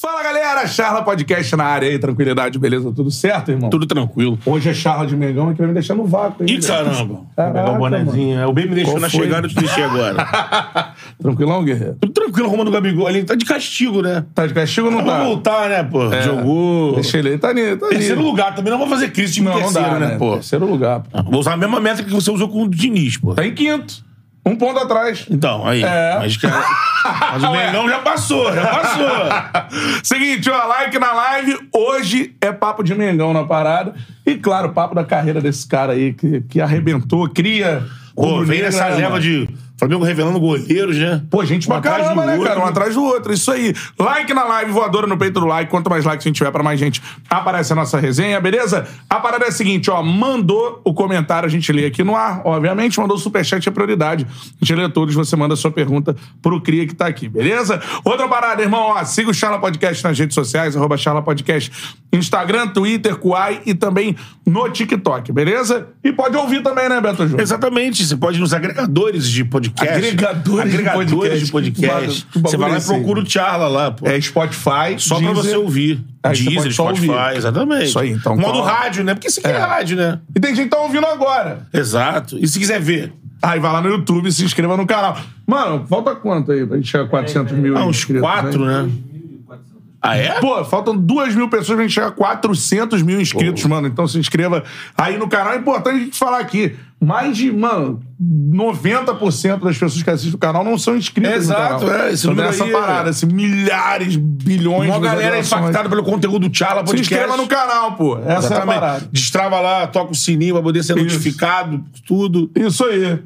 Fala galera, Charla Podcast na área aí, tranquilidade, beleza? Tudo certo, irmão? Tudo tranquilo. Hoje é Charla de Mengão que vai me deixar no vácuo. Ih, caramba. Caraca, o bonezinho. É, O bem me deixou Qual na foi? chegada e te deixei agora. Tranquilão, guerreiro? Tudo tranquilo, Romano Gabigol. Ele tá de castigo, né? Tá de castigo não Vamos tá? voltar, né, pô? Jogou. Deixa ele aí, tá ali, tá ali. Terceiro lugar. Também não vou fazer crise de Não, não terceiro, dá, né, né? pô? Terceiro lugar. pô. Vou usar a mesma métrica que você usou com o Diniz, pô. Tá em quinto. Um ponto atrás. Então, aí. É. Mas, cara, mas o Mengão já passou, já passou. Seguinte, ó, like na live. Hoje é papo de Mengão na parada. E, claro, papo da carreira desse cara aí que, que arrebentou, cria. Pô, vem nessa né, leva mano? de Flamengo revelando goleiros, né? Pô, gente Um pra caramba, né, outro. cara? Um atrás do outro. Isso aí. Like na live, voadora no peito do like. Quanto mais likes a gente tiver pra mais gente, aparece a nossa resenha, beleza? A parada é a seguinte, ó. Mandou o comentário, a gente lê aqui no ar. Obviamente, mandou o superchat é prioridade. A gente lê todos, você manda a sua pergunta pro Cria que tá aqui, beleza? Outra parada, irmão, ó. Siga o Charla Podcast nas redes sociais, arroba Charla Podcast. Instagram, Twitter, Kuai e também no TikTok, beleza? E pode ouvir também, né, Beto Júnior? Exatamente. Você pode ir nos agregadores de podcast. Agregadores de agregadores de podcast. podcast. Que Você vai lá é e aí? procura o Charla lá, pô. É Spotify, Só pra Deezer. você ouvir. Aí Deezer, Spotify, ouvir. exatamente. Isso aí, então, Modo cola. rádio, né? Porque isso aqui é. É. rádio, né? E tem gente que tá ouvindo agora. Exato. E se quiser ver? Aí vai lá no YouTube e se inscreva no canal. Mano, falta quanto aí pra gente chegar a 400 mil Ah, uns inscritos? quatro, né? Ah, é? Pô, faltam 2 mil pessoas pra gente chegar a 400 mil inscritos, mano. Então se inscreva aí no canal. É importante a gente falar aqui. Mais de, mano, 90% das pessoas que assistem o canal não são inscritas Exato, no canal. é, esse Então número essa aí parada, esse milhares, bilhões Uma de galera impactada pelo conteúdo do Charla Se Podcast. inscreva no canal, pô. Essa é a Exatamente. parada. Destrava lá, toca o sininho pra poder ser Isso. notificado, tudo. Isso aí.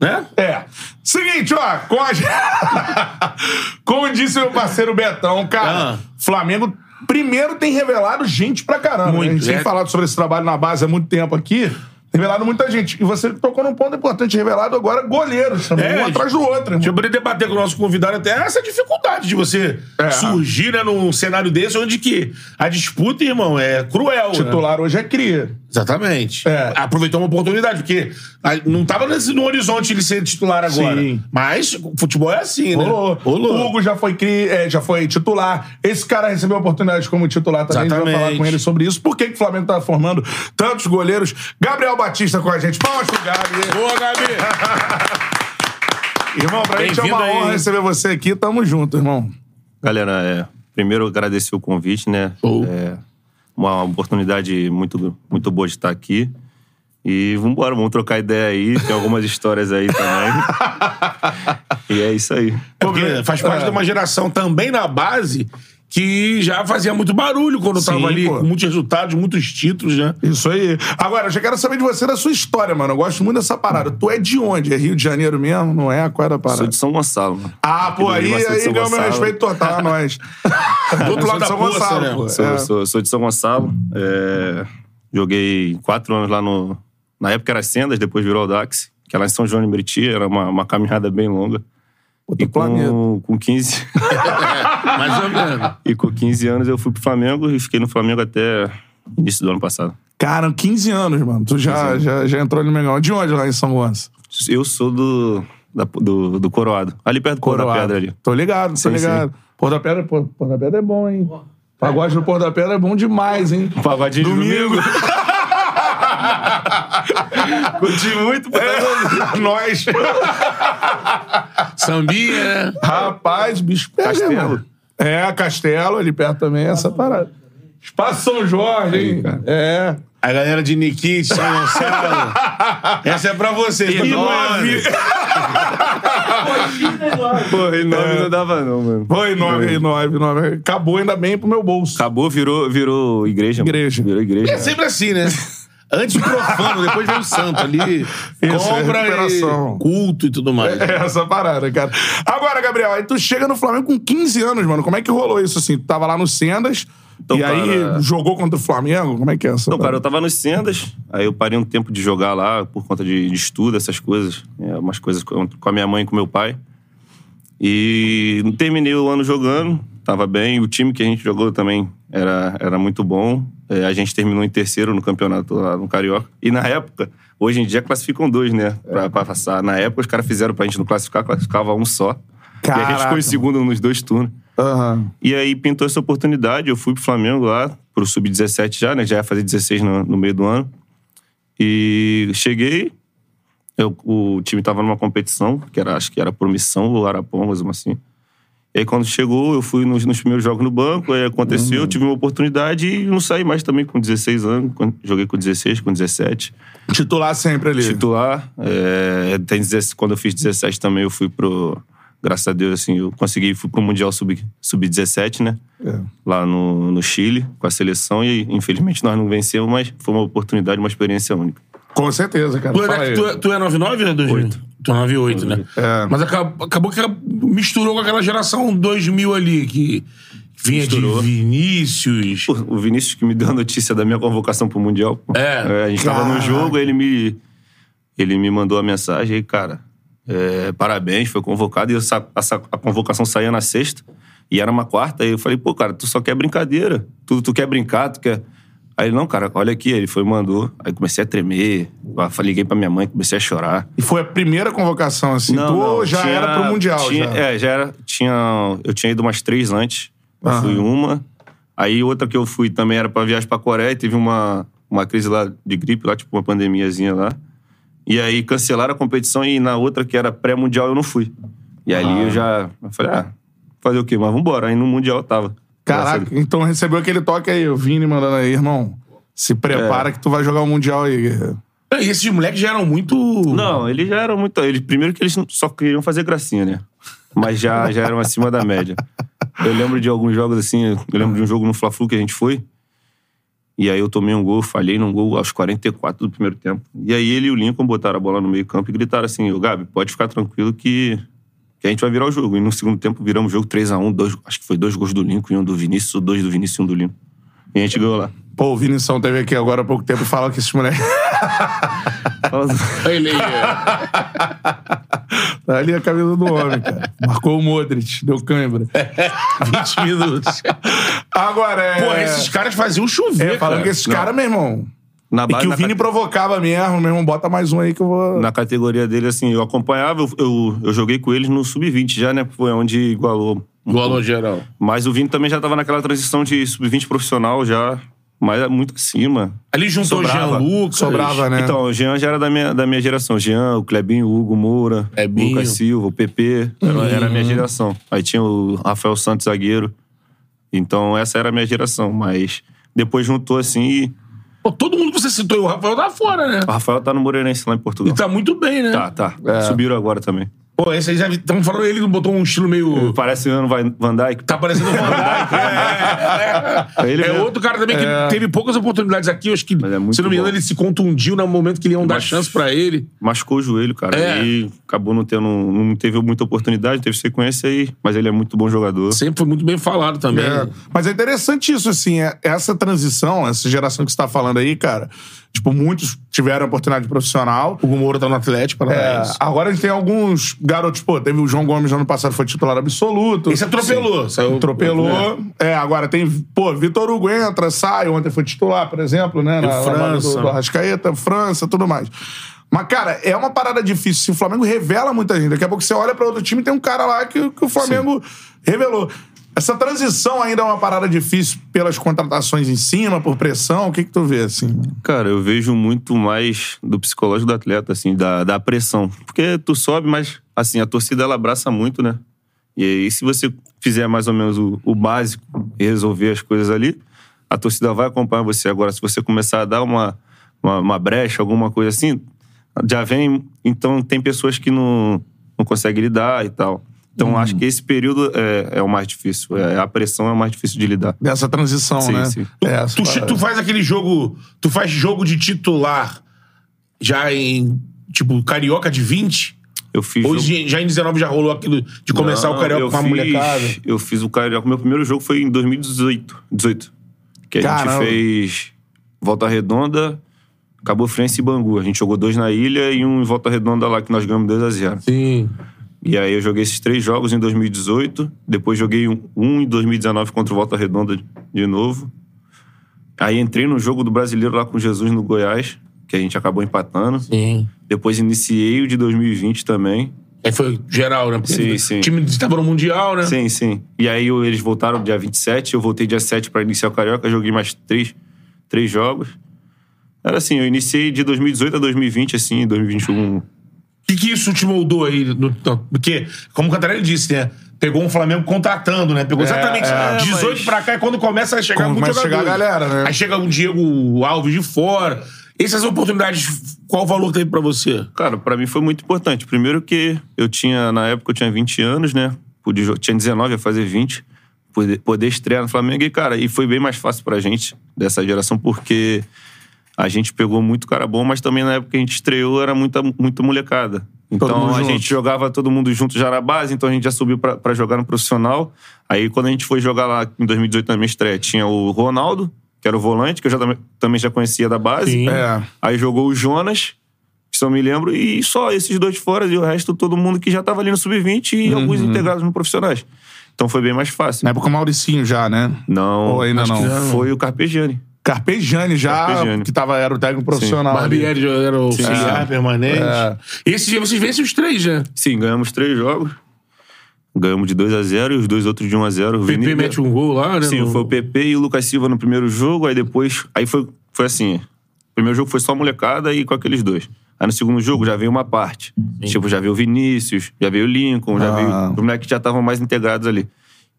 Né? É. Seguinte, ó, com a... como disse meu parceiro Betão, cara, Ah. Flamengo primeiro tem revelado gente pra caramba. Muito, né? A gente tem é. falado sobre esse trabalho na base há muito tempo aqui. Revelado muita gente. E você tocou num ponto importante, revelado agora goleiros também, É, um atrás do outro. Irmão. poderia debater com o nosso convidado até essa dificuldade de você É. surgir né, num cenário desse, onde que a disputa, irmão, é cruel. né? Titular hoje é cria. Exatamente. É. Aproveitou uma oportunidade, porque não tava nesse, no horizonte ele ser titular agora. Sim. Mas o futebol é assim, né? Rolou. O Hugo já foi, cri- é, já foi titular. Esse cara recebeu a oportunidade como titular também. A gente vai Exatamente. falar com ele sobre isso. Por que, que o Flamengo tá formando tantos goleiros? Gabriel Batista com a gente. Palmas pro Gabi. Boa, Gabi! Irmão, pra gente é uma aí, honra receber você aqui. Tamo junto, irmão. Galera, é, primeiro agradecer o convite, né? Show. É uma oportunidade muito, muito boa de estar aqui. E vambora, vamos trocar ideia aí. Tem algumas histórias aí também. e é isso aí. É porque faz parte É. de uma geração também na base que já fazia muito barulho quando Sim, tava ali, pô. com muitos resultados, muitos títulos, né? Isso aí. Agora, eu já quero saber de você, da sua história, mano. Eu gosto muito dessa parada. Tu é de onde? É Rio de Janeiro mesmo? Não é? Qual é a parada? Sou de São Gonçalo, mano. Ah, pô, Aqui do aí, aí ganhou meu respeito total a nós. Do outro lado de da São poça, Gonçalo, né? pô. Sou, É. sou- sou de São Gonçalo. é, joguei quatro anos lá no. Na época era Sendas, depois virou Audax, que é lá em São João de Meriti. Era uma, uma caminhada bem longa. Outro E planeta. com, com 15. Mais ou menos. e com 15 anos eu fui pro Flamengo e fiquei no Flamengo até início do ano passado. Cara, 15 anos, mano. Tu já, já, já entrou no Mengão. De onde lá em São Gonçalo? Eu sou do, da- do, do Coroado. Ali perto do Coro da Coroado. Pedra ali. Tô ligado, tô Sim, ligado. Pôr da Pedra, pô, Pôr da Pedra é bom, hein? Pagode no Pôr da Pedra é bom demais, hein? Pagodinho de Domingo. Curti muito, pô. É, nós. Sambinha, né? Rapaz, bicho pega, Castelo. mano. É, Castelo, ali perto também, essa parada. Espaço São Jorge, hein? É. A galera de Nikit, São Gonçalo. Essa é pra vocês. pra nove. Pô, e nome não dava não, mano. Foi nove, nove, nove. Acabou ainda bem pro meu bolso. Acabou, virou, virou igreja. mano. Igreja. Virou igreja. É sempre assim, né? Antes profano, depois vem o santo ali. Isso, compra recuperação. e culto e tudo mais. É essa parada, cara. Agora, Gabriel, aí tu chega no Flamengo com 15 anos, mano. Como é que rolou isso, assim? Tu tava lá no Sendas Então, e aí cara- jogou contra o Flamengo? Como é que é essa Não, cara, eu tava nos Sendas, aí eu parei um tempo de jogar lá por conta de, de estudo, essas coisas. É, umas coisas com com a minha mãe e com meu pai. E terminei o ano jogando, tava bem. O time que a gente jogou também era, era muito bom. É, a gente terminou em terceiro no campeonato lá no Carioca. E na época, hoje em dia classificam dois, né? Pra, pra passar. Na época, os caras fizeram pra gente não classificar, classificava um só. E a gente Caraca, ficou em segundo nos dois turnos. Aham. E aí pintou essa oportunidade, eu fui pro Flamengo lá, pro Sub-17 já, né? Já ia fazer 16 no, no meio do ano. E cheguei, eu- o time tava numa competição, que era, acho que era por missão ou Arapongas, uma assim. E aí, quando chegou, eu fui nos, nos primeiros jogos no banco, aí aconteceu, uhum. tive uma oportunidade e não saí mais também com 16 anos. Joguei com 16, com 17. Titular sempre ali? Titular. É, tem 16, quando eu fiz 17 também, eu fui pro. Graças a Deus, assim, eu consegui, fui pro Mundial Sub-17, Sub, né? É. Lá no, no Chile, com a seleção, e infelizmente nós não vencemos, mas foi uma oportunidade, uma experiência única. Com certeza, cara. Tu, é era, tu, tu é 99 né é 2000? do 98, né? É. Mas acabou, acabou que misturou com aquela geração 2000 ali, que vinha misturou. de Vinícius. O Vinícius que me deu a notícia da minha convocação pro Mundial. É. é. A gente Caraca. tava no jogo, ele me, ele me mandou a mensagem e, cara, é, parabéns, foi convocado. E a, a convocação saía na sexta e era uma quarta. E eu falei, pô, cara, tu só quer brincadeira. Tu, tu quer brincar, tu quer. Aí ele, não, cara, olha aqui. Ele foi e mandou. Aí comecei a tremer. Liguei pra minha mãe, comecei a chorar. E foi a primeira convocação, assim. tu já tinha- era pro Mundial, tinha- já. É, já era. Tinha, eu tinha ido umas três antes. Eu Aham. fui uma. Aí outra que eu fui também era pra viagem pra Coreia. e Teve uma, uma crise lá de gripe, lá, tipo uma pandemiazinha lá. E aí cancelaram a competição e na outra, que era pré-mundial, eu não fui. E ali eu já eu falei, ah, fazer o quê? Mas vambora. Aí no Mundial eu tava. Caraca, então recebeu aquele toque aí, o Vini mandando aí, irmão. Se prepara É. que tu vai jogar o Mundial aí. guerreiro. E esses moleques já eram muito. Não, eles já eram muito. Eles, primeiro que eles só queriam fazer gracinha, né? Mas já, já eram acima da média. Eu lembro de alguns jogos assim, eu lembro de um jogo no Fla-Flu que a gente foi. E aí eu tomei um gol, falhei num gol aos 44 do primeiro tempo. E aí ele e o Lincoln botaram a bola no meio campo e gritaram assim, ô Gabi, pode ficar tranquilo que, que a gente vai virar o jogo. E no segundo tempo viramos o jogo 3x1, dois, acho que foi dois gols do Lincoln e um do Vinícius, ou dois do Vinícius e um do Lincoln. E a gente ganhou lá. Pô, o Vinição teve aqui agora há pouco tempo e fala que esses moleques. Ele. Tá ali a camisa do homem, cara. Marcou o Modric, deu câimbra. 20 minutos. Agora é. Pô, esses caras faziam chover, É, falando cara. que esses caras, meu irmão. Na E base, que o Vini cate- provocava mesmo, meu irmão. Bota mais um aí que eu vou. na categoria dele, assim, eu acompanhava, eu, eu, eu joguei com eles no Sub-20 já, né? Foi onde igualou. Igualou geral. Mas o Vini também já tava naquela transição de Sub-20 profissional já, mas é muito acima. Ali juntou o Jean Sobrava. Lucas. Sobrava, né? Então, o Jean já era da minha, da minha geração. O Jean, o Clebinho, o Hugo Moura, Clebinho. o Lucas Silva, o PP. Era, era a minha geração. Aí tinha o Rafael Santos, zagueiro. Então, essa era a minha geração. Mas depois juntou assim e... Pô, todo mundo que você citou, e o Rafael tá fora, né? O Rafael tá no Moreirense lá em Portugal. E tá muito bem, né? Tá, tá. É. Subiram agora também. Pô, esse aí já estamos falando, ele botou um estilo meio. Parece o ano Van Dijk. Tá parecendo o Van Dijk. É, é, é. É ele É outro cara também que teve poucas oportunidades aqui. Eu acho que, é se não me engano, bom. ele se contundiu no momento que iam dar Mas- chance pra ele. machucou o joelho, cara. É. E acabou não tendo. Não teve muita oportunidade, teve sequência aí. Mas ele é muito bom jogador. Sempre foi muito bem falado também. É. Mas é interessante isso, assim, é- essa transição, essa geração que você tá falando aí, cara. Tipo, muitos tiveram oportunidade profissional. O Moura tá no Atlético, É, Paranaense. agora a gente tem alguns garotos, pô, teve o João Gomes no ano passado, foi titular absoluto. Esse atropelou. Saiu, Atropelou. É, agora tem, pô, Vitor Hugo entra, sai, ontem foi titular, por exemplo, né? Na, França. Do, do Arrascaeta, França, tudo mais. Mas, cara, é uma parada difícil. Se o Flamengo revela muita gente, daqui a pouco você olha pra outro time e tem um cara lá que, que o Flamengo revelou. Essa transição ainda é uma parada difícil pelas contratações em cima, por pressão. O que que tu vê, assim? Cara, eu vejo muito mais do psicológico do atleta, assim, da, da pressão. Porque tu sobe, mas, assim, a torcida ela abraça muito, né? E aí, se você fizer mais ou menos o, o básico e resolver as coisas ali, a torcida vai acompanhar você. Agora, se você começar a dar uma, uma, uma brecha, alguma coisa assim, já vem. Então, tem pessoas que não, não conseguem lidar e tal. Então, acho que esse período é, é o mais difícil. É, a pressão é o mais difícil de lidar. Dessa transição, Sim, né? sim. É, essa Tu, parada. tu faz aquele jogo. Tu faz jogo de titular já em. Tipo, carioca de 20? Eu fiz. Ou jogo- já em 19 já rolou aquilo de começar Não, o carioca com a fiz- molecada? Eu fiz o carioca. Meu primeiro jogo foi em 2018. 18. Que a Caramba. gente fez Volta Redonda, Cabo Frense e Bangu. A gente jogou dois na ilha e um em Volta Redonda lá que nós ganhamos 2 a 0 Sim. E aí eu joguei esses três jogos em 2018. Depois joguei um, um em 2019 contra o Volta Redonda de novo. Aí entrei no jogo do brasileiro lá com Jesus no Goiás, que a gente acabou empatando. Sim. Depois iniciei o de 2020 também. Aí foi geral, né? Porque Sim, sim. O time estava no Mundial, né? Sim, sim. E aí eles voltaram dia 27, eu voltei dia 7 pra iniciar o Carioca, joguei mais três, três jogos. Era assim, eu iniciei de 2018 a 2020, assim, 2021. O que, que isso te moldou aí? No, porque, como o Cantarelli disse, né? Pegou um Flamengo contratando, né? Pegou exatamente é, 18 mas- pra cá e quando começa a chegar começa a chegar a galera, né? Aí chega um Diego Alves de fora. Essas oportunidades, qual o valor teve pra você? Cara, pra mim foi muito importante. Primeiro que eu tinha, na época, eu tinha 20 anos, né? Jo- tinha 19, ia fazer 20. Poder, poder estrear no Flamengo. E, cara, e foi bem mais fácil pra gente, dessa geração, porque a gente pegou muito cara bom, mas também na época que a gente estreou era muita, muita molecada. Então a junto. gente jogava todo mundo junto já na base, então a gente já subiu pra, pra jogar no profissional. Aí quando a gente foi jogar lá em 2018 na minha estreia, tinha o Ronaldo, que era o volante, que eu já, tam- também já conhecia da base. É. Aí jogou o Jonas, que só me lembro, e só esses dois de fora, e o resto todo mundo que já tava ali no sub-20 e Uhum. alguns integrados no profissionais. Então foi bem mais fácil. Na época o Mauricinho já, né? Não, Ou ainda não? Foi o Carpegiani. Carpegiani já, Carpegiani. que tava, era o técnico profissional. Barbieri já era o auxiliar É. permanente. É. Esse dia vocês vencem os três, né? Sim, ganhamos três jogos. Ganhamos de 2 a 0 e os dois outros de 1 a 0 O PP mete um gol lá, né? Sim, no- foi o PP e o Lucas Silva no primeiro jogo, aí depois. Aí foi, foi assim. O primeiro jogo foi só molecada e com aqueles dois. Aí no segundo jogo já veio uma parte. Tipo, já veio o Vinícius, já veio o Lincoln, já Ah. veio. Os moleques que já estavam mais integrados ali.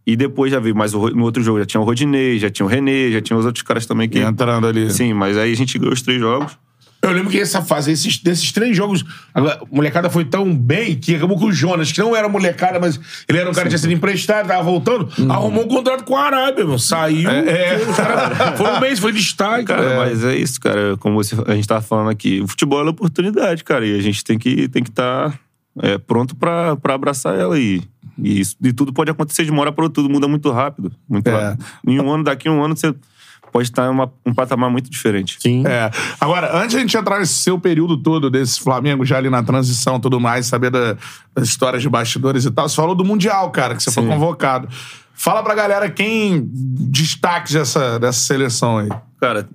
E depois já veio mais o, no outro jogo, já tinha o Rodinei, já tinha o René, já tinha os outros caras também que. Entrando ali. Sim, mas aí a gente ganhou os três jogos. Eu lembro que essa fase, esses, desses três jogos, a molecada foi tão bem que acabou com o Jonas, que não era molecada, mas ele era um cara que tinha sido emprestado, tava voltando, arrumou um contrato com a Arábia, meu. Saiu. É, é. Os caras foram bem, foi destaque. Cara, mas é isso, cara. Como você, a gente tava falando aqui, o futebol é oportunidade, cara. E a gente tem que estar tem que tá, é, pronto pra, pra abraçar ela. E, e, isso, e tudo pode acontecer de uma hora para outra, tudo muda muito rápido. Muito É. rápido. Em um ano, daqui a um ano, você pode estar em uma- um patamar muito diferente. Sim. É. Agora, antes de a gente entrar nesse seu período todo desse Flamengo, já ali na transição e tudo mais, saber da- das histórias de bastidores e tal, você falou do Mundial, cara, que você foi Sim. convocado. Fala pra galera quem destaques dessa, dessa seleção aí. Cara,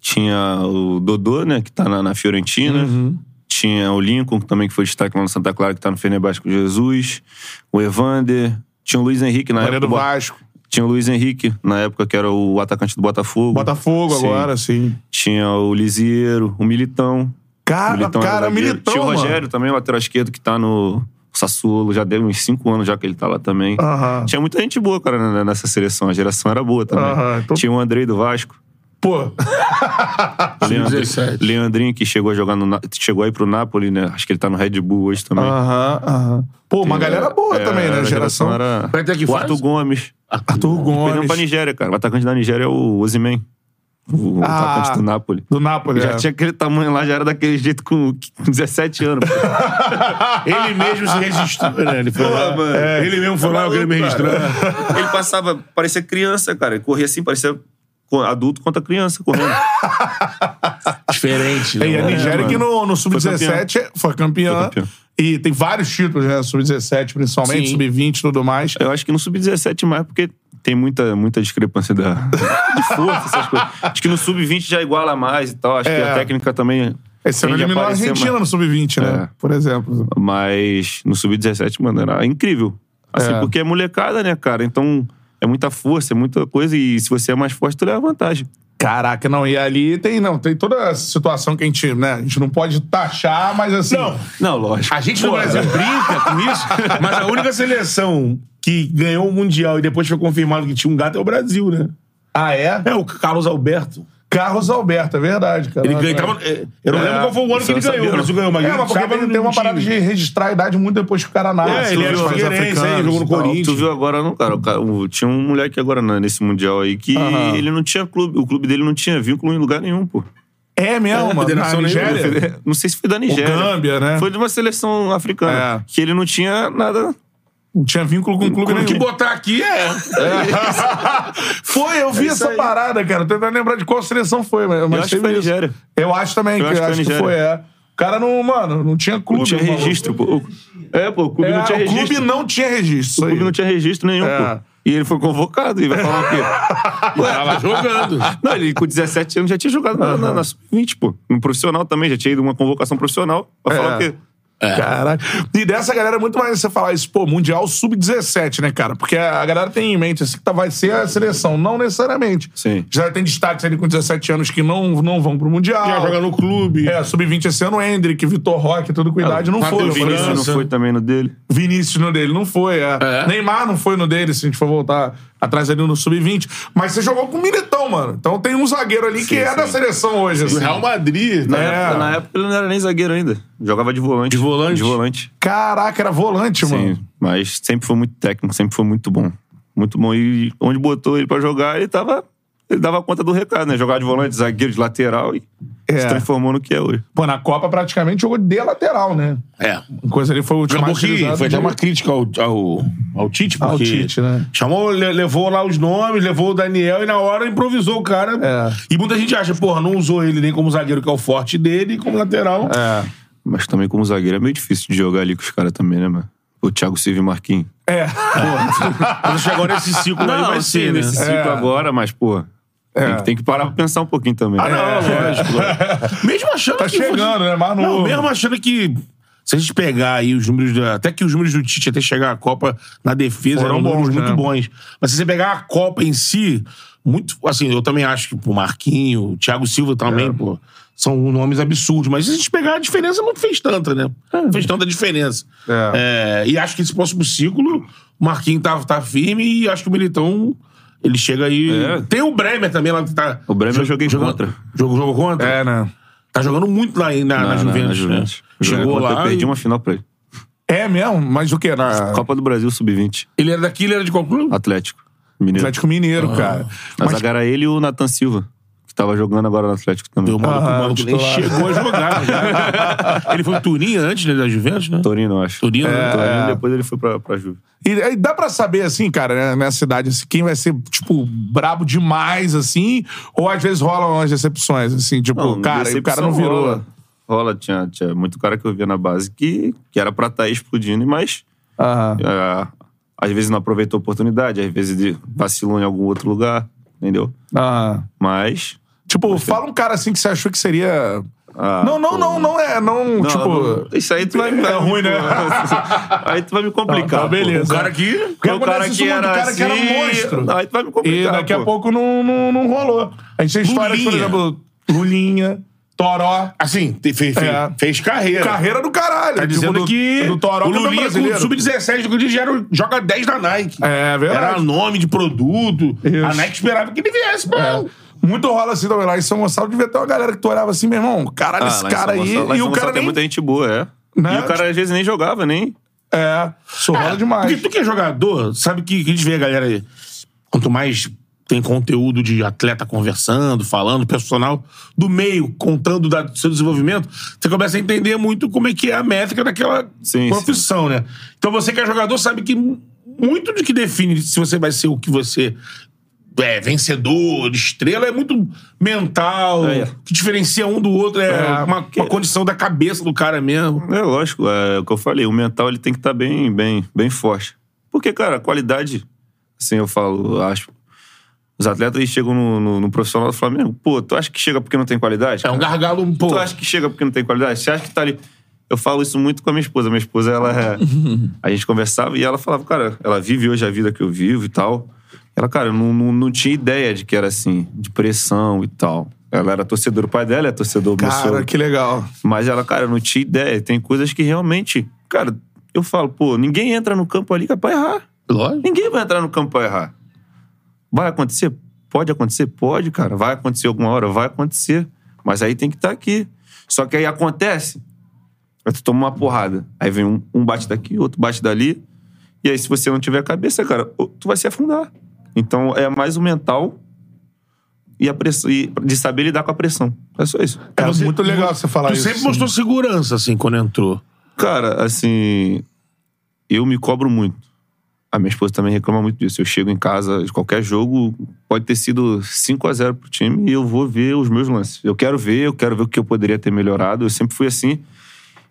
tinha o Dodô, né, que tá na, na Fiorentina. Uhum. Tinha o Lincoln, também que foi destaque lá no Santa Clara, que tá no Fenerbahçe com Jesus. O Evander. Tinha o Luiz Henrique na Maria época. do Vasco. Tinha o Luiz Henrique, na época, que era o atacante do Botafogo. Botafogo Sim. agora, sim. Tinha o Lisieiro, o Militão. Cara, Militão cara. Militão, Tinha o mano. Rogério também, o lateral esquerdo, que tá no Sassuolo. Já deu uns cinco anos já que ele tá lá também. Aham. Tinha muita gente boa, cara, nessa seleção. A geração era boa também. Aham, então- Tinha o Andrei do Vasco. Pô, Leandrinho, 17. Leandrinho, que chegou a jogar no... Na- Chegou aí pro Napoli, né? Acho que ele tá no Red Bull hoje também. aham, aham. Pô, uma galera boa É, também, né? a Geração. era... Vai ter que O Arthur faz? Gomes. Arthur Perdeu pra Gomes. Nigéria, cara. O atacante da Nigéria é o Ozyman. O Ah, atacante do Napoli. Do Napoli, Já é. tinha aquele tamanho lá, já era daquele jeito com 17 anos. Ele mesmo se registrou, né? Ele foi lá. mano. É, ele mesmo foi lá, eu queria me registrar. Ele passava, parecia criança, cara. Ele corria assim, parecia adulto contra criança correndo. Diferente. E a né? Nigéria mano. que no, no Sub-17 foi campeã. Foi campeã. E tem vários títulos, né? Sub-17, principalmente, Sim. Sub-20 e tudo mais. Eu acho que no Sub-17 mais, porque tem muita, muita discrepância da, de força, essas coisas. Acho que no Sub-20 já iguala mais e tal. Acho que É. a técnica também. Esse ano eliminou a Argentina mais. no Sub-20, né? É. Por exemplo. Mas no Sub-17, mano, era incrível. Assim, É. porque é molecada, né, cara? Então é muita força, é muita coisa. E se você é mais forte, tu leva vantagem. Caraca, não. E ali tem, não, tem toda essa situação que a gente, né? A gente não pode taxar, mas assim. Não, Não, lógico. A gente no Pô, Brasil brinca com isso, mas a única seleção que ganhou o Mundial e depois foi confirmado que tinha um gato é o Brasil, né? Ah, é? É, o Carlos Alberto. Carlos Alberto, é verdade, cara. Ele ganhou. tava- é, eu não É. lembro qual foi o ano que ele ganhou. sabia, O Brasil não. ganhou, mas É, ele mas porque tava tem, uma time. parada de registrar a idade muito depois que o cara nasce. É, ele era Figueirense, aí, africanos jogou no. Corinthians. Tu viu agora, não, cara? O cara- o- tinha um moleque agora né, nesse Mundial aí que Aham. ele não tinha clube. O clube dele não tinha vínculo em lugar nenhum, pô. É mesmo, mano. Na Federação. Nigéria? Não sei se foi da Nigéria. Gâmbia, né? Foi de uma seleção africana. É. Que ele não tinha nada. Não tinha vínculo com o clube O que nenhum. botar aqui é. Foi, eu vi É essa aí. parada, cara. Tô tentando lembrar de qual seleção foi, mas, mas acho que foi. Nigéria. Eu acho também, Eu que, acho que acho que foi, é. O cara não, mano, não tinha clube. Não tinha maluco. registro, pô. O- É, pô, o clube É, não tinha o registro. clube não tinha registro. O clube não tinha registro nenhum, É. pô. E ele foi convocado e vai falar o quê? Tava jogando. Não, ele com 17 anos já tinha jogado na, na, na Sub-20, pô. No profissional também, já tinha ido uma convocação profissional. Pra É. falar o quê? Caralho. E dessa galera é muito mais você falar isso, pô, Mundial Sub-17, né, cara? Porque a galera tem em mente assim, que tá- vai ser a seleção. Não necessariamente. Sim. Já tem destaques ali com 17 anos que não, não vão pro Mundial. Já joga no clube. É, Sub-20 esse ano, Hendrick, Vitor Roque, tudo com idade, não Matheus foi. O Vinícius não foi também no dele. Vinícius no dele, não foi. É. É. Neymar não foi no dele, se a gente for voltar atrás ali no Sub-20. Mas você jogou com o Militão, mano. Então tem um zagueiro ali que é sim. da seleção hoje, Do assim. Real Madrid. Na, né? época, na época ele não era nem zagueiro ainda. Jogava de volante. De volante? De volante. Caraca, era volante, mano. Sim. Mas sempre foi muito técnico, sempre foi muito bom. Muito bom. E onde botou ele pra jogar, ele tava. Ele dava conta do recado, né? Jogar de volante, zagueiro, de lateral e É. se transformou no que é hoje. Pô, na Copa praticamente jogou de lateral, né? É. Coisa ali foi o último foi até uma crítica ao, ao, ao Tite, Ao porque Tite, né? chamou, le- levou lá os nomes, levou o Daniel e na hora improvisou o cara. É. E muita gente acha, porra, não usou ele nem como zagueiro, que é o forte dele, e como lateral. É. Mas também como zagueiro é meio difícil de jogar ali com os caras também, né, mano? O Thiago Silva e Marquinhos. É. Quando chegou nesse ciclo aí, vai sim, ser, né? nesse ciclo É. agora, mas, pô, tem, que, tem que parar pra pensar um pouquinho também. Ah, não, lógico. lógico. Mesmo achando Tá que. chegando, né? Mais Não, novo. mesmo achando que. Se a gente pegar aí os números. Da, até que os números do Tite até chegar à Copa na defesa Foram eram números bons, muito né? bons. Mas se você pegar a Copa em si, muito. Assim, eu também acho que o Marquinho, o Thiago Silva também, É. pô. São nomes absurdos. Mas se a gente pegar a diferença, não fez tanta, né? Não fez tanta diferença. É. É, e acho que esse próximo ciclo, o Marquinho tá, tá firme e acho que o Militão. Ele chega aí. É. Tem o Bremer também lá que tá. O Bremer eu joguei jogando- contra. Jogou, jogou contra? É, né? Tá jogando muito lá na, na, Na- Juventus. na né? Juventus. Joguei Chegou lá. Perdi e- uma final pra ele. É mesmo? Mas o quê? Na Copa do Brasil Sub-20. Ele era daqui, ele era de qual clube? Atlético. Mineiro. Atlético Mineiro, cara. Mas Mas, zaga era ele e o Nathan Silva, que tava jogando agora no Atlético também. Deu maluco, Ah, o maluco nem titular. chegou a jogar. já. ele foi o Turinho antes né, da Juventus, né? Torino, eu acho. Torino, né? Torino, depois ele foi pra, pra Juve. e, aí dá pra saber, assim, cara, né, nessa idade, assim, quem vai ser, tipo, brabo demais, assim, ou às vezes rolam umas decepções, assim, tipo, Não, cara, o cara não virou. Rola, rola tinha, tinha muito cara que eu via na base que, que era pra estar explodindo, mas é, às vezes não aproveitou a oportunidade, às vezes de- vacilou em algum outro lugar, entendeu? Aham. Mas. Tipo, fala um cara assim que você achou que seria. ah, não, não, pô, não, não é. Não, não, tipo. não, isso aí tu vai me. É ruim, né? aí tu vai me complicar. Tá, pô. beleza. O cara aqui. Porque O cara que era o cara que era um assim, monstro. Aí tu vai me E complicar. daqui a pô. pouco não, não, não rolou. A gente tem histórias, por exemplo, Lulinha, Toró. Assim, te- fe- fe- É. fez carreira. Carreira do caralho. Tá tipo, dizendo do, que do Toró o campeão Lulinha com brasileiro. o Sub-17 do Corinthians já era- joga 10 da Nike. É verdade. Era nome de produto. Isso. A Nike esperava que ele viesse pra... Muito rola assim também lá em São Gonçalo. Devia ter uma galera que tu olhava assim, meu irmão, caralho, Ah, esse lá em cara aí. Gonçalo- lá em E São o Gonçalo cara tem nem. muita gente boa, é. Né? E o cara às vezes nem jogava, nem. É, isso rola demais. Porque tu que é jogador, sabe que, que a gente vê a galera. aí, Quanto mais tem conteúdo de atleta conversando, falando, personal do meio, contando da- do seu desenvolvimento, você começa a entender muito como é que é a métrica daquela Sim, profissão, né? Então você que é jogador sabe que muito do que define se você vai ser o que você é, vencedor, estrela, é muito mental, É. o que diferencia um do outro é, É, uma, uma condição da cabeça do cara mesmo. É lógico, é o que eu falei, o mental ele tem que estar bem, bem, bem forte. Porque, cara, a qualidade, assim eu falo, eu acho. Os atletas chegam no, no, no profissional do Flamengo, pô, tu acha que chega porque não tem qualidade? É um cara? gargalo um pouco. Tu acha que chega porque não tem qualidade? Você acha que tá ali. Eu falo isso muito com a minha esposa. Minha esposa, ela é. A gente conversava e ela falava, cara, ela vive hoje a vida que eu vivo e tal. Ela, cara, eu não, não, não tinha ideia de que era assim, de pressão e tal. Ela era torcedora, o pai dela é torcedor, meu Cara, que legal. Mas ela, cara, eu não tinha ideia. Tem coisas que realmente. Cara, eu falo, pô, ninguém entra no campo ali que é pra errar. Lógico. Ninguém vai entrar no campo pra errar. Vai acontecer? Pode acontecer? Pode, cara. Vai acontecer alguma hora? Vai acontecer. Mas aí tem que estar aqui. Só que aí acontece. Aí tu toma uma porrada. Aí vem um, um bate daqui, outro bate dali. E aí, se você não tiver cabeça, cara, tu vai se afundar. Então é mais o mental e a pressão, e de saber lidar com a pressão. É só isso. É muito legal você falar Tu isso. sempre mostrou segurança, assim, quando entrou. Cara, assim, eu me cobro muito. A minha esposa também reclama muito disso. Eu chego em casa de qualquer jogo, pode ter sido 5 a 0 pro time e eu vou ver os meus lances. Eu quero ver, eu quero ver o que eu poderia ter melhorado. Eu sempre fui assim.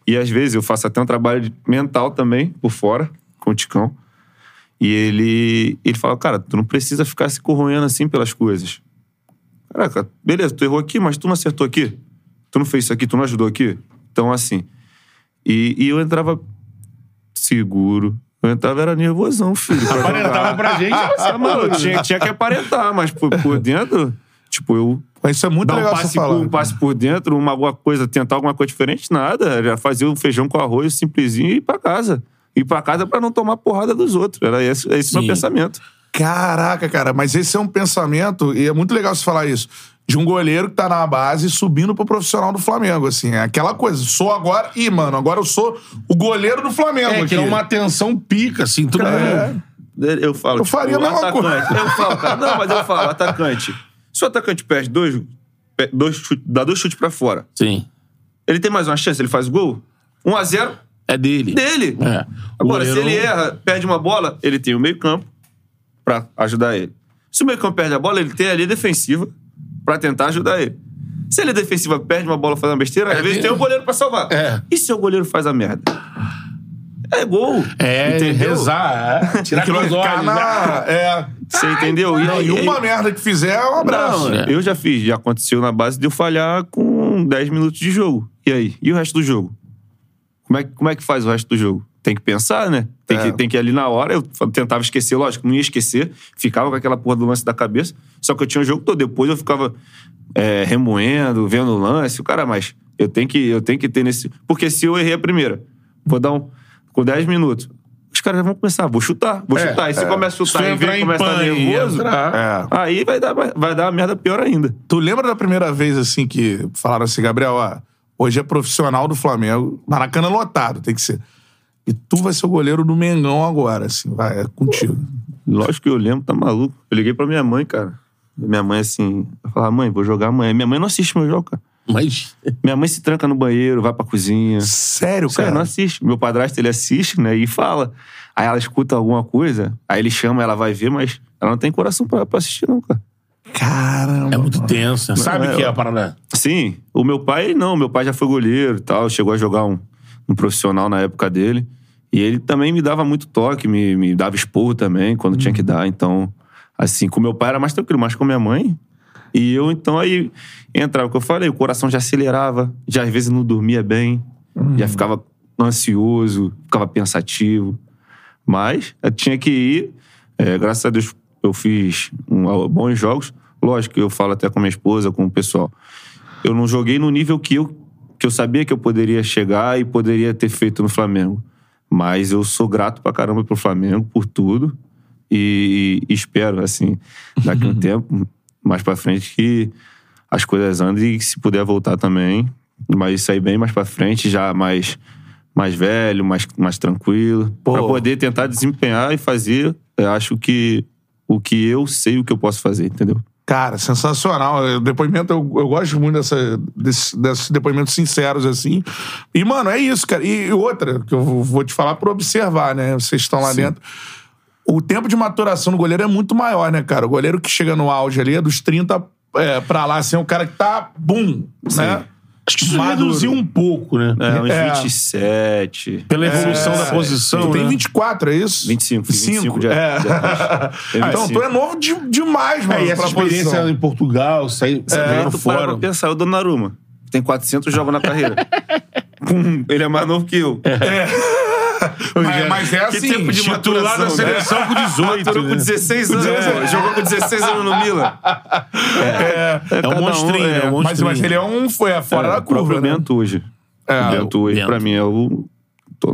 E às vezes eu faço até um trabalho mental também, por fora, com o Ticão. E ele, ele fala, cara, tu não precisa ficar se corroendo assim pelas coisas. Caraca, beleza, tu errou aqui, mas tu não acertou aqui. Tu não fez isso aqui, tu não ajudou aqui. Então, assim. E, e eu entrava seguro. Eu entrava, era nervosão, filho. pra Aparentava jogar. pra gente, Ah, mano, eu tinha, tinha que aparentar, mas por, por dentro, tipo, eu Mas Isso é muito dar um legal você passe, falar. por, um passe por dentro, uma alguma coisa, tentar alguma coisa diferente, nada. Já fazia o feijão com arroz simplesinho e ir pra casa. Ir pra casa pra não tomar porrada dos outros. Era esse, esse meu pensamento. Caraca, cara, mas esse é um pensamento, e é muito legal você falar isso, de um goleiro que tá na base subindo pro profissional do Flamengo, assim. É aquela coisa, sou agora. Ih, mano, agora eu sou o goleiro do Flamengo. É, que é uma atenção pica, assim. Todo É. mundo... Eu falo, Eu tipo, faria a atacante. coisa. Eu falo, cara, não, mas eu falo, atacante. Se o atacante perde dois, dois chute, dá dois chutes pra fora, Sim. ele tem mais uma chance, ele faz gol? 1 a 0 É dele. dele. É. Agora, se ele erra, perde uma bola, ele tem o meio-campo pra ajudar ele. Se o meio-campo perde a bola, ele tem ali defensiva pra tentar ajudar ele. Se ele é defensiva, perde uma bola, faz uma besteira, às vezes tem o goleiro pra salvar. É. E se o goleiro faz a merda? É gol. É, entendeu? rezar. É. Tirar Aquilo olhos. na. É. Você entendeu? E, Não, e uma merda que fizer é um abraço. Não, É. eu já fiz. Já aconteceu na base de eu falhar com 10 minutos de jogo. E aí? E o resto do jogo? Como é, que- como é que faz o resto do jogo? Tem que pensar, né? Tem, É. que, tem que ir ali na hora. Eu tentava esquecer, lógico, não ia esquecer. Ficava com aquela porra do lance da cabeça. Só que eu tinha o jogo todo. Depois eu ficava é, remoendo, vendo o lance. O cara, mas eu tenho, que, eu tenho que ter nesse... Porque se eu errei a primeira, vou dar um... Com 10 minutos, os caras vão começar. Vou chutar, vou É, chutar. E se é. começa a chutar e vem em começa a nervoso... É. Aí vai dar, vai dar uma merda pior ainda. Tu lembra da primeira vez, assim, que falaram assim, Gabriel, ó, hoje é profissional do Flamengo, Maracanã lotado, tem que ser. E tu vai ser o goleiro do Mengão agora, assim, vai, é contigo. Lógico que eu lembro, tá maluco. Eu liguei pra minha mãe, cara. Minha mãe, assim, eu falava, mãe, vou jogar amanhã. Minha mãe não assiste meu jogo, cara. Mas... Minha mãe se tranca no banheiro, vai pra cozinha. Sério, Sério, cara? não assiste. Meu padrasto, ele assiste, né? E fala. Aí ela escuta alguma coisa, aí ele chama, ela vai ver, mas ela não tem coração pra, pra assistir, não, cara. Caramba. É muito tenso. né? Sabe é, que é a parada... Sim, o meu pai, não. Meu pai já foi goleiro e tal. Chegou a jogar um, um profissional na época dele. E ele também me dava muito toque, me, me dava esporro também, quando tinha que dar. Então, assim, com meu pai era mais tranquilo, mas com minha mãe. E eu, então, aí entrava, o que eu falei, o coração já acelerava, já às vezes não dormia bem, já ficava ansioso, ficava pensativo. Mas eu tinha que ir. É, graças a Deus eu fiz um- bons jogos. Lógico que eu falo até com minha esposa, com o pessoal. Eu não joguei no nível que eu, que eu sabia que eu poderia chegar e poderia ter feito no Flamengo. Mas eu sou grato pra caramba pro Flamengo por tudo. E, e espero, assim, daqui um tempo, mais pra frente, que as coisas andem e se puder voltar também. Mas sair bem mais pra frente, já mais, mais velho, mais, mais tranquilo. Pô. Pra poder tentar desempenhar e fazer, eu acho que o que eu sei o que eu posso fazer, entendeu? Cara, sensacional. Depoimento, eu, eu gosto muito dessa, desse- desses depoimentos sinceros, assim. E, mano, é isso, cara. E outra, que eu vou te falar por observar, né? Vocês estão lá dentro. O tempo de maturação do goleiro é muito maior, né, cara? O goleiro que chega no auge ali é dos 30 é, pra lá, assim, é o cara que tá, bum, né? Acho que isso Maduro. reduziu um pouco, né? É, uns É. 27. Pela evolução da posição, Tu tem né? 24, é isso? 25, 25 de- é. de atrás. Tem então, 25. tu é novo de- demais, mano, É, e essa experiência posição. em Portugal, sair É, tu para fora. pra pensar, o Donnarumma tem 400 jogos na carreira. Ele é mais novo que eu. Mas, mas é Que assim, tempo de Titular da maturação, né? seleção com 18. Maturou com né? 16 anos. É. Jogou com 16 anos no Milan. É, É um monstrinho, é um mas, monstrinho. mas ele é um. Foi fora É, da curva, né? Bento hoje. É, o Bento hoje, Bento. pra mim, é o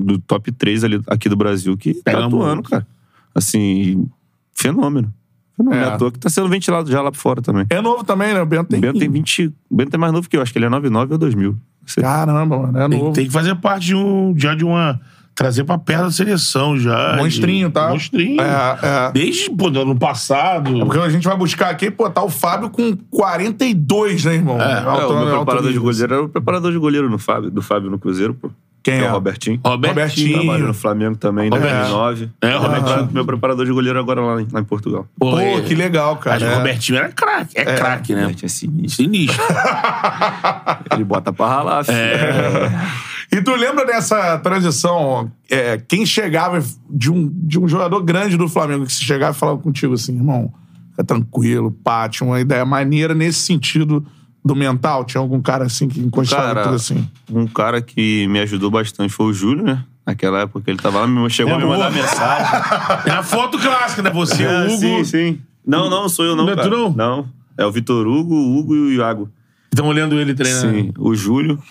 do top 3 ali, aqui do Brasil que Pega tá atuando, cara. Assim, fenômeno. Fenômeno. É. É. à toa que tá sendo ventilado já lá pra fora também. É novo também, né? O Bento tem. O Bento tem 20. O Bento é mais novo que eu, acho que ele é 99 ou 2000. Você- Caramba, mano. É Tem, novo. tem que fazer parte de um. Já de uma. Trazer pra perto da seleção já. Monstrinho, tá? Monstrinho. É, é. Desde, pô, do ano passado. É porque a gente vai buscar aqui, pô, tá o Fábio com 42, né, irmão? É, É, Alto- o meu preparador de goleiro era o preparador de goleiro no Fábio, do Fábio no Cruzeiro, pô. Quem Que é? o Robertinho. Robertinho. Trabalha no Flamengo também, né? Robertinho. 2009. É, o Robertinho. Meu preparador de goleiro agora lá em, lá em Portugal. Pô, é- que legal, Mas cara. o É. Robertinho era craque. É, craque, né? Robertinho é sinistro. Sinistro. Ele bota pra ralar, filho. E tu lembra dessa transição? é, quem chegava de um, de um jogador grande do Flamengo que se chegava e falava contigo assim, irmão, fica tranquilo, pá, tinha uma ideia maneira nesse sentido do mental? Tinha algum cara assim que encostava Cara, tudo assim? um cara que me ajudou bastante foi o Júlio, né? Naquela época que ele tava lá, chegou É, a me mandar mensagem. É a foto clássica, né? Você, É, o Hugo. Sim, sim. Não, não, sou eu não, Não é tu, cara. não? Não. É o Vitor Hugo, o Hugo e o Iago. Estão olhando ele treinando. Sim. O Júlio,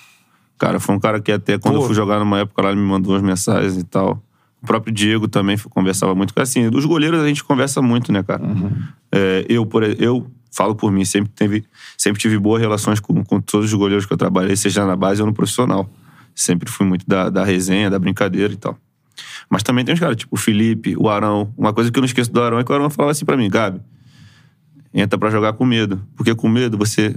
cara, foi um cara que até quando Pô. eu fui jogar numa época lá, ele me mandou umas mensagens e tal. O próprio Diego também conversava muito. Assim, dos goleiros a gente conversa muito, né, cara? É, eu, por eu falo por mim, sempre, teve, sempre tive boas relações com, com todos os goleiros que eu trabalhei, seja na base ou no profissional. Sempre fui muito da, da resenha, da brincadeira e tal. Mas também tem uns caras, tipo o Felipe, o Arão. Uma coisa que eu não esqueço do Arão é que o Arão falava assim pra mim, Gabi, entra pra jogar com medo. Porque com medo você,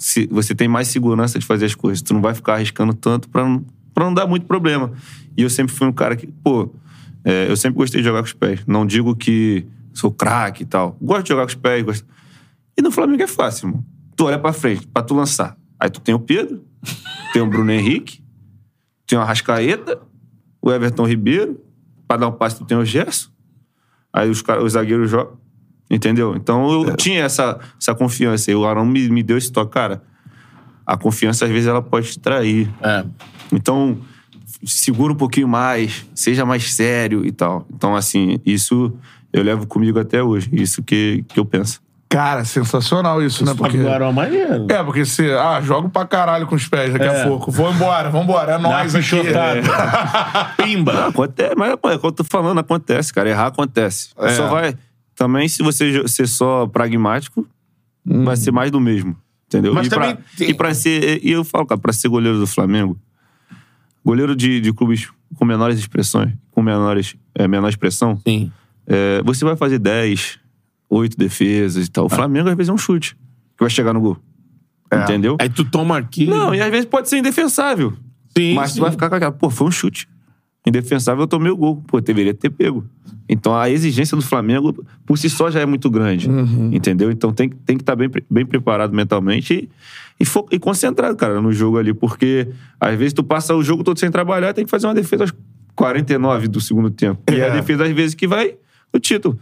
se, você tem mais segurança de fazer as coisas. Tu não vai ficar arriscando tanto pra não, pra não dar muito problema. E eu sempre fui um cara que, pô, é, eu sempre gostei de jogar com os pés. Não digo que sou craque e tal. Gosto de jogar com os pés. Gosto... E no Flamengo é fácil, irmão. Tu olha pra frente, pra tu lançar. Aí tu tem o Pedro, tem o Bruno Henrique, tem o Arrascaeta, o Everton Ribeiro. Pra dar um passe, tu tem o Gerson. Aí os, os zagueiros jogam. Entendeu? Então eu tinha essa, essa confiança. E o Arão me, me deu esse toque. Cara, a confiança às vezes ela pode te trair. É. Então, segura um pouquinho mais, seja mais sério e tal. Então, assim, isso eu levo comigo até hoje. Isso que, que eu penso. Cara, sensacional isso, né? Porque... Porque... O Arão é maneiro. É, porque se. Ah, jogo pra caralho com os pés daqui a É. pouco. Vou embora, vambora. É nóis aqui. pichotada. Pimba. Acontece, mas é o que eu tô falando, acontece, cara. Errar acontece. É. Só vai. Também, se você ser só pragmático, vai ser mais do mesmo. Entendeu? Mas e, pra, também tem- e pra ser. E eu falo, cara, pra ser goleiro do Flamengo, goleiro de, de clubes com menores expressões, com menores, é, menor expressão, Sim. é, você vai fazer 10, 8 defesas e tal. O Flamengo, às vezes, é um chute que vai chegar no gol. Entendeu? Aí tu toma aqui. Não, e às vezes pode ser indefensável. Sim, Mas sim. tu vai ficar com aquela, pô, foi um chute. Indefensável, eu tomei o gol. Pô, deveria ter pego. Então a exigência do Flamengo, por si só, já é muito grande. Entendeu? Então tem, que- tem que estar bem, pre- bem preparado mentalmente e, e, fo- e concentrado, cara, no jogo ali. Porque às vezes tu passa o jogo todo sem trabalhar, tem que fazer uma defesa aos 49 do segundo tempo. E é É. a defesa, às vezes, que vai no título.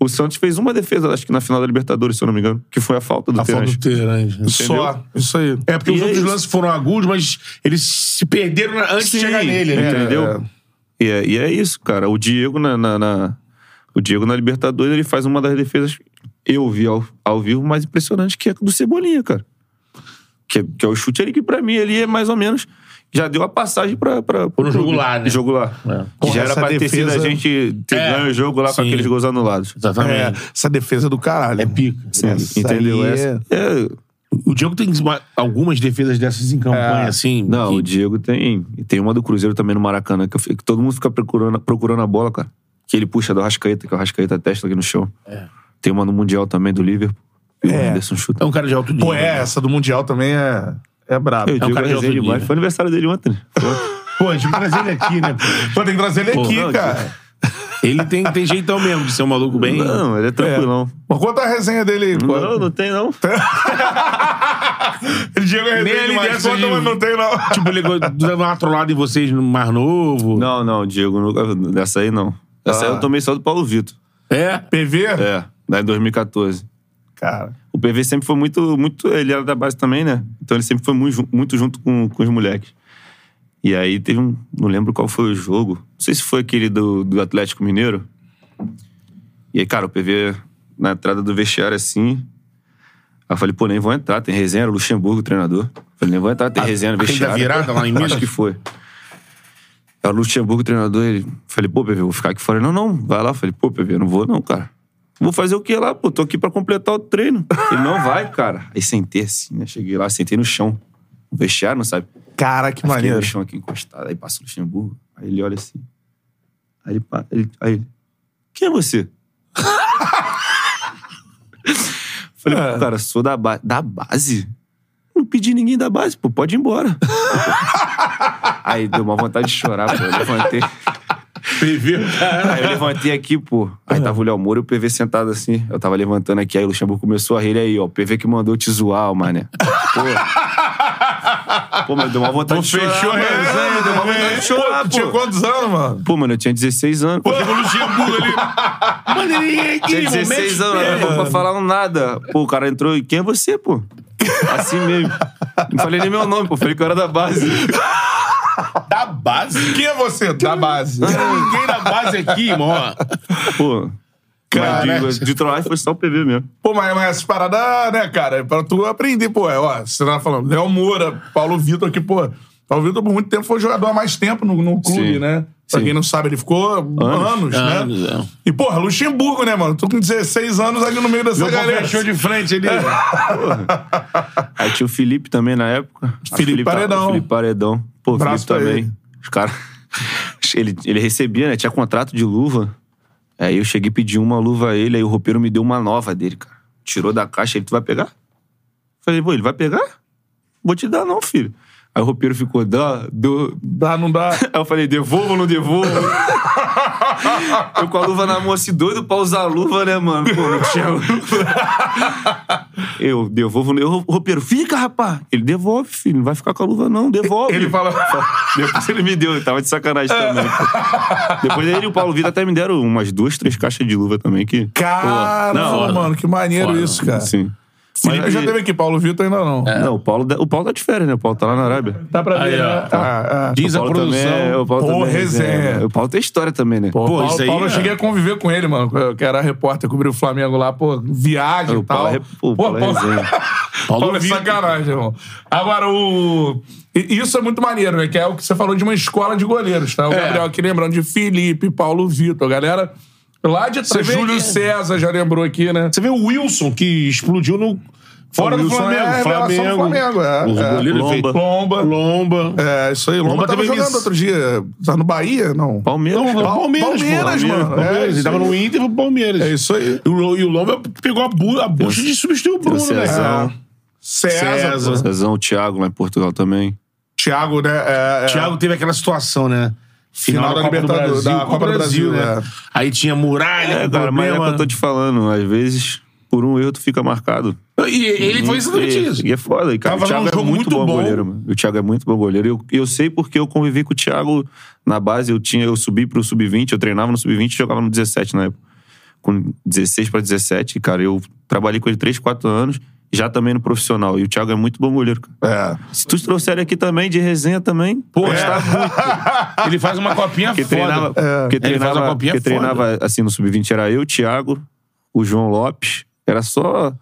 O Santos fez uma defesa, acho que na final da Libertadores, se eu não me engano, que foi a falta do A falta do Terence. Só. Isso aí. É porque E os é outros isso. lances foram agudos, mas eles se perderam antes de Sim, chegar nele, né? Entendeu? E, é, e é isso, cara. O Diego na, na- na- o Diego na Libertadores, ele faz uma das defesas que eu vi ao, ao vivo mais impressionante, que é do Cebolinha, cara. Que, é- que é o chute ali que pra mim ali é mais ou menos já deu a passagem pra, pra, pro no clube. jogo lá, né? Jogo lá. É. Porra, já era pra ter sido a defesa- gente ter É, ganho o jogo lá sim. com aqueles gols anulados. É, Exatamente. essa defesa do caralho. É pica. Sim, entendeu? aí Essa, é, O Diego tem uma- algumas defesas dessas em campanha, É. assim. Não, que- o Diego tem. e Tem uma do Cruzeiro também no Maracanã, que, eu que todo mundo fica procurando, procurando a bola, cara. Que ele puxa do Rascaeta, que o Rascaeta testa aqui no chão. Tem uma no Mundial também do Liverpool. E o É. Anderson chuta. É um cara de alto nível. Pô, é, né? essa do Mundial também é, é brabo. Eu um digo cara de resenha alto demais. Foi aniversário dele ontem. né? Pô, a gente vai trazer ele aqui, né? pô? Pô, tem que trazer ele Pô, aqui, não, cara. Ele tem, tem jeitão mesmo de ser um maluco bem. Não, ele é tranquilão. Mas conta a resenha dele aí, pô. Não, não tem não. Ele Diego é Nem resenha ele demais. dessa Conta, de- mas não tem, não. Tipo, ele dava uma trollada em vocês no mais novo. Não, não, Diego, nunca- dessa aí não. Dessa aí Ah. eu tomei só do Paulo Vitor. É? PV? É, da em 2014. Cara. O PV sempre foi muito, muito. Ele era da base também, né? Então ele sempre foi muito, ju- muito junto com, com os moleques. E aí teve um. Não lembro qual foi o jogo. Não sei se foi aquele do, do Atlético Mineiro. E aí, cara, o PV na entrada do vestiário assim. Aí eu falei, pô, nem vou entrar, tem resenha, era o Luxemburgo, o treinador. Falei, nem vou entrar, tem resenha no aquele da vestiário. virada lá em Minas? Acho que foi. É o Luxemburgo, o treinador, ele. Falei, pô, PV, vou ficar aqui fora. Não, não, vai lá. Falei, pô, PV, não vou não, cara. Vou fazer o que lá, pô? Tô aqui pra completar o treino. Ele não vai, cara. Aí sentei assim, né? Cheguei lá, sentei no chão. No vestiário, não sabe? Cara, que Aí maneiro. no chão aqui encostado. Aí passa o Luxemburgo. Aí ele olha assim. Aí ele, ele, aí ele quem é você? Falei, pô, cara, sou da, ba da base? Não pedi ninguém da base, pô, pode ir embora. aí deu uma vontade de chorar, pô. Eu levantei. PV, cara. Aí eu levantei aqui, pô. Aí tava o Léo Moura e o PV sentado assim. Eu tava levantando aqui, aí o Luxemburgo começou a rir aí, ó. O PV que mandou te zoar, ó, mané. Pô. Pô, mas deu uma vontade Pô, de chorar. fechou a mano. resenha, Deu uma vontade de chorar, Pô, tinha quantos anos, mano? Pô, mano, eu tinha 16 anos. Pô, Chegou o Luxemburgo ali. Mano, ele é tinha irmão, 16 mete anos, não dava pra falar um nada. Pô, o cara entrou e quem é você, pô? Assim mesmo. Não falei nem meu nome, pô. Falei que eu era da base. Da base? Quem é você? Da base. Ninguém da base aqui, irmão. Pô. Cara. Mas de, de trollagem foi só o PV mesmo. Pô, mas, mas essas paradas, né, cara, é pra tu aprender, pô. É, ó, você tava falando, Léo Moura, Paulo Vitor, que, pô, Paulo Vitor por muito tempo foi jogador há mais tempo no, no clube, Sim. né? Pra Sim. quem não sabe, ele ficou anos, né? Anos, é. E, porra, Luxemburgo, né, mano? Tu com 16 anos ali no meio dessa Meu galera. fechou de frente ali. Aí tinha o Felipe também na época. Que o Felipe tá- Paredão. Felipe Paredão. Pô, Braço Felipe também. ele. Os caras. Ele, ele recebia, né? Tinha contrato de luva. Aí eu cheguei e pedi uma luva a ele, aí o roupeiro me deu uma nova dele, cara. Tirou da caixa, ele, tu vai pegar? Falei, pô, ele vai pegar? Vou te dar não, filho. Aí o roupeiro ficou, dá, do... Dá, não dá. Aí eu falei, devolvo ou não devolvo? eu com a luva na mão, assim, doido pra usar a luva, né, mano? Pô, não tinha luva. Eu devolvo, eu, o roupeiro, fica, rapaz. Ele devolve, filho, não vai ficar com a luva, não, devolve. Ele fala- Depois ele me deu, ele tava de sacanagem também. pô. Depois ele e o Paulo Vitor até me deram umas duas, três caixas de luva também, que... Caramba, Não, mano, que maneiro Foda. isso, cara. Sim. Felipe Mas já aí- teve aqui, Paulo Vitor ainda não. Não, o Paulo, o Paulo tá de férias, né? O Paulo tá lá na Arábia. Dá pra Aí, ver, ó. né? Ah, ah. Diz a Paulo produção. também é- o Paulo Pô, também é resenha. O Paulo tem história também, né? Pô, Pô, Paulo, isso aí Paulo, eu é- cheguei a conviver com ele, mano, que era repórter, cobriu o Flamengo lá, pô, viagem e tal. Paulo é- pô, o Paulo é resenha. Paulo é Vitor. sacanagem, irmão. Agora, o... Isso é muito maneiro, né? Que é o que você falou de uma escola de goleiros, tá? O É. Gabriel aqui lembrando de Felipe, Paulo Vitor, galera lá de trás. vê Júlio que- César já lembrou aqui, né? Você vê o Wilson, que explodiu no... Fora O do Wilson Flamengo. é do Flamengo, é, Os é. goleiros Lomba. Lomba. Lomba. É, isso aí. Lomba, Lomba tava teve jogando isso. outro dia. Tá no Bahia? Não. Palmeiras. Não. Palmeiras, Palmeiras, pô. mano. Palmeiras. É, Ele tava no Inter e pro Palmeiras. É isso aí. E o, e o Lomba pegou a, bu a bucha de substituir o Bruno, né? César. César. pô. Cezão, o Thiago lá em Portugal também. Thiago, né? É, é. Thiago teve aquela situação, né? Final da Copa do Libertadores, Brasil, da Copa do Brasil, né? é. Aí tinha muralha, É, cara, mas é o que eu tô te falando. Às vezes, por um erro, tu fica marcado. E ele foi exatamente isso. E é foda. E, cara, Tava o Thiago num é jogo muito, muito bom, bom. goleiro, mano. O Thiago é muito bom goleiro. Eu, eu sei porque eu convivi com o Thiago na base. Eu, tinha, eu subi pro sub-20, eu treinava no sub-20 e jogava no 17 na época. Com 16 pra 17, cara, eu trabalhei com ele 3, 4 anos, já também no profissional. E o Thiago é muito bom goleiro, cara. É. Se tu trouxer ele aqui também, de resenha também, pô, está muito. Ele faz uma copinha Porque foda. treinava, porque Ele faz uma treinava, copinha porque foda. treinava assim no sub-20 era eu, o Thiago, o João Lopes, era só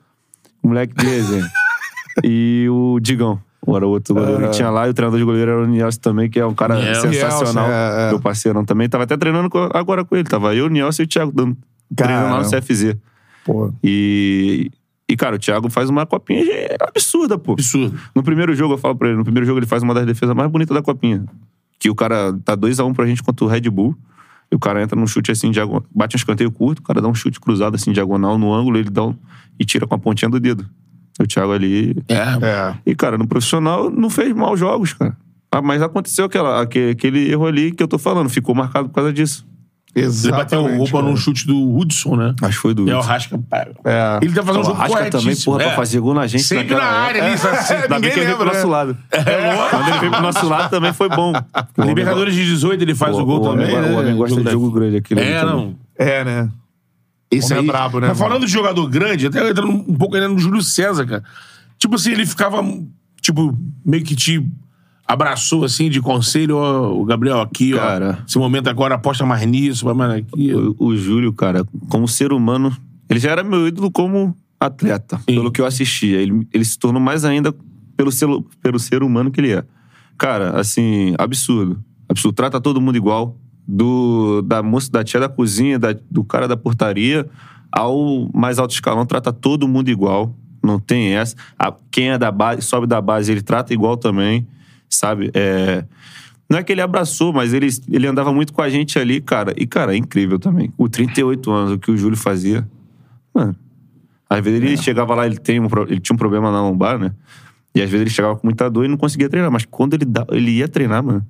moleque de resenha. e o Digão. Era o outro goleiro que tinha lá, e o treinador de goleiro era o Nielsen também, que é um cara Nielsen. sensacional. Nielsen, é, é. Meu parceirão também. Tava até treinando com- agora com ele. Tava eu, o Nielsen e o Thiago dando treino lá no Caramba. CFZ. Pô. E, e, cara, o Thiago faz uma copinha absurda, pô. Absurdo. No primeiro jogo, eu falo pra ele, no primeiro jogo ele faz uma das defesas mais bonitas da copinha. Que o cara tá 2x1 pra gente contra o Red Bull. E o cara entra num chute assim, diagonal, bate um escanteio curto, o cara dá um chute cruzado assim, diagonal no ângulo, ele dá um, e tira com a pontinha do dedo. O Thiago ali. É. É. E, cara, no profissional não fez maus jogos, cara. Ah, mas aconteceu aquela, aque- aquele erro ali que eu tô falando, ficou marcado por causa disso. Ele Exatamente. bateu o roupa num chute do Hudson, né? Acho que foi do. E é o Rasca. É. Ele tá fazendo um o jogo Rasca também, porra, É. pra fazer gol na gente. Sempre na área, ali, sabe? Ainda bem que ele veio pro lembra, nosso né? lado. Quando ele veio pro nosso lado também foi bom. Libertadores de 18 ele faz o, gol o também. Né? o homem gosta de jogo grande aqui. É, não. É, né? Esse aí. é brabo, né, Mas mano? falando de jogador grande, até entrando um pouco ainda no Júlio César, cara. Tipo assim, ele ficava, tipo, meio que te abraçou assim de conselho, ó, o Gabriel aqui, ó. Cara. Esse momento agora aposta mais nisso, vai mais naquilo. O, o Júlio, cara, como ser humano, ele já era meu ídolo como atleta, pelo que eu assistia. Ele, ele se tornou mais ainda pelo ser, pelo ser humano que ele é. Cara, assim, absurdo. Absurdo. Trata todo mundo igual. Do, da moça, da tia da cozinha, da- do cara da portaria, ao mais alto escalão, trata todo mundo igual. Não tem essa. A- quem é da base, sobe da base, ele trata igual também, sabe? É, não é que ele abraçou, mas ele, ele andava muito com a gente ali, cara. E, cara, é incrível também. O 38 anos, o que o Júlio fazia. Mano, às vezes ele chegava lá, ele, tem um, ele tinha um problema na lombar, né? E às vezes ele chegava com muita dor e não conseguia treinar. Mas quando ele, dá, ele ia treinar, mano,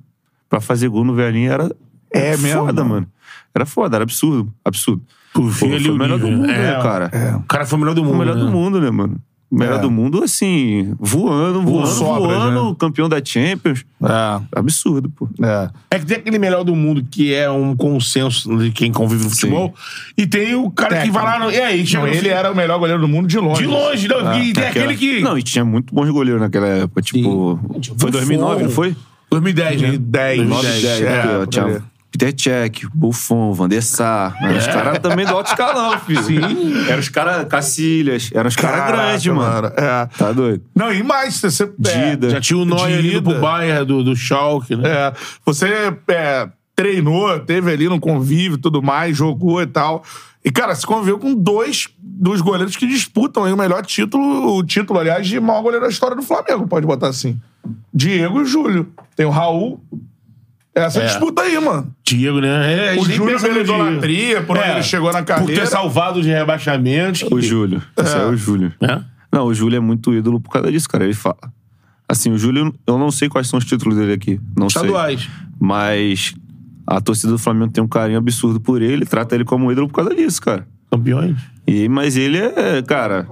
pra fazer gol no velhinho era. É mesmo, Foda, mano. mano. Era foda, era absurdo. Absurdo. Pô, vê foi ali o melhor do mundo, É, né, cara? O cara foi o melhor do O mundo. melhor né? do mundo, né, mano? Melhor É. do mundo, assim, voando, voando, voando, né? campeão da Champions. É, Absurdo, pô. é. É que tem aquele melhor do mundo que é um consenso de quem convive no futebol. E tem o cara que vai lá. No, e aí, Não, no ele fim- era o melhor goleiro do mundo de longe. De longe, não. e tem aquele que. Não, e tinha muito bons goleiros naquela época. Tipo, foi 2009, não foi? 2010, né? 2010. 9, 10, é, aqui, ó, ali. Peter Cech, Buffon, Van der Sar. Eram os caras também do alto escalão, filho. Sim. Eram os caras Cacilhas. Eram os caras grandes, mano. É. Tá doido? Não, e mais, você... é, Dida. Já tinha o Neuer indo pro. Bayern do, do Schalke, né? É, você é, treinou, teve ali no convívio e tudo mais, jogou e tal. E, cara, se conviveu com dois dos goleiros que disputam aí o melhor título, o título, aliás, de maior goleiro da história do Flamengo, pode botar assim. Diego e Júlio. Tem o Raul. Essa É. disputa aí, mano. Diego, né? É, a gente O nem Júlio pensa pela Diego. idolatria, por onde ele chegou na Por carreira. ter salvado de rebaixamentos. O Júlio. Esse é o Júlio. É. Não, o Júlio é muito ídolo por causa disso, cara. Ele fala. Assim, o Júlio, eu não sei quais são os títulos dele aqui. Não Estaduais. sei. Mas a torcida do Flamengo tem um carinho absurdo por ele, trata ele como ídolo por causa disso, cara. Campeões. E, mas ele é, cara,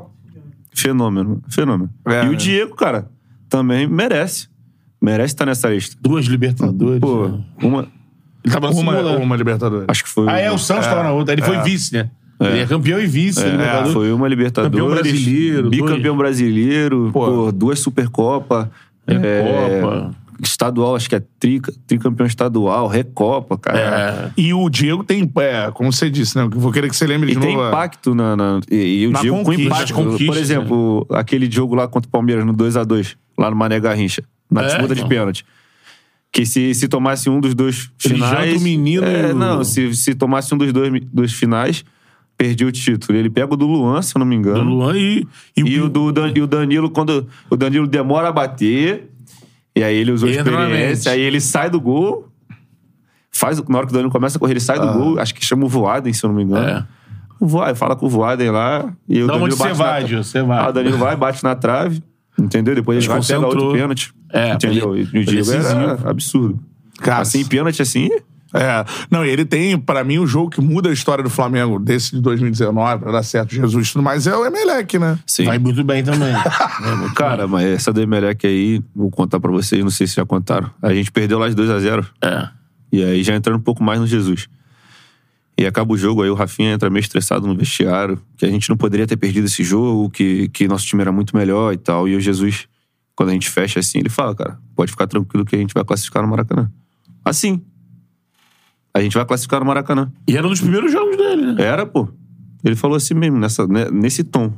fenômeno. Fenômeno. É, e o né? Diego, cara, também merece. Merece estar nessa lista. Duas Libertadores. Pô, né? uma. Ele tava na Uma, segunda. uma Libertadores. Acho que foi. Ah, é, o Santos tava na outra. Ele foi vice, né? Ele é campeão e vice. É, foi uma Libertadores. Campeão brasileiro, Bicampeão brasileiro. Pô. Pô, duas Supercopa. é, Copa. Estadual, acho que é tri, tricampeão estadual, Recopa, cara. É. E o Diego tem, é, como você disse, né? Eu vou querer que você lembre E de tem novo. impacto na. na- e, e o Na Diego com conquista. impacto. Conquista, Por exemplo, aquele jogo lá contra o Palmeiras no 2x2, lá no Mané Garrincha, na É, disputa de então. pênalti. Que se, se tomasse um dos dois Ele finais. o menino É, e não, se, se tomasse um dos dois, dois finais, perdia o título. Ele pega o do Luan, se eu não me engano. Do Luan e, E o, do, Dan- e o Danilo, quando o Danilo demora a bater, e aí ele usou Entra experiência, aí ele sai do gol, faz, o- na hora que o Danilo começa a correr, ele sai do gol, acho que chama o Voaden, se eu não me engano. É. O Voaden, fala com o Voaden lá, e o Da Danilo onde você vai, na, Gil? Você vai. Ah, o Danilo vai, bate na trave, entendeu? Depois ele vai pegar Desconcentrou. outro pênalti. É, entendeu? ele- E o Diego é era decisivo. absurdo. Cara, assim, pênalti assim, É. Não, ele tem, pra mim, o jogo que muda a história do Flamengo desse de 2019, pra dar certo Jesus e tudo mais, é o Emelec, né? sim. Vai muito bem também. Cara, mas essa do Emelec aí, vou contar pra vocês, não sei se já contaram. A gente perdeu lá de 2x0. É. E aí já entrando um pouco mais no Jesus. E acaba o jogo, aí o Rafinha entra meio estressado no vestiário, que a gente não poderia ter perdido esse jogo, que, que nosso time era muito melhor e tal. E o Jesus, quando a gente fecha assim, ele fala, cara, pode ficar tranquilo que a gente vai classificar no Maracanã. Assim. A gente vai classificar no Maracanã. E era um dos primeiros jogos dele, né? Era, pô. Ele falou assim mesmo, nessa, né, nesse tom.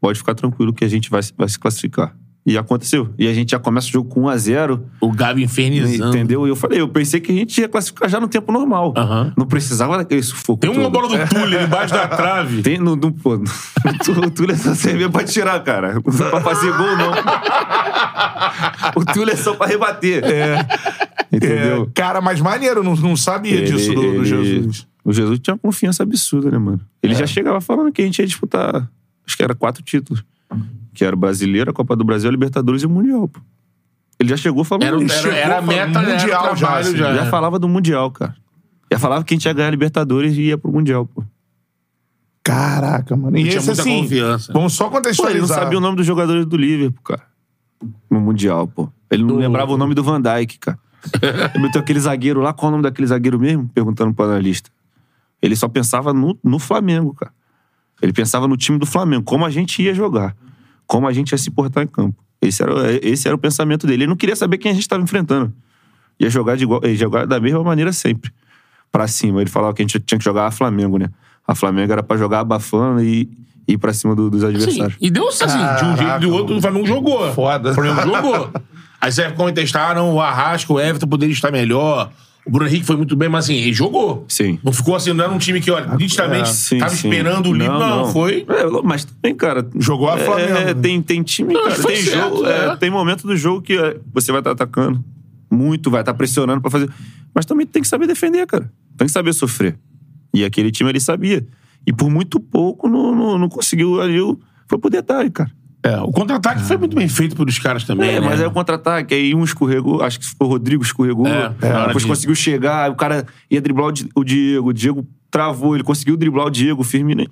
Pode ficar tranquilo que a gente vai, vai se classificar. E aconteceu. E a gente já começa o jogo com 1x0. O Gabi infernizando. Entendeu? E eu falei, eu pensei que a gente ia classificar já no tempo normal. Aham. Não precisava daquele sufoco. Tem uma todo. bola do Túlio embaixo da trave. Tem no, no, pô, no, o Túlio é só servia pra tirar, cara. Não é pra fazer gol, não. o Túlio é só pra rebater. É, Entendeu? cara, mas maneiro, não, não sabia disso do, do ele- Jesus. O Jesus tinha uma confiança absurda, né, mano? Ele já chegava falando que a gente ia disputar, acho que era quatro títulos. Que era o Brasileiro, a Copa do Brasil, a Libertadores e o Mundial, pô. Ele já chegou falando Era, isso. era, era a meta falando mundial Era o já, assim. já. Já falava do Mundial, cara. Já falava que a gente ia ganhar a Libertadores e ia pro Mundial, pô. Caraca, mano. E tinha esse, muita assim, confiança. vamos só Pô, ele contextualizar. não sabia o nome dos jogadores do Liverpool, cara. No Mundial, pô. Ele não lembrava o nome do Van Dijk, cara. Ele meteu aquele zagueiro lá, qual é o nome daquele zagueiro mesmo? Perguntando pro analista. Ele só pensava no, no Flamengo, cara. Ele pensava no time do Flamengo, como a gente ia jogar, como a gente ia se portar em campo. Esse era, esse era o pensamento dele. Ele não queria saber quem a gente estava enfrentando. Ia jogar, de igual, ia jogar da mesma maneira sempre. Pra cima. Ele falava que a gente tinha que jogar a Flamengo, né? A Flamengo era pra jogar abafando e ir pra cima do- dos Sim, adversários. e deu assim, de um jeito e do outro, o Flamengo jogou. Foda. O Flamengo jogou. Aí você vai contestar, ah, não, o Arrasca, o Everton poderia estar melhor. O Bruno Henrique foi muito bem, mas assim, ele jogou. Sim. Não ficou assim, não era um time que, olha, nitidamente Sim, tava sim. esperando o livro. Não, foi. É, mas também, cara. Jogou a é, Flamengo. é, tem, tem time, Não, cara, tem certo, jogo. é. é, tem momento do jogo que é, você vai estar atacando muito, vai estar pressionando pra fazer. Mas também tem que saber defender, cara. Tem que saber sofrer. E aquele time ele sabia. E por muito pouco não, não, não conseguiu ali. o- Foi pro detalhe, cara. É, o contra-ataque foi muito bem feito pelos caras também. É, né? mas aí o contra-ataque, aí um escorregou, acho que foi o Rodrigo escorregou, É, é, depois de- conseguiu chegar, o cara ia driblar o Di- o Diego, o Diego travou, ele conseguiu driblar o Diego, o Firmino,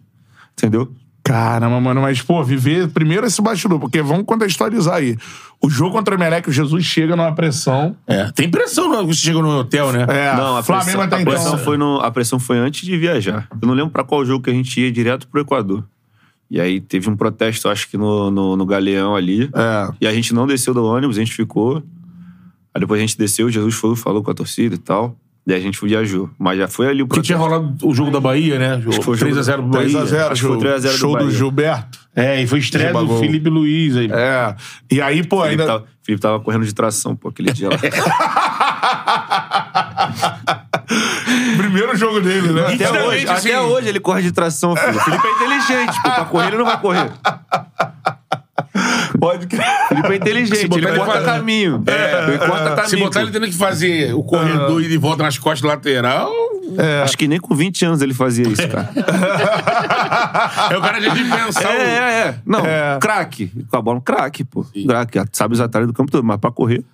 entendeu? Caramba, mano, mas, pô, viver primeiro esse bastidor, porque vamos contextualizar aí. O jogo contra o Emelec, o Jesus chega numa pressão. É, tem pressão quando você chega no hotel, né? É, Não, a Flamengo pressão, até a então. pressão foi no- a pressão foi antes de viajar. Eu não lembro pra qual jogo que a gente ia direto pro Equador. E aí teve um protesto, acho que no, no, no Galeão ali. É. E a gente não desceu do ônibus, a gente ficou. Aí depois a gente desceu, Jesus foi, falou com a torcida e tal. Daí a gente viajou. Mas já foi ali o Porque tinha protesto. rolado o jogo da Bahia, né? que foi o jogo 3x0 pro Bahia. 3x0, Acho que foi 3 a 0 do show do. Gilberto. É, e foi estreia do. Felipe Luiz aí. É. E aí, pô, Felipe, ainda. tava, o Felipe tava correndo de tração, pô, aquele dia lá. Primeiro jogo dele, né? Até Literalmente, hoje, assim. até hoje ele corre de tração, filho. O Felipe é inteligente, pô. Pra correr ele não vai correr. Pode crer. O Felipe é inteligente, Se botar ele ele corta caminho. ele corta caminho. Se botar ele tendo que fazer o corredor e de volta nas costas lateral, Acho que nem com 20 anos ele fazia isso, cara. é o cara de pensar. É, é, é. Não, craque. Com a bola, um craque, pô. Craque. Sabe os atalhos do campo todo, mas pra correr.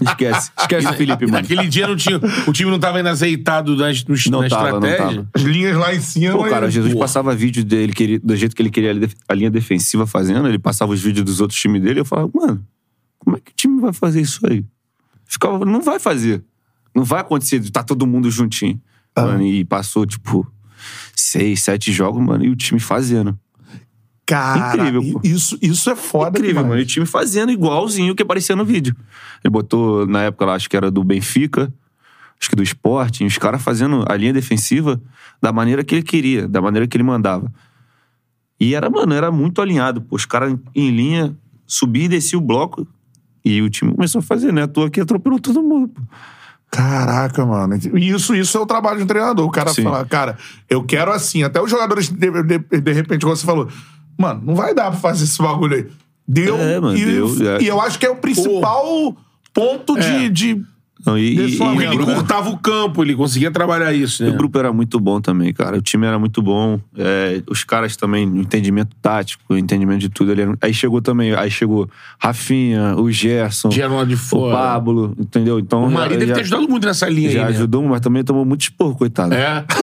Esquece. Esquece o Felipe, mano. naquele dia não tinha, o time não tava ainda azeitado nas, nos- Não na tava, não estratégia. tava. As linhas lá em cima. Pô, cara, Jesus Pô. passava vídeo dele, que ele- do jeito que ele queria a linha defensiva fazendo, ele passava os vídeos dos outros times dele, eu falava, mano, como é que o time vai fazer isso aí? Ficava, não vai fazer. Não vai acontecer de tá todo mundo juntinho. Mano, e passou, tipo, seis, sete jogos, mano, e o time fazendo. Cara, Incrível, pô. isso, isso é foda Incrível, demais. mano. E o time fazendo igualzinho o que aparecia no vídeo. Ele botou, na época lá, acho que era do Benfica, acho que do Sporting, os caras fazendo a linha defensiva da maneira que ele queria, da maneira que ele mandava. E era, mano, era muito alinhado. Pô, os caras em linha, subia e descia o bloco. E o time começou a fazer, né? A toa que atropelou todo mundo. Pô. Caraca, mano. E Isso, isso é o trabalho de um treinador. O cara Sim. falar, cara, eu quero assim. Até os jogadores, de, de, de repente, como você falou, mano, não vai dar pra fazer esse bagulho aí. Deu. É, mano, e, deu, é. e eu acho que é o principal ponto de, É. de. Não, e, Desse e- e- Ele né? cortava o campo, ele conseguia trabalhar isso, né? O grupo era muito bom também, cara. O time era muito bom. É, os caras também, o entendimento tático, o entendimento de tudo. Ele era- Aí chegou também, aí chegou Rafinha, o Gerson, de o. Pablo, entendeu? Então O Marinho deve já, ter ajudado muito nessa linha já aí, né? ajudou, mas também tomou muito esporro, coitado. É.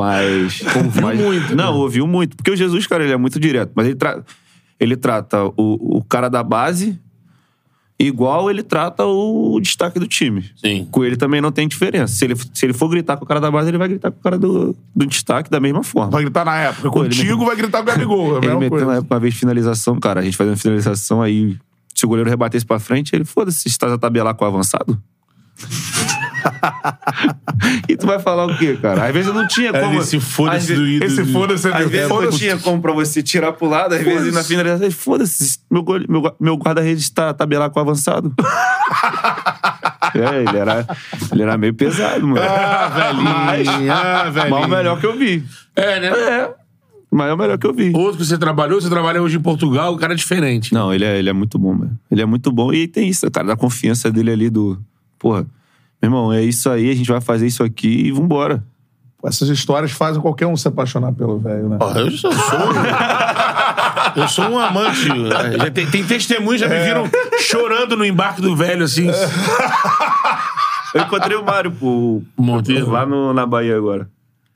Mas. mas- muito, Não, ouviu muito. Porque o Jesus, cara, ele é muito direto. Mas ele, tra- ele trata o, o cara da base igual ele trata o destaque do time. Sim. Com ele também não tem diferença. Se ele, se ele for gritar com o cara da base, ele vai gritar com o cara do, do destaque da mesma forma. Vai gritar na época. Ele Contigo me- vai gritar com o Gabigol. É Ele meteu coisa. na época uma vez finalização, cara. A gente fazendo finalização, aí se o goleiro rebatesse pra frente, ele, foda-se, você tá a tabelar com o avançado. e tu vai falar o quê, cara? Às vezes não tinha como. esse foda-se do ídolo. Esse foda-se é Às vezes não foda-se. tinha como pra você tirar pro lado, às vezes na finalização, foda-se, meu, meu, meu guarda-redes tá a tabelar com avançado. é, ele era, ele era meio pesado, mano. Ah, velhinho. Ah, velhinho. mas o melhor que eu vi. É, né? É. Mas é o melhor que eu vi. Outro que você trabalhou, você trabalha hoje em Portugal, o cara é diferente. Não, ele é, ele é muito bom, velho. Ele é muito bom. E tem isso, cara, da confiança dele ali do. Porra, meu irmão, é isso aí, a gente vai fazer isso aqui e vambora. Essas histórias fazem qualquer um se apaixonar pelo velho, né? Porra, eu sou, sou um, eu sou um amante. né? Já tem, tem testemunhos já me viram chorando no embarque do velho, assim. Eu encontrei o Mário, pô. Monteiro. Lá no, na Bahia agora.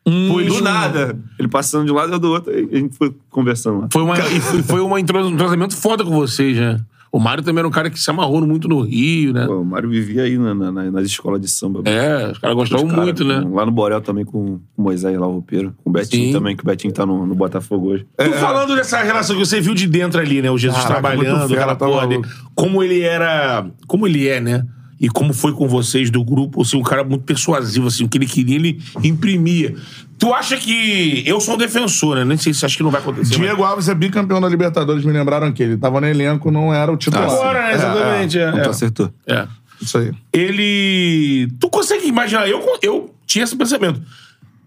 Foi Do nada. Ele passando de um lado e eu do outro, aí a gente foi conversando lá. Foi, uma, e foi, foi um entrosamento foda com vocês, né? O Mário também era um cara que se amarrou muito no Rio, né? Pô, o Mário vivia aí na- na- na- nas escolas de samba. É, os caras gostavam Os cara, muito, né? Lá no Borel também com o Moisés lá, o roupeiro. Com o Betinho Sim. também, que o Betinho tá no, no Botafogo hoje. Tu falando dessa relação que você viu de dentro ali, né? O Jesus Caraca, trabalhando, aquela tá porra dele. Como ele era. Como ele é, né? E como foi com vocês do grupo, assim, um cara muito persuasivo, assim, o que ele queria, ele imprimia. Tu acha que. Eu sou um defensor, né? Nem sei se acha que não vai acontecer. Diego Alves é bicampeão da Libertadores, me lembraram que ele tava no elenco, não era o titular. mas Agora, né? Exatamente. É, Então tu é. acertou. É. Isso aí. Ele. Tu consegue imaginar? Eu, eu tinha esse pensamento.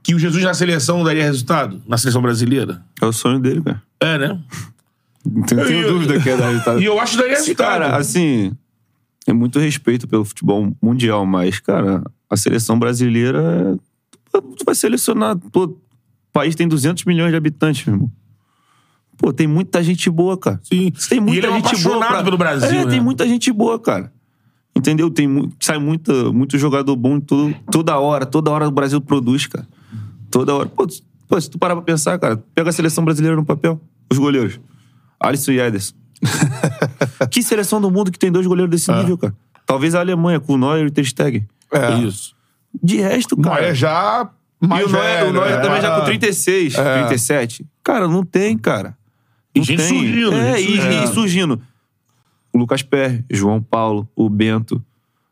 Que o Jesus na seleção daria resultado? Na seleção brasileira? É o sonho dele, cara. É, né? Não tenho, tenho Eu- dúvida que é dar resultado. E eu acho que daria Esse resultado. cara, assim, é muito respeito pelo futebol mundial, mas, cara, a seleção brasileira. Tu vai selecionar. Pô, o país tem 200 milhões de habitantes, meu irmão. Pô, tem muita gente boa, cara. Sim. Tem muita E ele é um gente boa. pra- pelo Brasil, É, né? tem muita gente boa, cara. Entendeu? Tem. Sai muita, muito jogador bom todo, toda hora. Toda hora o Brasil produz, cara. Toda hora. Pô, pô, se tu parar pra pensar, cara, pega a seleção brasileira no papel. Os goleiros. Alisson e Ederson. que seleção do mundo que tem dois goleiros desse nível, cara? Talvez a Alemanha, com o Neuer e o Ter Stegen. É. Isso. De resto, cara... Mas é já mais e o Neuer, velho, o Neuer né? também já com 36, É. 37. Cara, não tem, cara. E Não gente tem. surgindo, É, gente e, surgindo. e surgindo. O Lucas Pérez, João Paulo, o Bento.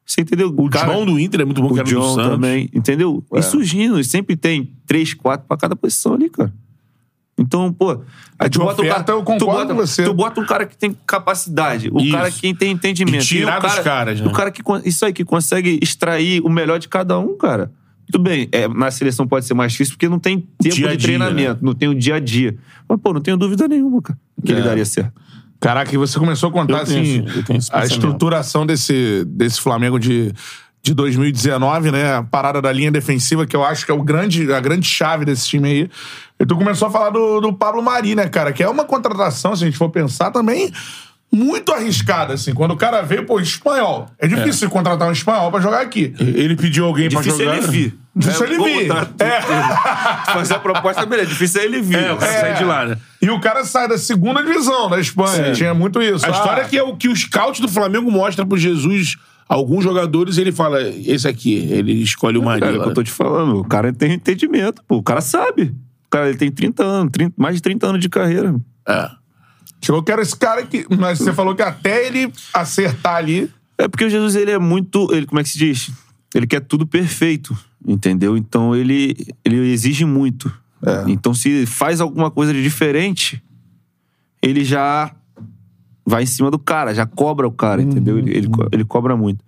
Você entendeu? O John do Inter é muito bom, que o era do John Santos. também, entendeu? E surgindo, e sempre tem três, quatro pra cada posição ali, cara. Então, pô, aí de oferta, eu concordo tu bota, com você. Tu bota um cara que tem capacidade, o Isso. cara que tem entendimento. E tirar o dos cara, caras, né? O cara que, isso aí, que consegue extrair o melhor de cada um, cara. Tudo bem, é, na seleção pode ser mais difícil porque não tem tempo Dia de dia, treinamento, não tem o dia a dia. Mas, pô, não tenho dúvida nenhuma, cara, que ele É. daria certo. Caraca, e você começou a contar Eu assim, tenho a estruturação desse, desse Flamengo de, de 2019, né? A parada da linha defensiva, que eu acho que é o grande, a grande chave desse time aí. E tu começou a falar do, do Pablo Mari, né, cara? Que é uma contratação, se a gente for pensar, também muito arriscada, assim. Quando o cara veio, pô, espanhol. É difícil contratar um espanhol pra jogar aqui. Ele pediu alguém pra Difícil jogar. é ele vir. Difícil É, ele vir. É. Fazer a proposta, beleza. Difícil é ele vir. É, o cara sai de lá, né? E o cara sai da segunda divisão da Espanha. Tinha muito isso. A história é que é o que o scout do Flamengo mostra pro Jesus alguns jogadores, ele fala, esse aqui, ele escolhe o Cara, é o que eu tô te falando. O cara tem entendimento, pô. O cara sabe. O cara ele tem 30 anos, 30 mais de 30 anos de carreira. É. Chegou que era esse cara que. Mas você falou que até ele acertar ali. É porque o Jesus, ele é muito. Ele, como é que se diz? Ele quer tudo perfeito, entendeu? Então ele, ele exige muito. Então, se faz alguma coisa de diferente, ele já vai em cima do cara, já cobra o cara, entendeu? Ele, ele, co- ele cobra muito.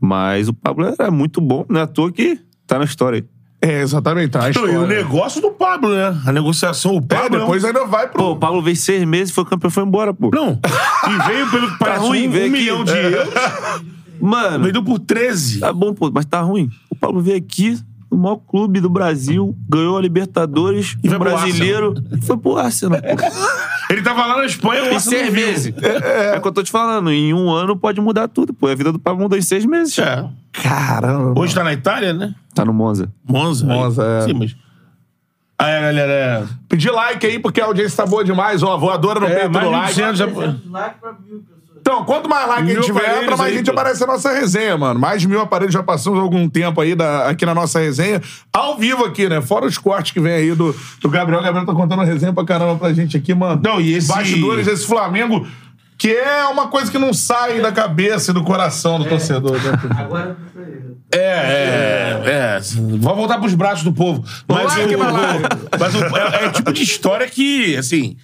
Mas o Pablo era muito bom, não é à toa que tá na história aí. É, exatamente. Tá, a Então, e o negócio do Pablo, né? A negociação, o É, Pablo. depois ainda vai pro. Pô, o Pablo veio seis meses, foi campeão, foi embora, pô. Não. E veio pelo que parece ruim, um, veio um aqui. milhão de euros. Mano, Vendeu por 13. Tá bom, pô, mas tá ruim. O Paulo veio aqui, no maior clube do Brasil, ganhou a Libertadores, E um brasileiro, e foi pro Arsenal. Ele tava lá na Espanha, o Em seis meses. É, o que eu tô te falando. Em um ano pode mudar tudo, pô. A vida do Pablo mudou em seis meses. É. Caramba. Hoje tá na Itália, né? Tá no Monza. Monza. Monza, aí. é. Sim, mas... Aí, galera, é... Pedir like aí, porque a audiência tá boa demais. Ó, voadora no É, peito mais do like. 200 já... Então, quanto mais like a Mil gente tiver, pra mais aí, gente pô. aparece a nossa resenha, mano. Mais de mil aparelhos já passamos algum tempo aí da- aqui na nossa resenha. Ao vivo aqui, né? Fora os cortes que vem aí do, do Gabriel. O Gabriel tá contando resenha pra caramba pra gente aqui, mano. Não, e esse- Bastidores desse Flamengo, que é uma coisa que não sai da cabeça e do coração do torcedor. Né? É, é, é. Vou voltar pros braços do povo. Mas, like, o, mas o- é, é o tipo de história que, assim.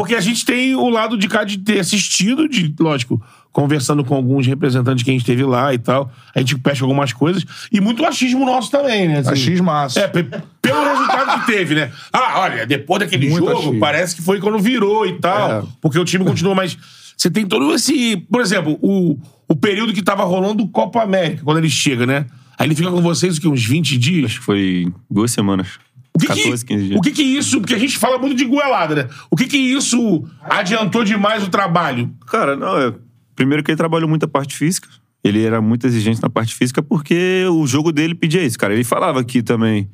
Porque a gente tem o lado de cá de ter assistido, de, lógico, conversando com alguns representantes que a gente teve lá e tal. A gente pesca algumas coisas. E muito achismo nosso também, né? Assim, Achismaço. É, pe- pelo resultado que teve, né? Ah, olha, depois daquele Muito jogo, achismo. parece que foi quando virou e tal. É. Porque o time continua mais. Você tem todo esse. Por exemplo, o, o período que tava rolando o Copa América, quando ele chega, né? Aí ele fica com vocês o quê? Uns 20 dias? Acho que foi duas semanas. O que, 14, que, 15 dias. o que que isso. Porque a gente fala muito de goelada, né? O que que isso adiantou demais o trabalho? Cara, não, é. Primeiro que ele trabalhou muito a parte física. Ele era muito exigente na parte física porque o jogo dele pedia isso, cara. Ele falava aqui também,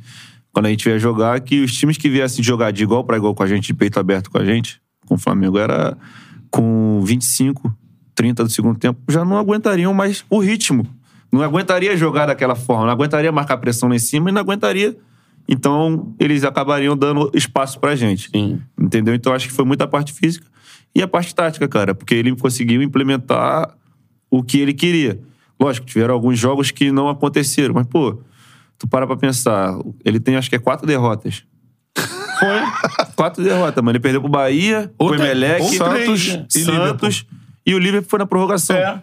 quando a gente ia jogar, que os times que viessem jogar de igual pra igual com a gente, de peito aberto com a gente, com o Flamengo, era com 25, 30 do segundo tempo, já não aguentariam mais o ritmo. Não aguentaria jogar daquela forma, não aguentaria marcar pressão lá em cima e não aguentaria. Então, eles acabariam dando espaço pra gente. Entendeu? Então, acho que foi muita parte física e a parte tática, cara, porque ele conseguiu implementar o que ele queria. Lógico, tiveram alguns jogos que não aconteceram, mas, pô, tu para pra pensar, ele tem acho que é quatro derrotas. Foi? quatro derrotas, mano. Ele perdeu pro Bahia, Outra- pro Emelec, Santos, três, né? E Santos e o Liverpool foi na prorrogação. É.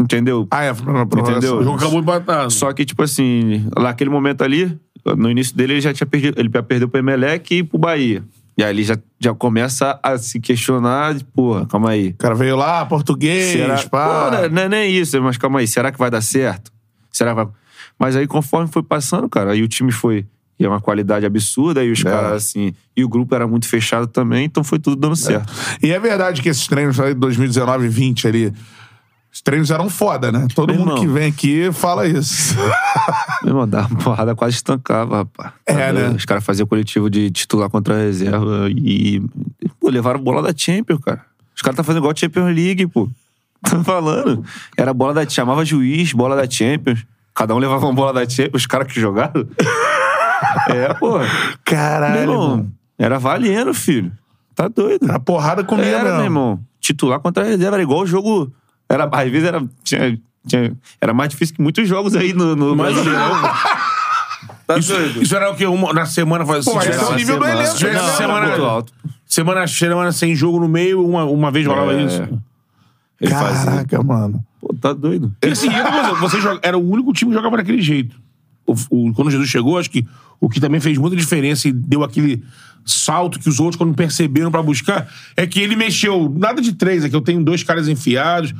Entendeu? Ah, é, na prorrogação. Entendeu? O jogo acabou empatado. Só que, tipo assim, naquele momento ali, no início dele, ele já tinha perdido. Ele já perdeu pro Emelec e pro Bahia. E aí ele já, já começa a se questionar, de, porra, calma aí. O cara veio lá, português, Será? pá. Pô, não, é- não é nem isso, mas calma aí, será que vai dar certo? Será que vai... Mas aí, conforme foi passando, cara, aí o time foi. E é uma qualidade absurda, e os caras, assim. E o grupo era muito fechado também, então foi tudo dando certo. E é verdade que esses treinos de 2019 e 20 ali, os treinos eram foda, né? Todo Meu mundo irmão. que vem aqui fala isso. Meu irmão, dava uma porrada quase estancava, rapaz. É, né? Os caras faziam coletivo de titular contra a reserva e. Pô, levaram bola da Champions, cara. Os caras tá fazendo igual a Champions League, pô. Tô falando. Era bola da. Chamava juiz, bola da Champions. Cada um levava uma bola da Champions, os caras que jogaram. é, pô. Meu Caralho, irmão, mano. era valendo, filho. Tá doido. A porrada comia Era, meu irmão. Titular contra a reserva. Era igual o jogo. Era, às vezes era. tinha- tinha- era mais difícil que muitos jogos aí no, no Brasileirão. Tá Isso, doido. isso era o quê? Uma, na semana? Pô, se mas esse é o nível do semana. elenco. Não, né? semana- alto. semana, semana sem jogo no meio, uma, uma vez rolava É. isso. Ele fazia. Caraca, mano. Pô, tá doido. E assim, coisa, você joga- era o único time que jogava daquele jeito. O, o- quando Jesus chegou, acho que o que também fez muita diferença e deu aquele salto que os outros, quando perceberam pra buscar, é que ele mexeu nada de três, é que eu tenho dois caras enfiados,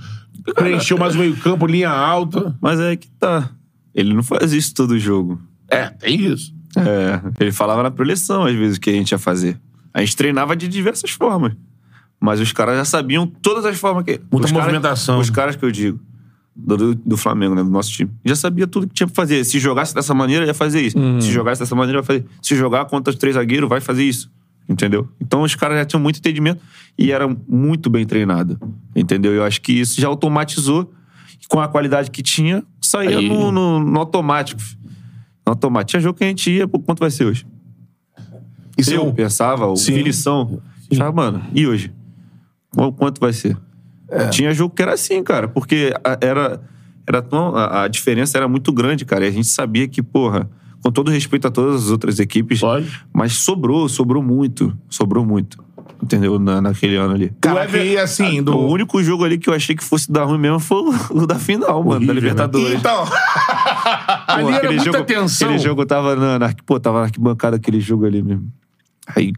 preencheu mais o meio-campo, linha alta. Mas é que tá. Ele não faz isso todo jogo. É, tem isso. É. Ele falava na preleção, às vezes, o que a gente ia fazer. A gente treinava de diversas formas. Mas os caras já sabiam todas as formas que. Muita os caras- movimentação. os caras que eu digo. Do, do, Flamengo, né? Do nosso time. Já sabia tudo que tinha pra fazer. Se jogasse dessa maneira, ia fazer isso. Uhum. Se jogasse dessa maneira, ia fazer. Se jogar contra os três zagueiros, vai fazer isso. Entendeu? Então os caras já tinham muito entendimento e era muito bem treinado. Entendeu? Eu acho que isso já automatizou. Com a qualidade que tinha, saía Aí- no, no- no automático. No automático. Tinha jogo que a gente ia, pô, quanto vai ser hoje? Isso eu é um- pensava, o Sim. Vinição. Falava, mano, e hoje? Qu- Quanto vai ser? Tinha jogo que era assim, cara, porque a- era, era tão, a, a diferença era muito grande, cara. E a gente sabia que, porra, com todo respeito a todas as outras equipes, Lógico. mas sobrou, sobrou muito. Sobrou muito. Entendeu? Na, naquele ano ali. Cara, que assim, do... O único jogo ali que eu achei que fosse dar ruim mesmo foi o, o da final, mano, da Horrível, né? Libertadores. Então, Ali Pô, era aquele muita jogo, tensão. Aquele jogo tava na, na, pô, tava na arquibancada aquele jogo ali mesmo. Aí,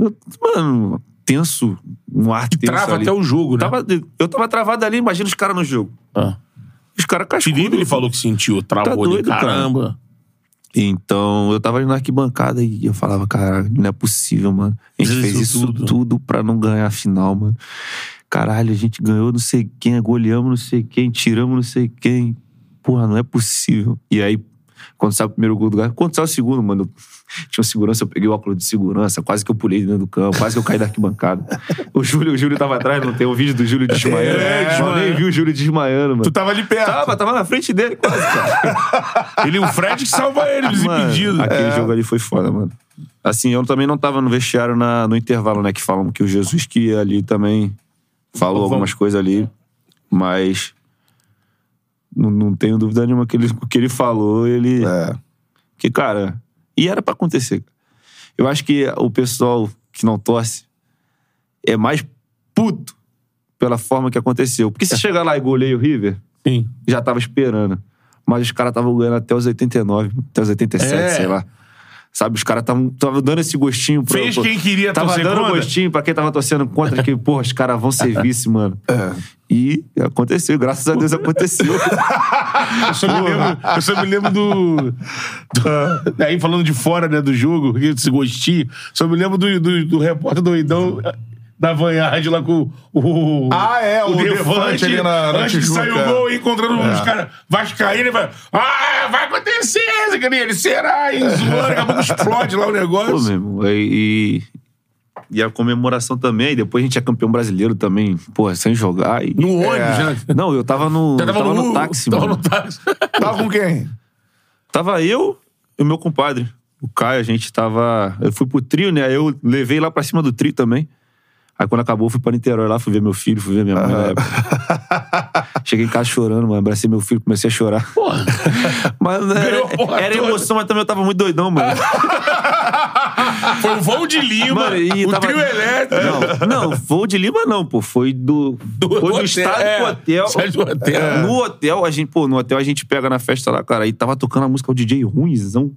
eu- mano, tenso, um ar tenso Trava ali. até o jogo, né? Tava, eu tava travado ali, imagina os caras no jogo. Ah. Os caras cascudos. Felipe, ele falou que sentiu, travou Tá ali, doido, cara. caramba. Então, eu tava ali na arquibancada e eu falava, cara, não é possível, mano. A gente Fez fez isso isso tudo. tudo. pra não ganhar a final, mano. Caralho, a gente ganhou não sei quem, goleamos não sei quem, tiramos não sei quem. Porra, não é possível. E aí, quando saiu o primeiro gol do Galo, quando saiu o segundo, mano, eu- tinha segurança, eu peguei o óculos de segurança, quase que eu pulei dentro do campo, quase que eu caí da arquibancada. o Júlio, o Júlio tava atrás, não tem um vídeo do Júlio desmaiando. É, eu desmaiando. nem vi o Júlio desmaiando, mano. tu tava ali perto. Tava, tava na frente dele quase, cara. Ele, o Fred que salva ele, desimpedido. Aquele É. jogo ali foi foda, mano. Assim, eu também não tava no vestiário na- no intervalo, né? Que falam que o Jesus que ia ali também falou algumas coisas ali, mas não, não tenho dúvida nenhuma que ele, o que ele falou, ele. É. Que, cara, e era pra acontecer. Eu acho que o pessoal que não torce é mais puto pela forma que aconteceu. Porque se chegar lá e goleia o River, Sim. já tava esperando. Mas os caras estavam ganhando até os 89, até os 87, É. sei lá. Sabe, os caras estavam dando esse gostinho pro. Fez quem queria Tava torcer dando contra. gostinho pra quem tava torcendo contra, que, porra, os caras vão ser vice, mano. É. E aconteceu, graças a Deus aconteceu. Eu só me lembro, eu só me lembro do, do- Aí falando de fora, né, do jogo, esse gostinho. Só me lembro do, do, do repórter doidão da Vanhard lá com o. Ah, é, o Defante ali na- na Antes que sair o gol, encontrando os caras vascaínos e vai. Ah, vai acontecer, Zé ele será, e zoando, daqui a pouco explode lá o Pô, negócio. meu irmão, e, e a comemoração também, depois a gente é campeão brasileiro também, porra, sem jogar. E... No ônibus, né? Não, eu tava no, Já eu tava no táxi, Tava mano. no táxi. Tava com quem? Tava eu e o meu compadre, o Caio, a gente tava. Eu fui pro trio, né? Aí eu levei lá pra cima do trio também. Aí quando acabou, fui pra Niterói lá, fui ver meu filho, fui ver minha mãe na época. Cheguei em casa chorando, mano. Abracei meu filho, comecei a chorar. Porra. Mas né, porra era toda. emoção, mas também eu tava muito doidão, mano. Foi o voo de Lima, Mano, e o tava- trio elétrico. Não, não, voo de Lima não, pô. Foi do. foi do hotel, estádio é. pro hotel. Do hotel. É. No hotel, a gente, pô, no hotel a gente pega na festa lá, cara. Aí tava tocando a música o DJ Ruizão.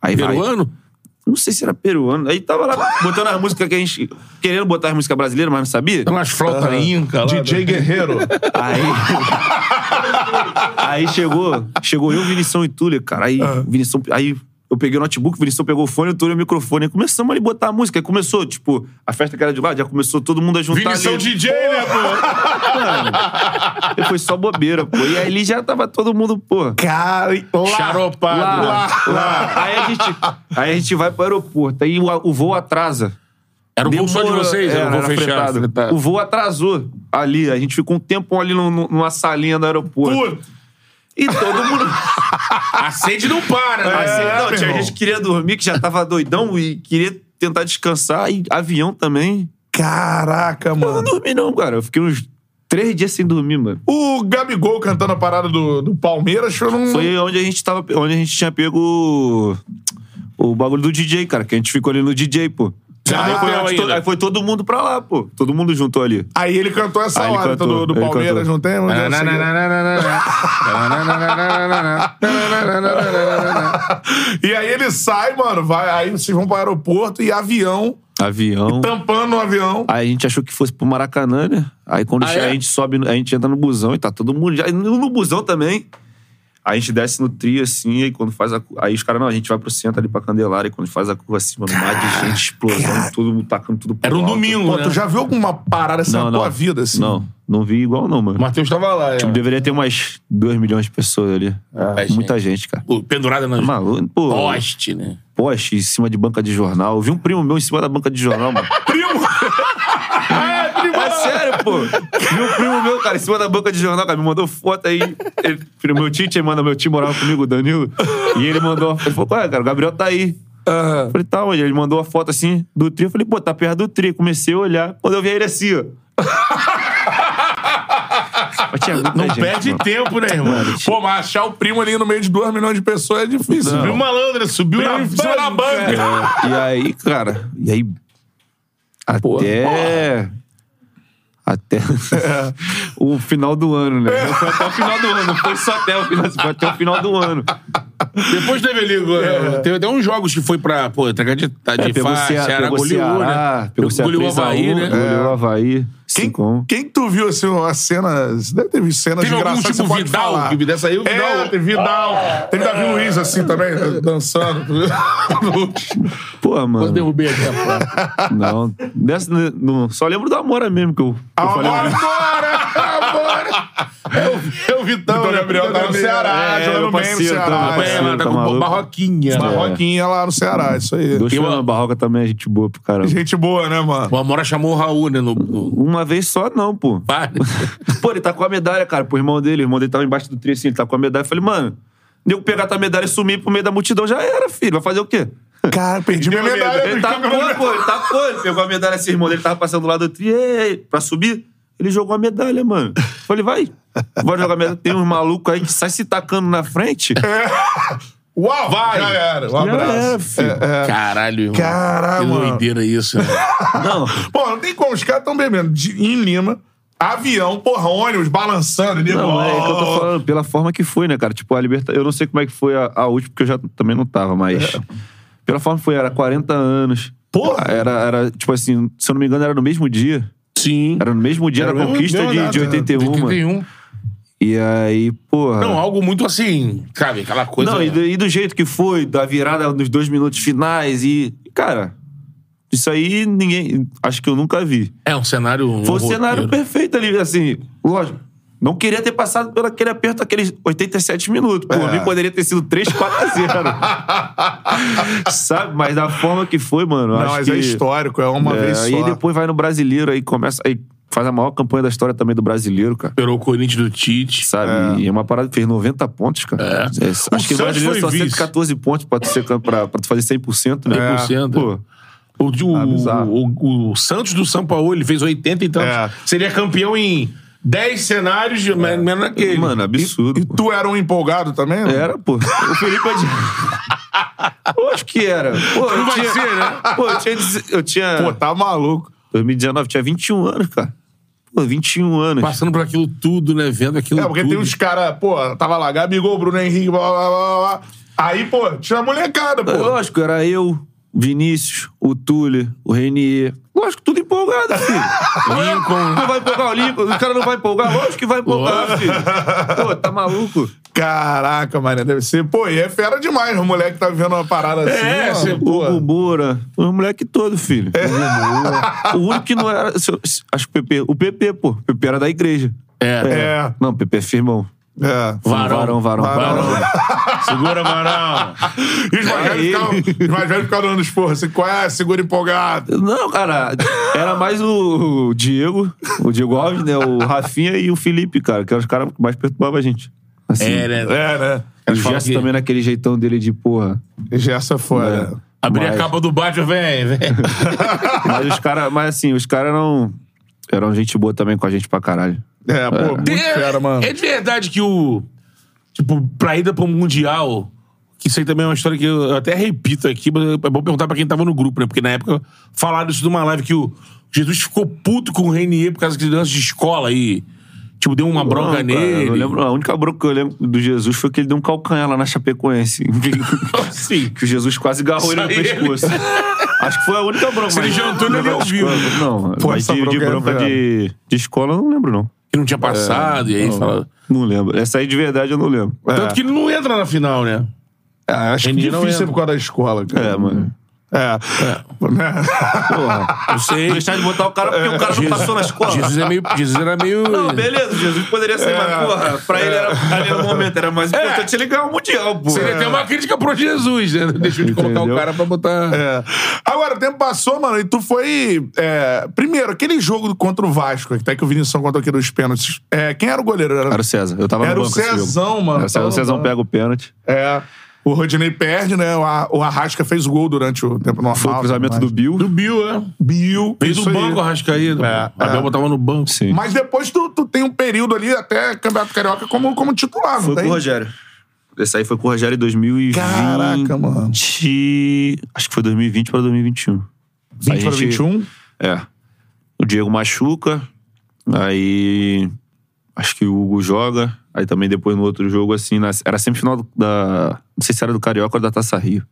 Aí vai. Não sei se era peruano. Aí tava lá botando as músicas que a gente. Querendo botar as músicas brasileiras, mas não sabia. Tem umas flautas inca lá. DJ Guerreiro. Aí. aí chegou. Chegou eu, Vinição e Túlio, cara. Aí, Vinição. Aí eu peguei o notebook, o Vinição pegou o fone, o Túlio o microfone. Aí começamos ali a botar a música. Aí começou, tipo, a festa que era de lá, já começou todo mundo a juntar. Vinição ali. DJ, né, pô? E foi só bobeira, pô. E aí ali já tava todo mundo, pô. Cara, lá. Charopado. Lá, lá. Aí a gente, aí a gente vai pro aeroporto. Aí o, o voo atrasa. Era um voo só de vocês? Era um voo fechado. fretado. fretado. O voo atrasou ali. A gente ficou um tempo ali no- no- numa salinha do aeroporto. Puta, E todo mundo. a sede não para, né? Assim, não, tinha gente que queria dormir, que já tava doidão e queria tentar descansar. E avião também. Caraca, Eu não mano. dormi, não, cara. Eu fiquei uns três dias sem dormir, mano. O Gabigol cantando a parada do, do Palmeiras foi num. Foi onde a gente tava. Onde a gente tinha pego o, o bagulho do DJ, cara. Que a gente ficou ali no DJ, pô. Aí, foi, to- aí foi todo mundo pra lá, pô. Todo mundo juntou ali. Aí ele cantou essa Aí hora do, do Palmeiras, não tem? Assim. E aí ele sai, mano, vai, aí vocês vão pro aeroporto e avião, Avião. tampando o avião. Aí a gente achou que fosse pro Maracanã, né? Aí quando Ah, che- é? a gente sobe, a gente entra no busão e tá todo mundo já. No busão também. Aí a gente desce no trio assim, aí quando faz a. Aí os caras, não, a gente vai pro centro ali pra Candelária, e quando faz a curva assim, mano, mar de gente, explosão, tudo tacando tudo pro Era um alto. domingo, Pô, né? tu já viu alguma parada assim Não, na não. tua vida, assim? Não, não vi igual não, mano. O Matheus tava lá, é. Tipo, deveria ter umas 2 milhões de pessoas ali. É, Muita gente, cara. Pô, pendurada na Maluco, pô. poste, né? Poste em cima de banca de jornal. Eu vi um primo meu em cima da banca de jornal, mano. Primo! É sério, pô. Um primo meu, cara, em cima da banca de jornal, cara, me mandou foto aí. Ele, meu tio, tinha manda meu tio morava comigo, o Danilo. E ele mandou. Ele falou, ué, cara, o Gabriel tá aí. Eu falei, tá onde? Ele mandou a foto assim do trio. Eu falei, pô, tá perto do trio. Comecei a olhar. Quando eu vi ele assim, ó. Tinha muita Não gente, perde mano. tempo, né, irmão? Pô, mas achar o primo ali no meio de 2 milhões de pessoas é difícil. Subiu malandro, subiu Na- na, em cima da banca. É, e aí, cara, e aí. Até. Até o final do ano, né? Foi até o final do ano, não foi só até o final, foi até o final do ano. Depois teve ali, é. teve até uns jogos que foi pra, pô, entregar de, tá de É, pegou faixa, Ceará, Ceará pegou goleou, Ceará, né? pegou Ceará goleou o 3 a 1, Havaí, né? Goleou o Havaí, Quem, 5 quem que tu viu, assim, uma cena... Você deve ter visto cenas Teve algum engraçadas que tipo pode Vidal, falar. que dessa aí o Vidal... É, teve Vidal. Teve Davi Luiz, assim, também, dançando. Pô, mano. Eu derrubei aqui a. Não, dessa, não, só lembro do Amora mesmo que eu, que eu falei. Agora, agora! É o Vitão, Vitor né? Gabriel tá no Ceará, É, jogando bem no Ceará. tá, É, tá tá com maluco? barroquinha. Barroquinha lá no Ceará, isso aí. Eu- Fernando Barroca também é gente boa pro caramba. Gente boa, né, mano? O Amora chamou o Raul, né? No, no... Uma vez só, não, pô. Pô, ele tá com a medalha, cara, pro irmão dele. O irmão dele tava embaixo do trio assim, ele tá com a medalha. Eu falei, mano, nego pegar tua medalha e sumir pro meio da multidão já era, filho. Vai fazer o quê? Cara, perdi minha medalha. Ele tacou, pô, ele tacou. Ele pegou a medalha o irmão dele tava passando do lado do trio. Ei, ei, pra subir, ele jogou a medalha, mano. Eu Falei, vai. Vai jogar a medalha. Tem uns malucos aí que sai se tacando na frente. Uau, vai! Já era. Um Já abraço. era, filho. Caralho, irmão. Caralho, Que doideira isso, né? Não. Pô, não tem como. Os caras estão bebendo de- em Lima. avião, porra, ônibus, balançando. nego, Não, é, é que eu tô falando, pela forma que foi, né, cara? Tipo, a Libertadores. Eu não sei como é que foi a, a última, porque eu já também não tava, mas. Pela forma que foi, era 40 anos. Porra! Era, era, tipo assim, se eu não me engano, era no mesmo dia. Sim. Era no mesmo dia Era da mesmo- conquista mesma de, data, de 81, mano. 81. E aí, porra. Não, algo muito assim, sabe? Aquela coisa. Não, e do, e do jeito que foi, da virada nos dois minutos finais e. Cara, isso aí ninguém. Acho que eu nunca vi. É um cenário. um Foi o cenário perfeito ali, assim. Lógico. Não queria ter passado por aquele aperto, aqueles 87 minutos. Por É. mim, poderia ter sido 3, 4 a 0. Sabe? Mas da forma que foi, mano. Não, acho mas que, é histórico, é uma É, vez só. Aí depois vai no brasileiro, aí começa. Aí faz a maior campanha da história também do brasileiro, cara. Superou o Corinthians do Tite. Sabe? E é uma parada que fez 90 pontos, cara. É. É, O acho que o brasileiro foi só vice. 114 pontos pra tu, ser, pra, pra tu fazer 100%, né? 100%. Pô, O, o, Ah, o, o Santos do São Paulo, ele fez 80 então. É. Seria campeão em 10 cenários, men- menos naquele. mano, absurdo. E pô. tu era um empolgado também? né? Era, pô. O Felipe é de... Eu acho que era. Pô, eu Não vai tinha... ser, né? Pô, eu tinha... Eu tinha... Pô, tá maluco. 2019, tinha 21 anos, cara. Pô, 21 anos. Passando por aquilo tudo, né? Vendo aquilo É, porque tudo. tem uns caras, pô, tava lá, Gabigol, Bruno Henrique, blá, blá, blá, blá, blá. Aí, pô, tinha uma molecada, pô. Lógico, era eu, Vinícius, o Túlio, o Renier. Lógico, tudo empolgado, filho. Lincoln. Não vai empolgar o Lincoln? O cara não vai empolgar? Lógico que vai empolgar, filho. Pô, tá maluco? Caraca, mano, deve ser. Pô, e é fera demais, o moleque tá vivendo uma parada assim. É, cê- pô. O Bubura, o moleque todo, filho. O único que não era. Acho que o PP. O PP, pô. O PP era da igreja. É. É, Não, o PP é firmão. É. Varão, varão, varão. Segura, Marão. E os mais velhos ficavam- os mais velhos ficavam dando esporro, assim, qual é? Segura empolgado. Não, cara, era mais o Diego, o Diego Alves, né? O Rafinha e o Felipe, cara, que eram os caras que mais perturbavam a gente. Assim, É, né? É, né? O Gerson que- também naquele jeitão dele de porra. Gerson é foda. Abrir a Mas- capa do Batman, vem, vem. Mas os caras, mas assim, os caras eram. Eram gente boa também com a gente pra caralho. É, pô, muito fera, mano. É de verdade que o. Tipo, pra ida pro Mundial. Que isso aí também é uma história que eu até repito aqui, mas é bom perguntar pra quem tava no grupo, né? Porque na época falaram isso numa live que o Jesus ficou puto com o Renier por causa de lance de escola aí. Tipo, deu uma bronca Não, cara, nele. eu lembro, a única bronca que eu lembro do Jesus foi que ele deu um calcanhar lá na Chapecoense. Sim. que o Jesus quase agarrou ele no Só ele. pescoço. Acho que foi a única bronca. Se ele ouviu. Não, Pô, mas essa de, de bronca é bronca de, de escola eu não lembro, não. Que não tinha passado, e aí não, fala. Não lembro. Essa aí de verdade eu não lembro. Tanto que ele não entra na final, né? É, acho que difícil entra. por causa da escola, cara. É, mano. É. Né? Porra. Eu sei. Deixar de botar o cara porque o cara não passou na escola. Jesus, é meio, Jesus era meio. Não, beleza, Jesus poderia ser, mas, porra, pra ele era, ali no momento era mais importante ele ganhar o Mundial, pô. Seria até uma crítica pro Jesus, né? Deixou de colocar o cara pra botar. É. Agora, o tempo passou, mano, e tu foi. é, primeiro, aquele jogo contra o Vasco, até que o Vinícius contou aqui dos pênaltis. É, quem era o goleiro? Era, Era o César. Eu tava Era no o banco esse jogo. Cezão, mano. Era o Cezão, o pega o pênalti. É. O Rodinei perde, né? O A- O Arrasca fez o gol durante o tempo normal. Foi o cruzamento do. Bill. Do Bill, é. Bill. Veio isso do aí. banco, a Rascaída. É, Abel é. botava no banco. Sim. Mas depois tu, tu tem um período ali, até Campeonato Carioca, como, como titular, Foi com o Rogério. Esse aí foi com o Rogério em 2020. Caraca, mano. Acho que foi 2020 pra 2021. 20 Aí para gente- 21? É. O Diego machuca. Aí. Acho que o Hugo joga. Aí também depois no outro jogo, assim. na- era semifinal da. Não sei se era do Carioca ou da Taça Rio.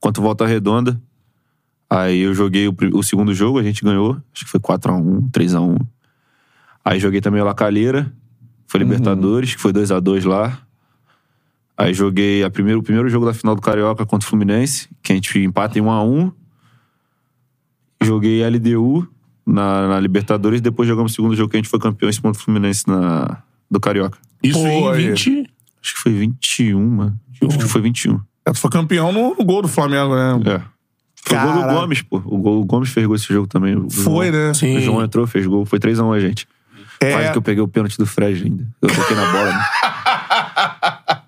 Contra o Volta Redonda. Aí eu joguei o, o segundo jogo, a gente ganhou. Acho que foi 4x1, 3x1. Aí joguei também o La Calheira. Foi Libertadores, que foi 2x2 lá. Aí joguei a primeiro, o primeiro jogo da final do Carioca contra o Fluminense, que a gente empata em 1x1. Joguei LDU na, na Libertadores, depois jogamos o segundo jogo que a gente foi campeão em cima do Fluminense na, do Carioca. Isso Pô, em aí. 20. Acho que foi 21, mano. Acho que foi 21. É, tu foi campeão no, no gol do Flamengo, né? É. Foi o gol do. Gomes, pô. O, gol, o Gomes fez gol esse jogo também. O Foi, João- né? O Sim. João entrou, fez gol. Foi 3x1 a gente. É. Quase que eu peguei o pênalti do Fred ainda. Eu toquei na bola. né?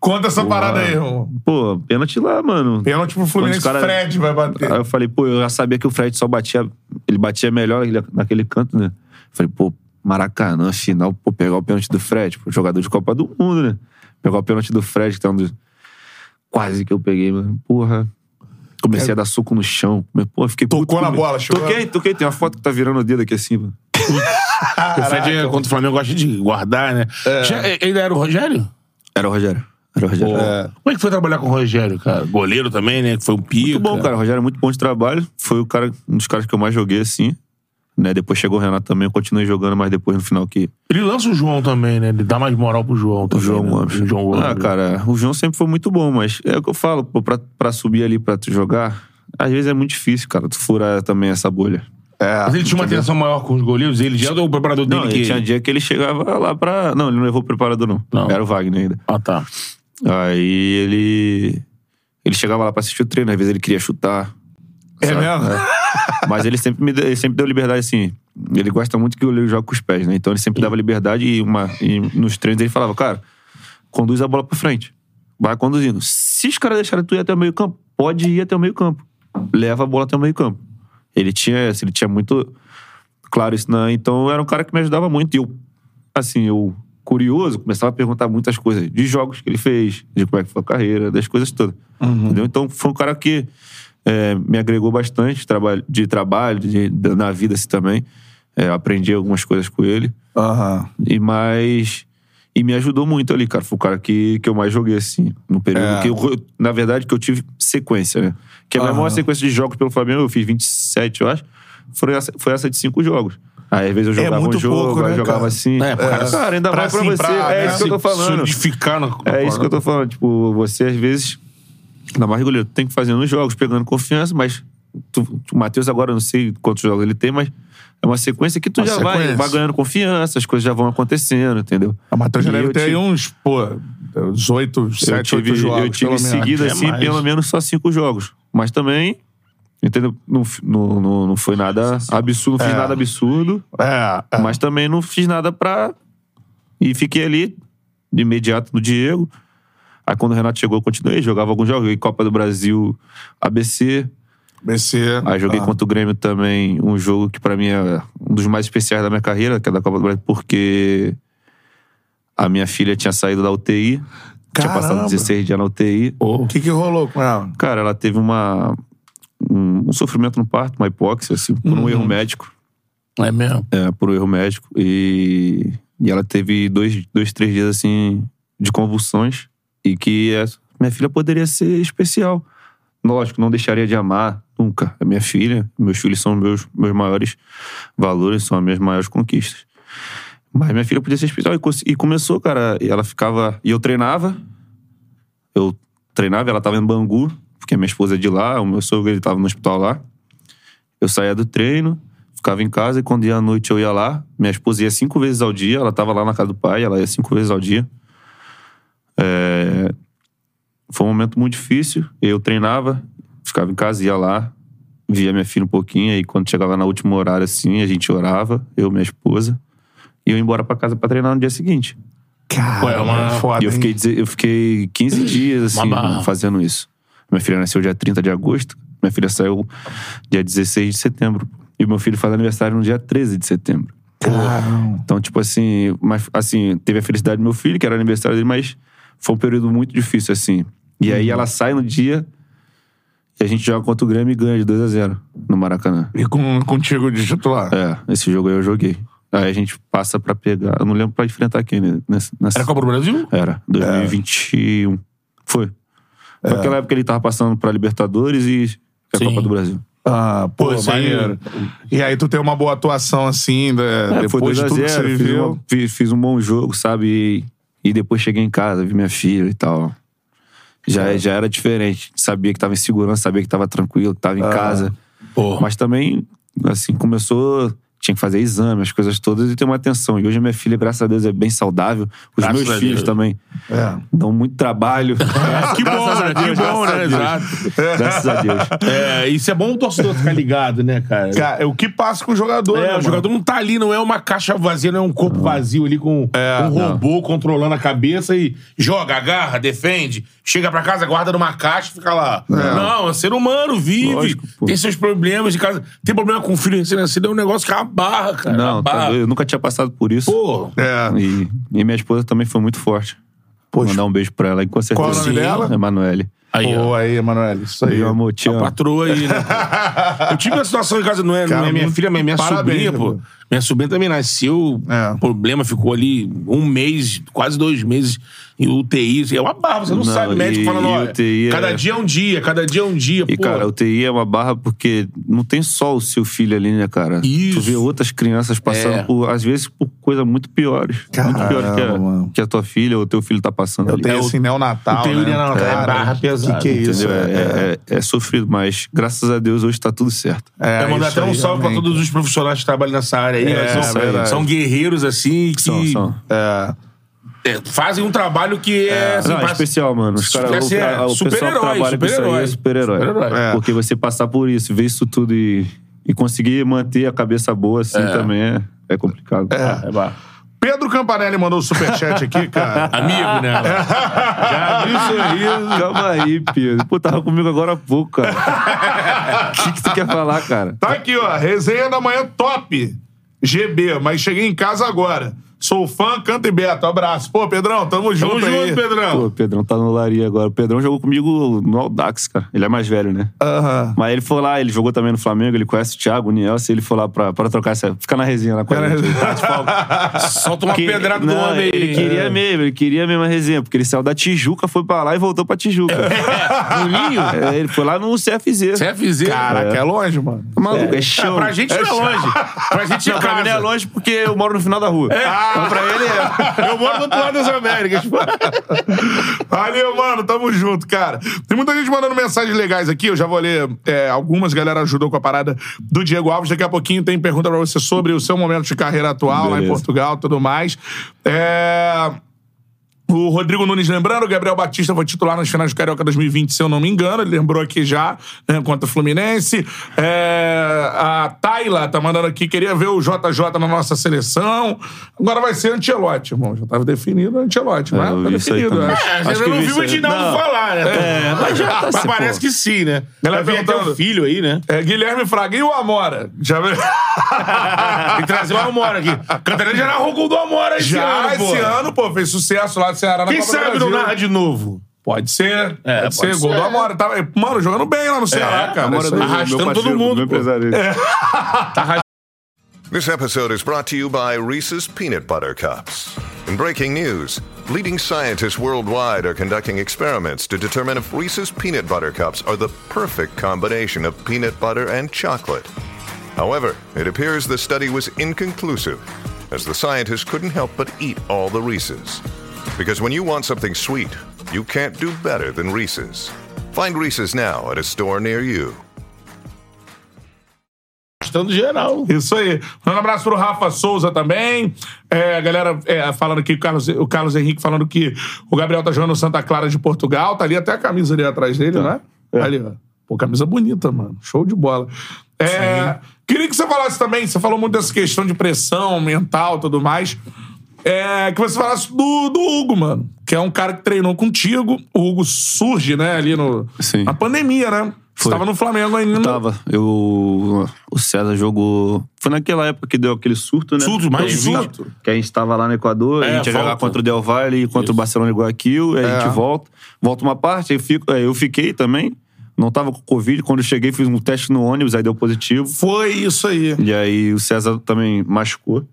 Conta essa parada aí, irmão. Pô, pênalti lá, mano. Pênalti pro Fluminense, cara- Fred vai bater. Aí eu falei, pô, eu já sabia que o Fred só batia. Ele batia melhor naquele- naquele canto, né? Falei, pô, Maracanã, final, pô, pegar o pênalti do Fred, pô, jogador de Copa do Mundo, né? Pegar o pênalti do Fred, que tá um dos. Quase que eu peguei, mano. Porra. Comecei a dar soco no chão. Pô, fiquei Tocou puto na bola, chegou? Toquei, toquei. Tem uma foto que tá virando o dedo aqui assim, mano. o Fred, é, contra o Flamengo, gosta de guardar, né? Já- ele era o Rogério? Era o Rogério. Era o Rogério. Como é que foi trabalhar com o Rogério, cara? Goleiro também, né? Que foi um pico. Muito bom, cara. O Rogério é muito bom de trabalho. Foi o cara, um dos caras que eu mais joguei, assim. Né? Depois chegou o Renato também, eu continuei jogando, mas depois no final que. Ele lança o João também, né? Ele dá mais moral pro João O também. João né? Gomes. O João Gomes. Ah, cara, o João sempre foi muito bom, mas é o que eu falo, pô, pra, pra subir ali pra tu jogar, às vezes é muito difícil, cara, tu furar também essa bolha. É. Mas ele tinha uma atenção maior com os goleiros, ele já ou o preparador dele Não, que... ele tinha dia que ele chegava lá pra. Não, ele não levou o preparador, não. Não. Era o Wagner ainda. Ah, tá. Aí ele. Ele chegava lá pra assistir o treino, às vezes ele queria chutar. É sabe? mesmo? Mas ele sempre me deu, ele sempre deu liberdade, assim. Ele gosta muito que o goleiro jogue com os pés, né? Então ele sempre dava liberdade e, uma, e nos treinos ele falava, cara, conduz a bola pra frente. Vai conduzindo. Se os caras deixarem tu ir até o meio campo, pode ir até o meio campo. Leva a bola até o meio campo. Ele tinha essa, ele tinha muito claro isso, né? Então era um cara que me ajudava muito. E eu, assim, eu, curioso, começava a perguntar muitas coisas de jogos que ele fez, de como é que foi a carreira, das coisas todas. Entendeu? Então foi um cara que é, me agregou bastante de trabalho, de trabalho de- na vida assim também. É, aprendi algumas coisas com ele. Aham. E mais. E me ajudou muito ali, cara. Foi o cara que, que eu mais joguei, assim. No período É. que eu. Na verdade, que eu tive sequência, né? Que a minha Aham. maior sequência de jogos pelo Flamengo, eu fiz 27, eu acho. Foi essa, foi essa de cinco jogos. Aí, às vezes, eu jogava muito um jogo, pouco, aí né, jogava cara? assim. É, cara, cara, ainda pra mais pra assim, você. pra, é né, isso que eu tô falando. Solidificar É isso que eu tô falando. Tipo, você às vezes. Ainda mais goleiro, tu tem que fazer nos jogos, pegando confiança, mas. Tu, o Matheus agora, eu não sei quantos jogos ele tem, mas é uma sequência que tu Uma já vai, vai ganhando confiança, as coisas já vão acontecendo, entendeu? A Matheus já deve ter aí tive- uns, pô, uns oito, sete, oito jogos. eu tive pelo menos. seguido, É assim, mais. pelo menos só cinco jogos. Mas também, entendeu? Não, não, não foi nada absurdo, não fiz É. nada absurdo. É, é. Mas também não fiz nada pra. E fiquei ali, de imediato, no Diego. Aí quando o Renato chegou, eu continuei, jogava alguns jogos. Joguei Copa do Brasil, ABC. BC. Aí joguei ah. contra o Grêmio também, um jogo que pra mim é um dos mais especiais da minha carreira, que é da Copa do Brasil, porque a minha filha tinha saído da UTI. Tinha Caramba. passado 16 dias na UTI. O que que rolou com ela? Cara, ela teve uma. Um, um sofrimento no parto, uma hipóxia, assim, por um erro médico. É mesmo. É, por um erro médico. E, e ela teve dois, dois, três dias, assim, de convulsões. E que é, minha filha poderia ser especial. Lógico, não deixaria de amar nunca a minha filha. Meus filhos são meus, meus maiores valores, são as minhas maiores conquistas. Mas minha filha podia ser especial. E, e começou, cara. E ela ficava. E eu treinava. Eu treinava, ela tava em Bangu, porque minha esposa é de lá, o meu sogro ele tava no hospital lá. Eu saía do treino, ficava em casa e quando ia à noite eu ia lá. Minha esposa ia cinco vezes ao dia, ela tava lá na casa do pai, ela ia cinco vezes ao dia. É, Foi um momento muito difícil. Eu treinava, ficava em casa, ia lá, via minha filha um pouquinho, e quando chegava na última horário assim, a gente orava, eu e minha esposa, e eu ia embora pra casa pra treinar no dia seguinte. Cara, é uma- foda, E eu fiquei, eu fiquei 15 dias, assim, fazendo isso. Minha filha nasceu dia 30 de agosto, minha filha saiu dia 16 de setembro. E meu filho faz aniversário no dia 13 de setembro. Caramba. Então, tipo assim, mas, assim, teve a felicidade do meu filho, que era aniversário dele, mas foi um período muito difícil, assim. E aí ela sai no dia e a gente joga contra o Grêmio e ganha de 2 a 0 no Maracanã. E com, contigo de titular. É, esse jogo aí eu joguei. Aí a gente passa pra pegar. Eu não lembro pra enfrentar quem, né? Nessa, nessa- Era Copa do Brasil? era, 2021. Foi. Foi aquela época que ele tava passando pra Libertadores e a Sim. Copa do Brasil. Ah, pô, Pô, isso aí- maneiro. E aí tu tem uma boa atuação assim, né? É, foi depois 2 de a tudo que 0 você fiz, viveu. uma- fiz, fiz um bom jogo, sabe? E, depois cheguei em casa, vi minha filha e tal. Já, já era diferente. Sabia que tava em segurança, sabia que tava tranquilo, que tava em casa. Pô. Mas também, assim, começou. Tinha que fazer exame, as coisas todas e ter uma atenção. E hoje a minha filha, graças a Deus, é bem saudável. Os Graças meus filhos Deus. também É. dão muito trabalho. que bom, Graças a né? Deus, Que bom, né? Exato. Graças a Deus. É, isso é bom o torcedor ficar ligado, né, cara? Cara, é o que passa com o jogador, né, É, o mano? jogador não tá ali, não é uma caixa vazia, não é um corpo vazio ali com um robô controlando a cabeça e joga, agarra, defende, chega pra casa, guarda numa caixa e fica lá. Não, é ser humano, vive, Lógico, tem seus problemas de casa, tem problema com o filho recém-nascido, é um negócio que é uma barra, cara. Não, tá barra. eu nunca tinha passado por isso. Pô, É. E, e minha esposa também foi muito forte. Poxa. mandar um beijo pra ela, e com certeza. Qual o nome Sim. dela? Emanuele. Aí, ó. Pô, aí, Emanuel, isso aí. Meu amor, te A patroa aí, né? Eu tive uma situação em casa, não é, não Cara, é minha filha, mas minha parabéns, sobrinha, pô. Minha sobrinha também nasceu, É. o problema ficou ali um mês, quase dois meses em UTI. É uma barra, você não, Não, sabe. O médico e- falando, olha, UTI é- cada dia é um dia, cada dia é um dia. E, pô. cara, a UTI é uma barra porque não tem só o seu filho ali, né, cara? Isso. Tu vê outras crianças passando É. por, às vezes, por coisas muito piores. muito piores que a, que a tua filha ou teu filho tá passando Eu ali. tenho É o- esse neonatal, né? neonatal é Cara, barra pesada, Que que é isso? É, É, é- é sofrido, mas graças a Deus hoje tá tudo certo. É, mandar até um salve pra todos os profissionais que trabalham nessa área aí. É, né? são, verdade. são guerreiros, assim, que São, são. É. é, fazem um trabalho que é. assim, Não, é especial, mano. Os cara, Assim, o, é, o pessoal que super-herói, trabalha aí super-herói. é super-herói. Super-herói. É. Porque você passar por isso, ver isso tudo e, e conseguir manter a cabeça boa assim também é, é complicado. É, barra. Pedro Campanelli mandou o superchat aqui, cara. Amigo, né? Já abriu o sorriso. Calma aí, Pedro. Pô, tava comigo agora há pouco, cara. O que, que tu quer falar, cara? Tá aqui, ó. Resenha da manhã top. GB, mas cheguei em casa agora. Sou fã, canta e beto. Abraço. Pô, Pedrão, tamo junto Tamo aí. junto, Pedrão. Pô, o Pedrão tá no Lari agora. O Pedrão jogou comigo no Audax, cara. Ele é mais velho, né? Aham. Mas ele foi lá, ele jogou também no Flamengo, ele conhece o Thiago, o Nielsen, ele foi lá pra, pra trocar essa. Fica na resenha lá com a gente. Solta uma Que- pedrada do homem aí. Ele queria mesmo, ele queria mesmo a resenha, porque ele saiu da Tijuca, foi pra lá e voltou pra Tijuca. No Ninho? É, ele foi lá no CFZ. CFZ. Caraca, é. longe, mano. Maluco, é, É, chão. pra gente não é longe. Pra gente é Não, pra mim não é longe porque eu moro no final da rua. Então pra ele é. Eu moro do outro lado das Américas. Valeu, mano. Tamo junto, cara. Tem muita gente mandando mensagens legais aqui. Eu já vou ler é, algumas. Galera ajudou com a parada do Diego Alves. Daqui a pouquinho tem pergunta pra você sobre o seu momento de carreira atual lá em Beleza. Portugal e tudo mais. É. O Rodrigo Nunes lembrando, o Gabriel Batista foi titular nas finais do Carioca 2020, se eu não me engano. Ele lembrou aqui já, né, contra o Fluminense. É, a Tayla tá mandando aqui, queria ver o JJ na nossa seleção. Agora vai ser Ancelotti, irmão. Já tava definido Ancelotti, mas eu tá definido, né? É, Acho eu que não vi o aí. Edinaldo Não. falar, né? É, mas já tá Mas se, parece pô. que sim, né? Vai vir até o filho aí, né? É, Guilherme Fraga. E o Amora? Já viu? Tem que trazer o Amora aqui. Cantarina já narrou o gol do Amora esse Já ano, pô. esse ano, pô, fez sucesso lá do Ceará na Quem Copa do sabe Brasil. não narra de novo? Pode ser. É, pode, pode ser. Gol do Amora. Tá, mano, jogando bem lá no Ceará, cara. Amora Isso do- arrastando parceiro, todo mundo, meu pô. empresário. This episode is brought to you by Reese's Peanut Butter Cups. In breaking news, leading scientists worldwide are conducting experiments to determine if Reese's Peanut Butter Cups are the perfect combination of peanut butter and chocolate. However, it appears the study was inconclusive, as the scientists couldn't help but eat all the Reese's. Because when you want something sweet, you can't do better than Reese's. Find Reese's now at a store near you. Arrastando geral. Isso aí. Um abraço pro Rafa Souza também. É, a galera é, falando aqui, o Carlos, o Carlos Henrique falando que o Gabriel tá jogando no Santa Clara de Portugal. Tá ali até a camisa ali atrás dele, né? Ali, ó. Pô, camisa bonita, mano. Show de bola. É, queria que você falasse também, você falou muito dessa questão de pressão mental e tudo mais. É, que você falasse do, do Hugo, mano. Que é um cara que treinou contigo. O Hugo surge, né, ali no, Sim. na pandemia, né? Você tava no Flamengo ainda. Tava. Eu, o César jogou. Foi naquela época que deu aquele surto, né? Surto, mais surto. Que a gente tava lá no Equador, É, a gente ia jogar contra o Del Valle e contra o Barcelona e Guayaquil, aí a gente volta. Volta uma parte, eu, fico, aí eu fiquei também. Não tava com Covid. Quando eu cheguei, fiz um teste no ônibus, aí deu positivo. Foi isso aí. E aí o César também machucou.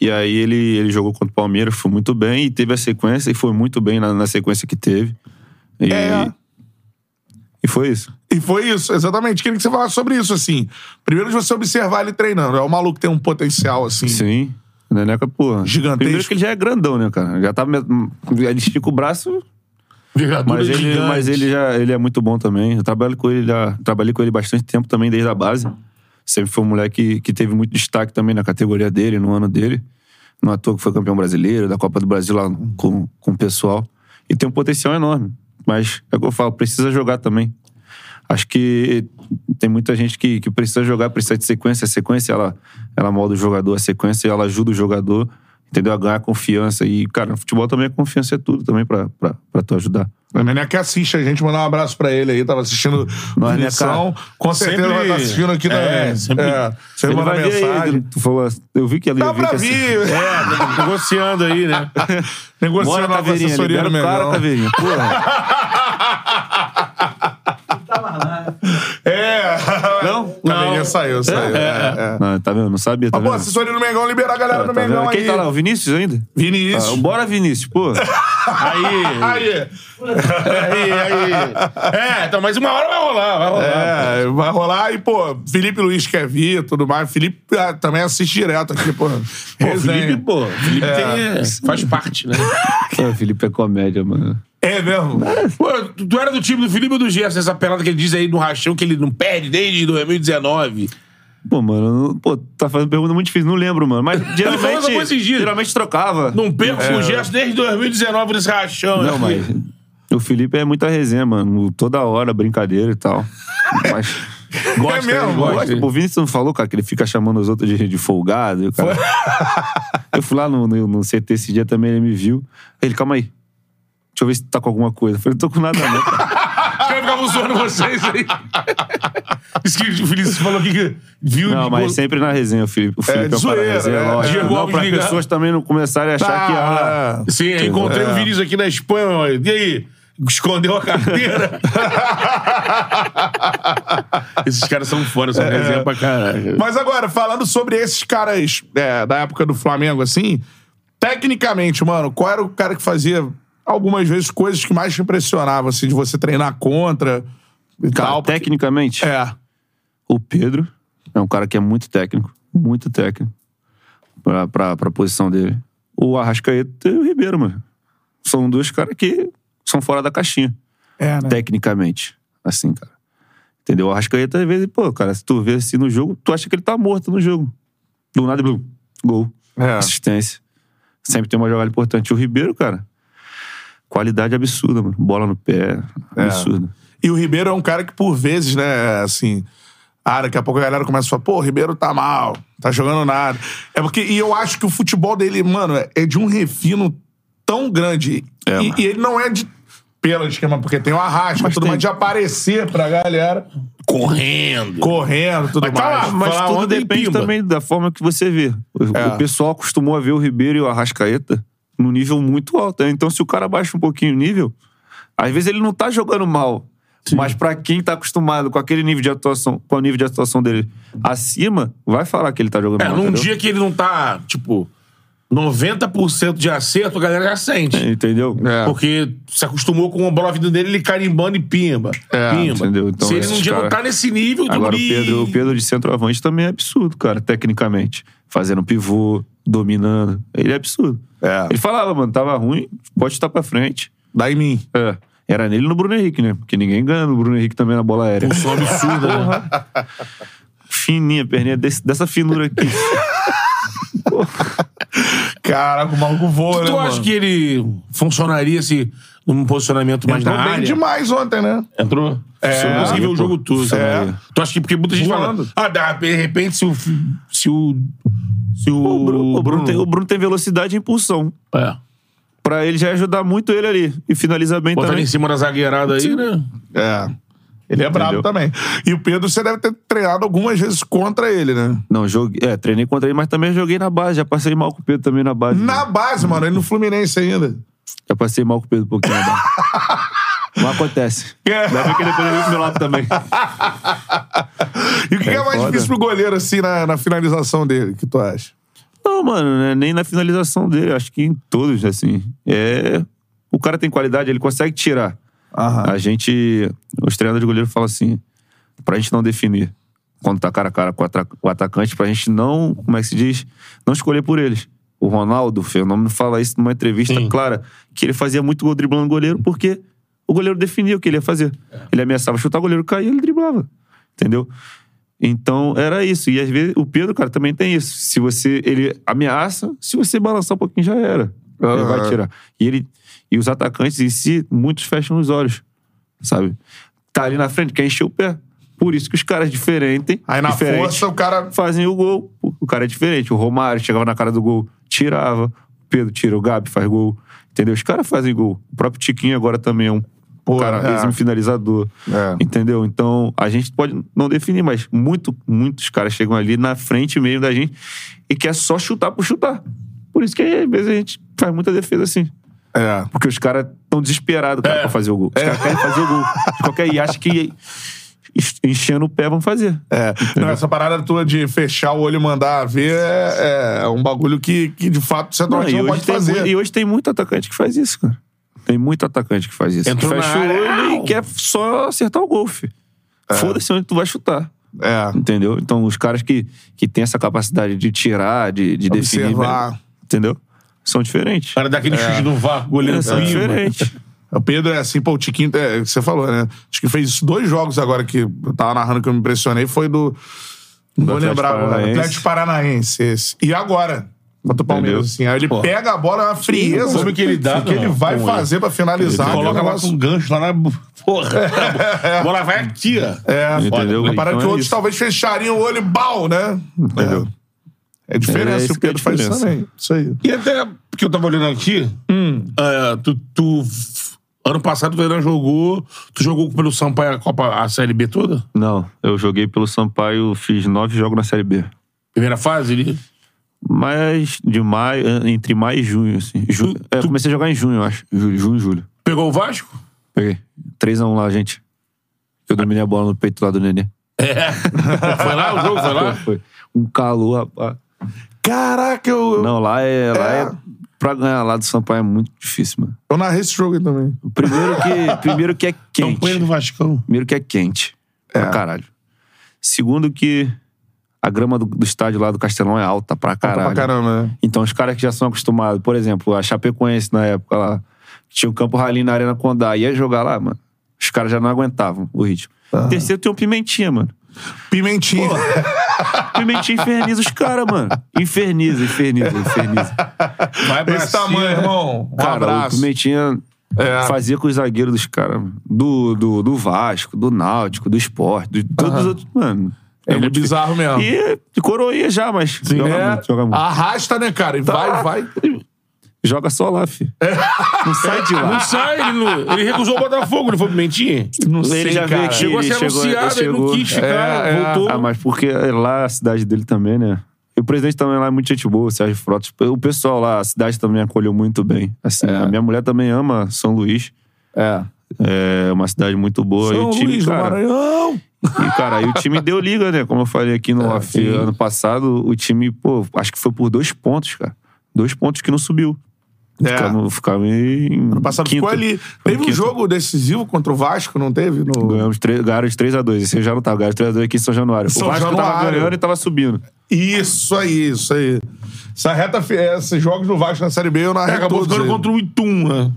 E aí ele, ele jogou contra o Palmeiras, foi muito bem e teve a sequência, e foi muito bem na, na sequência que teve. E, É. e foi isso. E foi isso, exatamente. Queria que você falasse sobre isso, assim. Primeiro de você observar ele treinando. É um maluco que tem um potencial, assim. Sim. Neneca, pô. Gigantesco. Primeiro que ele já é grandão, né, cara? Já tá. Ele estica o braço, mas ele, gigante. mas ele já ele é muito bom também. Eu trabalho com ele, já, trabalhei com ele bastante tempo também, desde a base. Sempre foi um moleque que, teve muito destaque também na categoria dele, no ano dele. Não à que foi campeão brasileiro, da Copa do Brasil lá com, com o pessoal. E tem um potencial enorme. Mas é o que eu falo, precisa jogar também. Acho que tem muita gente que, que precisa jogar, precisa de sequência. A sequência, ela, ela molda o jogador. A sequência, ela ajuda o jogador, entendeu? A ganhar confiança. E, cara, no futebol também a confiança é tudo também pra, pra, pra tu ajudar. O Neneca que assiste a gente, mandar um abraço pra ele aí. Tava assistindo né, Missão. cara? Com certeza Sempre- vai estar assistindo aqui também. É, sempre- É, manda ver aí, mensagem. tu falou, eu vi que ele Dá pra que assim- vir. É, negociando aí, né? Negociando Bora, a assessoria do cara, Mengão. Caveirinha. Porra. saiu, saiu. É, é. Não, tá vendo? Não sabia, tá Mas, pô, vendo? assessoria do Mengão liberou a galera do tá Mengão vendo? aí. Quem tá lá? O Vinícius ainda? Vinícius. Ah, bora, Vinícius, pô. Aí. Aí. aí, aí. É, então, mas uma hora vai rolar, vai rolar. É, vai rolar. E, pô, Felipe Luiz quer vir e tudo mais. Felipe ah, também assiste direto aqui, pô. Pô. Felipe, pô, Felipe tem, faz parte, né? Pô, Felipe é comédia, mano. É mesmo? Pô, tu, era do time do Felipe ou do Gerson, essa pelada que ele diz aí no rachão que ele não perde desde 2019. Pô, mano, pô, tá fazendo pergunta muito difícil, não lembro, mano. Mas essa geralmente, geralmente trocava. Não perco com o Gerson desde 2019 nesse rachão. Não, né? mas o Felipe é muita resenha, mano. Toda hora, brincadeira e tal. Mas. Gosta, É mesmo? gosta. O Vinícius não falou, cara, que ele fica chamando os outros de, de folgado. cara- eu fui lá no, no, no CT esse dia também, ele me viu. Ele, calma aí. Deixa eu ver se tá com alguma coisa. Eu falei, não tô com nada, não. Os caras ficavam zoando vocês aí. Isso que o Felipe falou aqui que viu. Não, mas sempre na resenha, o Felipe. O Felipe é, um cara zoeira, resenha, né? lógico. Diego Não, pra ligado. pessoas também não começarem a achar que. Ah, Tá. Sim, eu encontrei É. o Vinícius aqui na Espanha. E aí? Escondeu a carteira? Esses caras são fora, são resenha pra caralho. Mas agora, falando sobre esses caras é, da época do Flamengo, assim, tecnicamente, mano, qual era o cara que fazia algumas vezes coisas que mais te impressionavam, assim, de você treinar contra e tal? tecnicamente, É. o Pedro é um cara que é muito técnico. Muito técnico. Pra, pra, pra posição dele. O Arrascaeta e o Ribeiro, mano. São dois caras que são fora da caixinha. É, né? Tecnicamente. Assim, cara. Entendeu? O Arrascaeta, às vezes, pô, cara, se tu vê assim no jogo, tu acha que ele tá morto no jogo. Do nada, blum, gol. É. Assistência. Sempre tem uma jogada importante. O Ribeiro, cara, qualidade absurda, mano. Bola no pé, absurda. E o Ribeiro é um cara que, por vezes, né, assim. Ah, daqui a pouco a galera começa a falar, pô, o Ribeiro tá mal, tá jogando nada. É porque. E eu acho que o futebol dele, mano, é de um refino tão grande. É, e, e ele não é de. Pela esquema, porque tem o arrasca, Mas tudo tem- mais, de aparecer pra galera, Correndo. correndo, tudo Mas tá mais. lá, Mas Falar tudo depende pimba. também da forma que você vê. O, É. o pessoal acostumou a ver o Ribeiro e o Arrascaeta no nível muito alto. né? Então, se o cara baixa um pouquinho o nível, às vezes ele não tá jogando mal. Mas pra quem tá acostumado com aquele nível de atuação, com o nível de atuação dele acima, vai falar que ele tá jogando É, mal. num entendeu? dia que ele não tá, tipo, 90% de acerto, a galera já sente. É, Entendeu? Porque se acostumou com a bola vindo dele, ele carimbando e pimba. pimba. entendeu? Então, se ele num dia não cara- tá nesse nível, Agora, o Pedro, o Pedro de centroavante também é absurdo, cara, tecnicamente. Fazendo pivô, dominando. Ele é absurdo. É. Ele falava, mano, tava ruim, pode estar pra frente. Dá em mim. É. Era nele e no Bruno Henrique, né? Porque ninguém ganha no Bruno Henrique também na bola aérea. Função absurda, né? Fininha, perninha desse- dessa finura aqui. Caraca, o maluco voa, né, Tu mano? acha que ele funcionaria se num posicionamento mais Entrou na bem área? demais ontem, né? Entrou? É. Você consegui ver o jogo todo. é. Tu acha que porque muita gente Voando. fala, ah, de repente se o se o se o, O Bruno, o Bruno tem, o Bruno tem velocidade e impulsão. é, Pra ele já ajudar muito ele ali. E finaliza bem botar ele também. em cima da zagueirada aí, né? É. Ele é brabo Entendeu? também. E o Pedro, você deve ter treinado algumas vezes contra ele, né? Não, joguei. É, treinei contra ele, mas também joguei na base. Já passei mal com o Pedro também na base. Na base, mano, ele no Fluminense ainda. Já passei mal com o Pedro um pouquinho na base. Mas acontece. É. Deve que depois pro meu lado também. E o que é, É mais foda. difícil pro goleiro, assim, na, na finalização dele? O que tu acha? Não, mano, né, nem na finalização dele. Acho que em todos, assim. É. O cara tem qualidade, ele consegue tirar. Aham. A gente. Os treinadores de goleiro falam assim: pra gente não definir quando tá cara a cara com o atacante, pra gente não. Como é que se diz? Não escolher por eles. O Ronaldo, o Fenômeno, fala isso numa entrevista Sim. clara: que ele fazia muito gol driblando o goleiro porque o goleiro definia o que ele ia fazer. Ele ameaçava chutar, o goleiro caía ele driblava. Entendeu? Então, era isso. E às vezes o Pedro, cara, também tem isso. Se você. Ele ameaça, se você balançar um pouquinho, já era. Ele Aham. vai tirar. E ele. E os atacantes em si, muitos fecham os olhos. Sabe? Tá ali na frente, quer encher o pé. Por isso que os caras diferentes. Aí na diferentes, força o cara. fazem o gol. O o cara é diferente. O Romário chegava na cara do gol, tirava. O Pedro tira, o Gabi faz gol. Entendeu? Os caras fazem gol. O próprio Tiquinho agora também é um Pô, cara é. finalizador. É. Entendeu? Então, a gente pode não definir, mas muito, muitos caras chegam ali na frente mesmo da gente e quer só chutar por chutar. Por isso que às vezes a gente faz muita defesa assim. É. Porque os caras estão desesperados cara, pra fazer o gol. Os caras querem fazer o gol. De qualquer e acha que enchendo o pé, vão fazer. É. Não, essa parada tua de fechar o olho e mandar ver é, é um bagulho que, que de fato, o Não, não, hoje pode fazer. mui- e hoje tem muito atacante que faz isso, cara. Tem muito atacante que faz isso. Entrou que na fecha o olho e quer só acertar o gol, filho. Foda-se onde tu vai chutar. É. Entendeu? Então, os caras que, que têm essa capacidade de tirar, de, de definir. Observar. mesmo, Entendeu? São diferentes. O cara dá aquele chute no vácuo, goleiro São pima. diferentes. O Pedro é assim, pô, o Tiquinho, é, você falou, né? Acho que fez dois jogos agora que eu tava narrando que eu me impressionei, foi do. Não vou Atlético lembrar agora. Paranaense. Atlético Paranaense, esse. E agora? Contra o Palmeiras, assim. Aí ele Pô. pega a bola, é uma frieza. como que ele dá, O que ele vai é? fazer pra finalizar. Coloca que é um lá negócio- com um gancho lá na. Porra. A bola vai aqui, ó. É, Entendeu? Uma parada Então que é outros isso. talvez fechariam o olho e bal, né? Entendeu? É, é diferença, É o que é a Pedro faz também. Isso aí. E até porque eu tava olhando aqui, é, tu, tu- Ano passado tu ainda jogou. Tu jogou pelo Sampaio a Copa, a Série B toda? Não, eu joguei pelo Sampaio, fiz nove jogos na Série B. Primeira fase? Ele... Mas de maio, entre maio e junho, assim. Ju- Tu- é, tu- comecei a jogar em junho, eu acho. Julho, junho e julho. Pegou o Vasco? Peguei. 3x1 lá, gente. Eu dominei a bola no peito lá do Nenê. É. foi lá? O jogo foi lá? Foi. Um calor, rapaz. Caraca, eu, Não, lá é, lá É. é. Pra ganhar lá do Sampaio é muito difícil, mano. eu narrei esse jogo aí também. Primeiro que, primeiro que é quente. Campanha do Vascão. Primeiro que é quente. Pra caralho. Segundo que a grama do, do estádio lá do Castelão é alta pra caralho. Pra caramba, né? Então os caras que já são acostumados, por exemplo, a Chapecoense na época lá, tinha o Campo Rally na Arena Condá, ia jogar lá, mano. Os caras já não aguentavam o ritmo. Terceiro tem o Pimentinha, mano. Pimentinha. Pimentinha inferniza os caras, mano. Inferniza, inferniza, inferniza. Vai pra Esse tamanho, irmão. Um Cara, o abraço. Pimentinha É. fazia com os zagueiros dos caras, mano. do, do, do Vasco, do Náutico, do Esporte, de todos os outros, mano. Ele é muito bizarro mesmo. E de coroinha já, mas joga É, muito, joga muito. Arrasta, né, cara? E vai, vai. Joga só lá, filho. Não sai de lá. Não sai, ele, não- ele recusou o Botafogo, não foi Pimentinha? Não Ele sei, já cara. veio aqui, Chegou a ele ser chegou- anunciado, ele não chegou. quis ficar, É, é. voltou. Ah, mas porque lá a cidade dele também, né? E o presidente também lá é muito gente boa, o Sérgio Frotas. O pessoal lá, a cidade também acolheu muito bem. Assim, A minha mulher também ama São Luís. É. É uma cidade muito boa. e São o time, Luís do cara, Maranhão. E, cara, aí o time deu liga, né? Como eu falei aqui no off sim. ano passado, o time, pô, acho que foi por dois pontos, cara. Dois pontos que não subiu. É. Ficava, ficava em. Ano passado ficou quinto. ali. Ficou em Teve um quinto. jogo decisivo contra o Vasco, não teve? No... Ganhamos três, ganharam de 3x2. Esse já não tava. Ganharam de 3x2 aqui em São Januário. São o Vasco tava Januário. ganhando e tava subindo. Isso aí, isso aí. Essa reta, esses jogos do Vasco na Série B, eu narrei Acabou todos ficando eles. contra o Itum, né?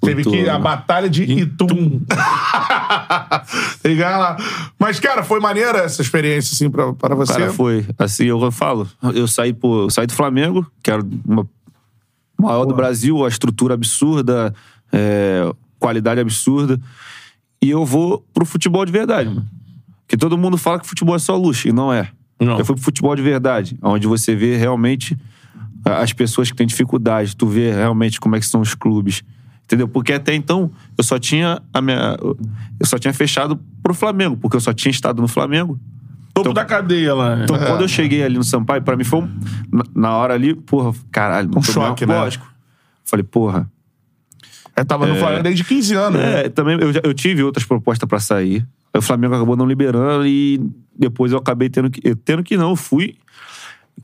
Teve Itum, que a né? batalha de Itum. Que ganhar lá. Mas, cara, foi maneira essa experiência, assim, pra, para você? Cara, foi. Assim, eu falo. Eu saí, pô, eu saí do Flamengo, que era uma maior do Brasil, a estrutura absurda, é, qualidade absurda. E eu vou pro futebol de verdade, mano. Porque todo mundo fala que futebol é só luxo, e não é. Não. Eu fui pro futebol de verdade, onde você vê realmente as pessoas que têm dificuldade, tu vê realmente como é que são os clubes. Entendeu? Porque até então eu só tinha a minha eu só tinha fechado pro Flamengo, porque eu só tinha estado no Flamengo. Topo da cadeia lá. né? Então, quando eu cheguei ali no Sampaio, pra mim foi um, na, hora ali, porra, caralho, Um choque, né? Lógico. Falei, porra. Eu tava no Flamengo desde 15 anos, né? É, também eu, já- eu tive outras propostas pra sair. Aí o Flamengo acabou não liberando e depois eu acabei tendo que. Tendo que não, eu fui.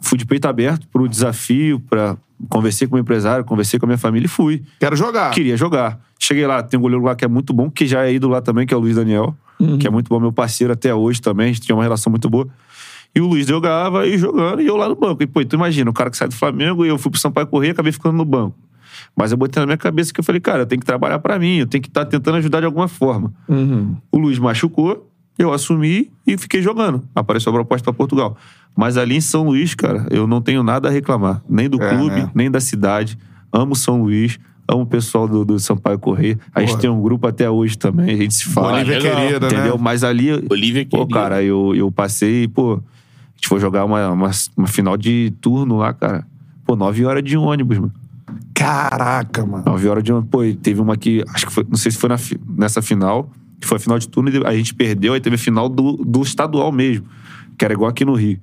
Fui de peito aberto pro desafio, pra. Conversei com o empresário, conversei com a minha família e fui. Quero jogar. Queria jogar. Cheguei lá, tem um goleiro lá que é muito bom, que já é ídolo lá também, que é o Luiz Daniel, que é muito bom, meu parceiro até hoje também, a gente tinha uma relação muito boa. E o Luiz jogava e jogando, e eu lá no banco. E, pô, tu imagina, o cara que sai do Flamengo e eu fui pro Sampaio correr e acabei ficando no banco. Mas eu botei na minha cabeça que eu falei, cara, eu tenho que trabalhar pra mim, eu tenho que estar tentando ajudar de alguma forma. O Luiz machucou, eu assumi e fiquei jogando. Apareceu a proposta pra Portugal. Mas ali em São Luís, cara, eu não tenho nada a reclamar. Nem do É, clube, né? nem da cidade. Amo São Luís, amo o pessoal do, do Sampaio Correr. A gente tem um grupo até hoje também, a gente se fala. Olivia legal. querida, Entendeu? né? Mas ali. Olivia Pô, querida. cara, eu, eu passei, pô. A gente foi jogar uma, uma, uma final de turno lá, cara. Pô, nove horas de ônibus, mano. Caraca, mano. Nove horas de ônibus. Pô, teve uma que. Acho que foi. Não sei se foi na nessa final. Que foi a final de turno e a gente perdeu. Aí teve a final do, do estadual mesmo. Que era igual aqui no Rio.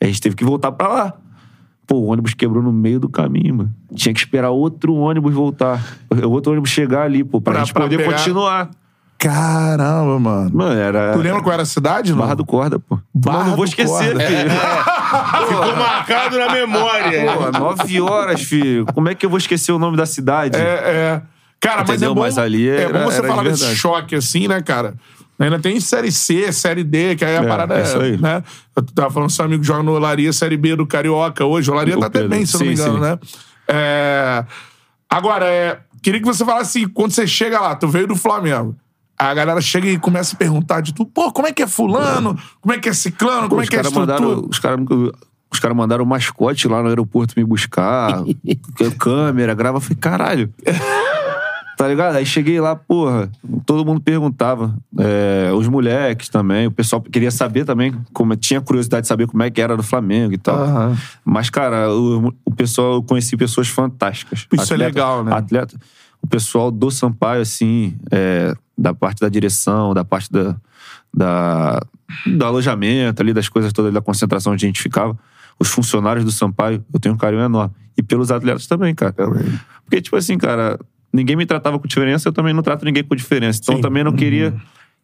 A gente teve que voltar pra lá. Pô, o ônibus quebrou no meio do caminho, mano. Tinha que esperar outro ônibus voltar. Outro ônibus chegar ali, pô, pra, Pra- gente pra poder pegar. continuar. Caramba, mano. Mano, era. Tu lembra qual era a cidade, não? Barra do Corda, pô. Barra Mano, não vou esquecer, Corda. filho. Ficou marcado na memória. Pô, nove horas, filho. Como é que eu vou esquecer o nome da cidade? É, é. Cara, mas é Entendeu? bom, Mas ali é era- bom você falar desse choque assim, né, cara? Ainda tem Série C, Série D, que aí a É, parada é é, isso aí. né? Eu tava falando com seu amigo que joga no Olaria, Série B do Carioca hoje. O Olaria tá até bem, se eu não me Sim, engano, sim. né? É... Agora, é... queria que você falasse assim, quando você chega lá, tu veio do Flamengo, a galera chega e começa a perguntar de tu, pô, como é que é fulano? Como é que é ciclano? Como Pô, é que é caras estrutura? mandaram, os caras os cara mandaram o mascote lá no aeroporto me buscar, câmera, grava. Falei, caralho. Tá ligado? Aí cheguei lá, porra, todo mundo perguntava. É, os moleques também, o pessoal queria saber também, como, tinha curiosidade de saber como é que era do Flamengo e tal. Aham. Mas, cara, o, o pessoal, eu conheci pessoas fantásticas. Isso é legal, né? Atleta, o pessoal do Sampaio, assim, é, da parte da direção, da parte da, da, do alojamento ali, das coisas todas da concentração onde a gente ficava. Os funcionários do Sampaio, eu tenho um carinho enorme. E pelos atletas também, cara. Porque, tipo assim, cara, ninguém me tratava com diferença, eu também não trato ninguém com diferença. Então, eu também não queria.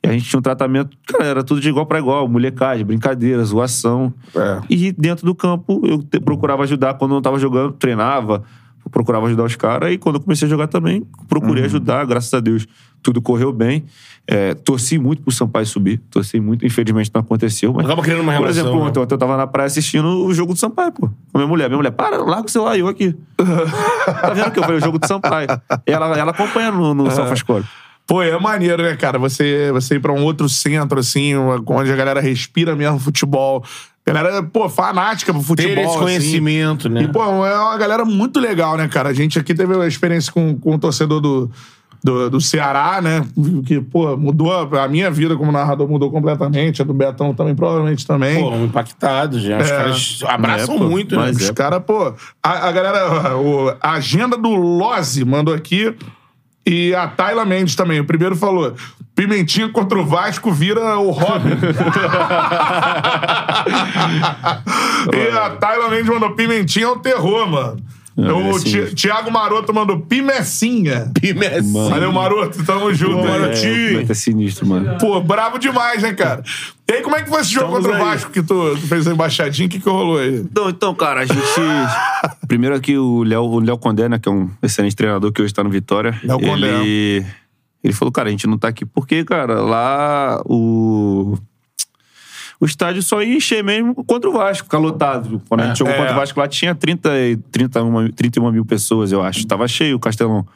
E a gente tinha um tratamento, cara, era tudo de igual pra igual, molecagem, brincadeira, zoação. É. E dentro do campo, eu procurava ajudar. Quando eu não tava jogando, treinava, procurava ajudar os caras. E quando eu comecei a jogar também, procurei ajudar, graças a Deus. Tudo correu bem. É, torci muito pro Sampaio subir. Torci muito, infelizmente não aconteceu. Mas, Acaba criando uma Por relação, exemplo, né? ontem, eu tava na praia assistindo o jogo do Sampaio, pô. Com a minha mulher. Minha mulher, para, larga o celular, eu aqui. tá vendo que eu falei o jogo do Sampaio? Ela, ela acompanha no, no SofaScore. Pô, é maneiro, né, cara? Você, você ir pra um outro centro, assim, onde a galera respira mesmo futebol. A galera, pô, fanática pro futebol. Ter esse assim. conhecimento, né? E, pô, é uma galera muito legal, né, cara? A gente aqui teve uma experiência com, com o torcedor do, do, do Ceará, né? Que, pô, mudou a, a minha vida como narrador, mudou completamente. A do Betão também, provavelmente também. Pô, impactados já. Os É. caras abraçam É, pô, muito, né? mas Os é. caras, pô. A, a galera. o- a agenda do Lose mandou aqui. E a Tayla Mendes também. O primeiro falou: Pimentinha contra o Vasco vira o Robin. e a Tayla Mendes mandou: Pimentinha é o terror, mano. É, o é Ti-. Thiago Maroto mandou Pimecinha. Pimecinha. Valeu, Maroto. Tamo junto, Pô, Marotinho. É, vai ter sinistro, mano. Pô, bravo demais, né, cara? E aí, como é que foi esse jogo Estamos contra o aí. Vasco que tu, tu fez a embaixadinha? O que, que rolou aí? Então, então, cara, a gente. Primeiro aqui o Léo, o Léo Condé, né, que é um excelente treinador que hoje tá no Vitória. Léo Condé. ele, ele falou, cara, a gente não tá aqui porque, cara, lá o. O estádio só ia encher mesmo contra o Vasco, ficar lotado. Quando a gente jogou É. contra o Vasco lá, tinha 30, e- 31, 31 mil pessoas, eu acho. Tava cheio o Castelão.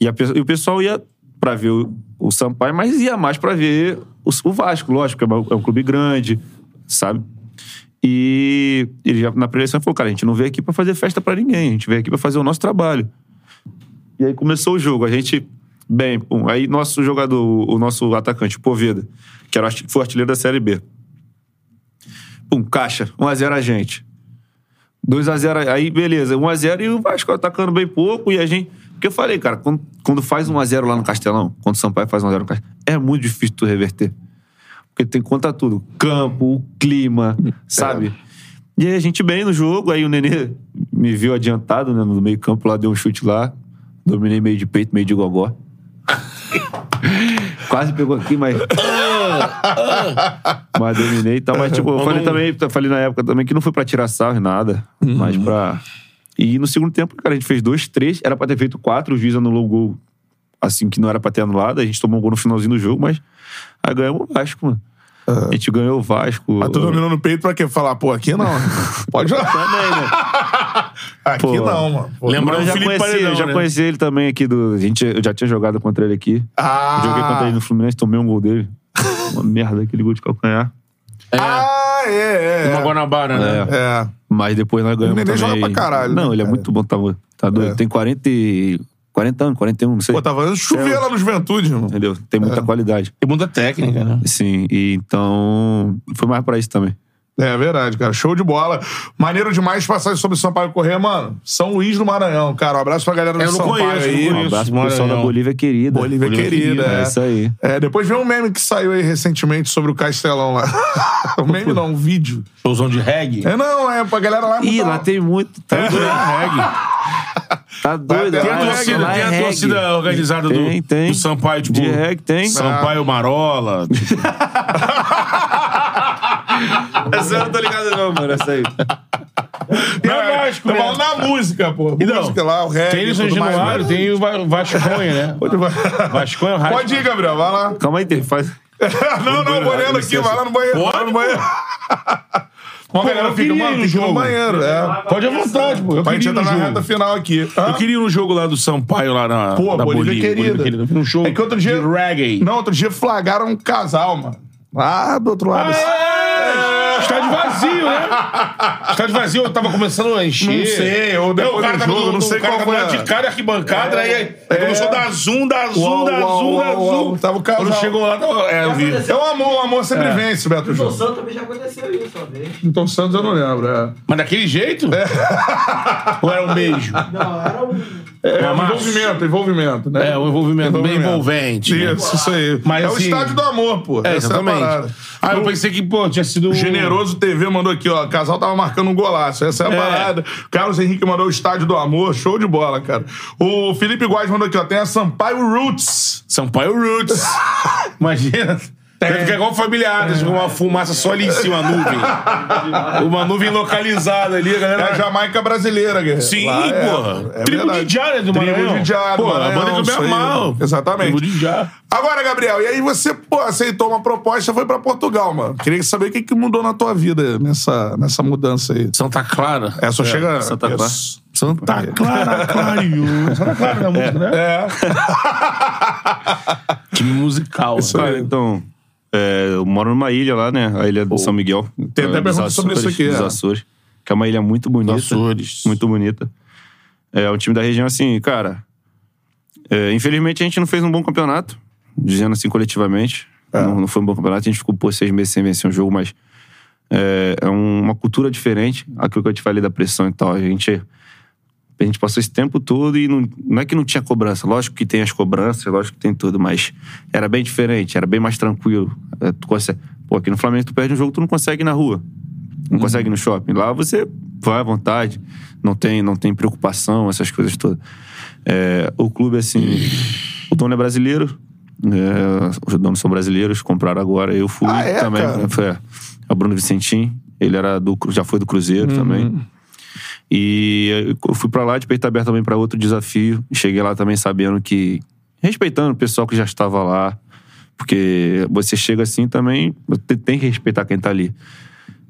E, a e o pessoal ia pra ver o, o Sampaio, mas ia mais pra ver o, o Vasco, lógico, é um, é um clube grande, sabe? E ele já na preleção falou, cara, a gente não veio aqui pra fazer festa pra ninguém, a gente veio aqui pra fazer o nosso trabalho. E aí começou o jogo, a gente bem, pum, aí nosso jogador, o nosso atacante, o Poveda, que era, foi artilheiro da Série B. Pum, caixa, 1x0 a gente. 2x0, aí beleza, 1x0 e o Vasco atacando bem pouco e a gente. Porque eu falei, cara, quando, quando faz 1x0 lá no Castelão, quando o Sampaio faz 1x0 no Castelão, é muito difícil tu reverter. Porque tem que contar tudo: campo, o clima, sabe? E aí a gente bem no jogo, aí o Nenê me viu adiantado né, no meio-campo lá, deu um chute lá, dominei meio de peito, meio de gogó. Quase pegou aqui, mas. Mas dominei e tal. Mas, tipo, eu falei também, falei na época também que não foi pra tirar sarro e nada. Mas pra. E no segundo tempo, cara, a gente fez dois, três. Era pra ter feito quatro, o juiz anulou o gol assim que não era pra ter anulado. A gente tomou um gol no finalzinho do jogo, mas. Aí ganhamos o Vasco, mano. A gente ganhou o Vasco. Mas tu dominou no peito pra quê? Falar, pô, aqui não. Pode jogar. Também, né? Aqui Pô. não, mano. Pô, Lembra- Mas eu já Felipe conheci, Paredão, eu já né? conheci ele também aqui do. A gente, eu já tinha jogado contra ele aqui. Ah. Joguei contra ele no Fluminense, tomei um gol dele. Uma merda, aquele gol de calcanhar. Ah, é, é. Uma Guanabara, né? É. É. Mas depois nós ganhamos Nenê também. joga pra caralho, Não, né, ele é cara? muito bom, tá, tá doido. É. Tem 40, e- 40 anos, 41, não sei. Pô, tá fazendo chover lá no Juventude, irmão. Entendeu? Tem muita qualidade. Tem muita técnica, né? Sim, e então. Foi mais pra isso também. É verdade, cara. Show de bola. Maneiro demais passagem sobre o Sampaio Correr, mano. São Luís do Maranhão, cara. Um abraço pra galera do Eu não Sampaio conheço, aí. não Um abraço pro pessoal Maranhão. da Bolívia querida. Bolívia, querida, é. É isso aí. É, depois vem um meme que saiu aí recentemente sobre o Castelão lá. um meme não, um vídeo. Showzão de reggae. É, não, é pra galera lá Ih, lá tem muito. Tá É. doido. Tá doido. Tem Tem a é- torcida, lá tem é a reggae. torcida organizada do, Tem, tem. do Sampaio, tipo. De reggae tem. Sampaio Marola. tipo, Essa eu não tô ligado não, mano. Essa aí. Tem a Vasco, Tô né? falando na música, pô. Então, música lá, o reggae. Tem o São tudo mais, Januário, né? tem o Va- Vasconha, né? Vasconha, Raspa. Pode ir, Gabriel, vai lá. Calma aí, tem. Faz... não, não, vou olhando aqui, vai lá no banheiro. vai lá no banheiro. Uma galera eu fica, queria mano, ir no que ir no jogo. banheiro. É. Pode à vontade, pô. Eu Pra gente queria ir no entrar na jogo. reta final aqui. Hã? Eu queria ir no jogo lá do Sampaio, lá na Pô, da Bolívia querida. Eu fui num show É que outro dia. de reggae. Não, outro dia flagraram um casal, mano. Lá do outro lado. assim. É, estádio vazio, né? Estádio vazio, eu tava começando a encher. Não sei, ou depois o cara do tava jogo, no- não sei o cara qual tava foi lá a- de cara arquibancada, aí, aí começou a dar zoom, dar zoom, dar zoom, dar zoom. Tava o casal. Quando chegou lá, tava, é, eu vi. É o amor, o amor sempre vence, Beto Júnior. Santos também já aconteceu isso uma vez. Então Santos eu não lembro, é. Mas daquele jeito? Ou era um beijo? Não, era um. É, massa. envolvimento, envolvimento, né? É, um envolvimento, bem envolvente. né? Isso, isso aí. Mas, é o assim, estádio do amor, pô. É, Essa exatamente. É a parada. ah, eu pensei que, pô, tinha sido... O Generoso TV mandou aqui, ó. O casal tava marcando um golaço. Essa é a É. parada. Carlos Henrique mandou o Estádio do Amor. Show de bola, cara. O Felipe Guaz mandou aqui, ó. Tem a Sampaio Roots. Sampaio Roots. Imagina. Deve ficar igual familiares, com uma fumaça só ali em cima, a nuvem. Uma nuvem localizada ali, a É galera. a Jamaica brasileira, guerreiro. Sim, Lá é- porra. é Tribo verdade. de Jah, né, do Tribo Maranhão. de Jah, do Pô, a banda que eu me amarro. Exatamente. Tribo de Jah. Agora, Gabriel, e aí você, pô, aceitou uma proposta e foi pra Portugal, mano. Queria saber o que, que mudou na tua vida nessa, nessa mudança aí. Santa Clara. É, só chega... Santa Clara. Isso. Santa Clara, Clario. Santa Clara na música, né? É. Time musical. Isso né? aí. Cara, então, é, eu moro numa ilha lá, né? A ilha do São Miguel. Tem até é, pergunta sobre isso aqui, Dos é. Açores. Que é uma ilha muito bonita. Açores. Muito bonita. É um time da região, assim, cara. é, infelizmente a gente não fez um bom campeonato, dizendo assim coletivamente. É. Não, não foi um bom campeonato. A gente ficou por seis meses sem vencer um jogo, mas é, é um- uma cultura diferente. Aquilo que eu te falei da pressão e tal. A gente, a gente passou esse tempo todo e não, não é que não tinha cobrança. Lógico que tem as cobranças, lógico que tem tudo, mas era bem diferente, era bem mais tranquilo. É, tu consegue, pô, aqui no Flamengo tu perde um jogo, tu não consegue ir na rua. Não consegue ir no shopping. Lá você vai à vontade, não tem, não tem preocupação, essas coisas todas. É, o clube, assim, o dono é brasileiro, é, os donos são brasileiros, compraram agora. Eu fui Ah, é, também. cara? Foi, é, o Bruno Vicentim, ele era do, já foi do Cruzeiro também. E eu fui pra lá de peito aberto também pra outro desafio. Cheguei lá também sabendo que. Respeitando o pessoal que já estava lá. Porque você chega assim também, tem que respeitar quem tá ali.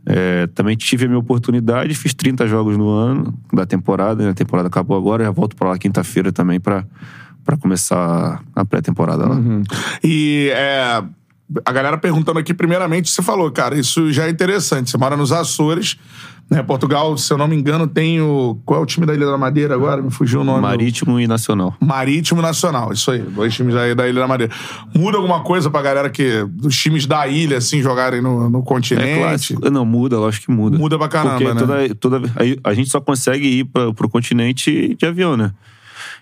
É, também tive a minha oportunidade, fiz 30 jogos no ano da temporada, né? a temporada acabou agora, já volto pra lá quinta-feira também pra começar a pré-temporada lá. E é, a galera perguntando aqui, primeiramente, você falou, cara, isso já é interessante. Você mora nos Açores, né? Portugal, se eu não me engano, tem o. Qual é o time da Ilha da Madeira agora? Me fugiu o nome. Marítimo e Nacional. Marítimo e Nacional, isso aí. Dois times aí da Ilha da Madeira. Muda alguma coisa pra galera que. dos times da ilha, assim, jogarem no, no continente? É clássico. Não, muda, lógico que muda. Muda pra caramba, Porque né? toda, toda, aí a gente só consegue ir pra, pro continente de avião, né?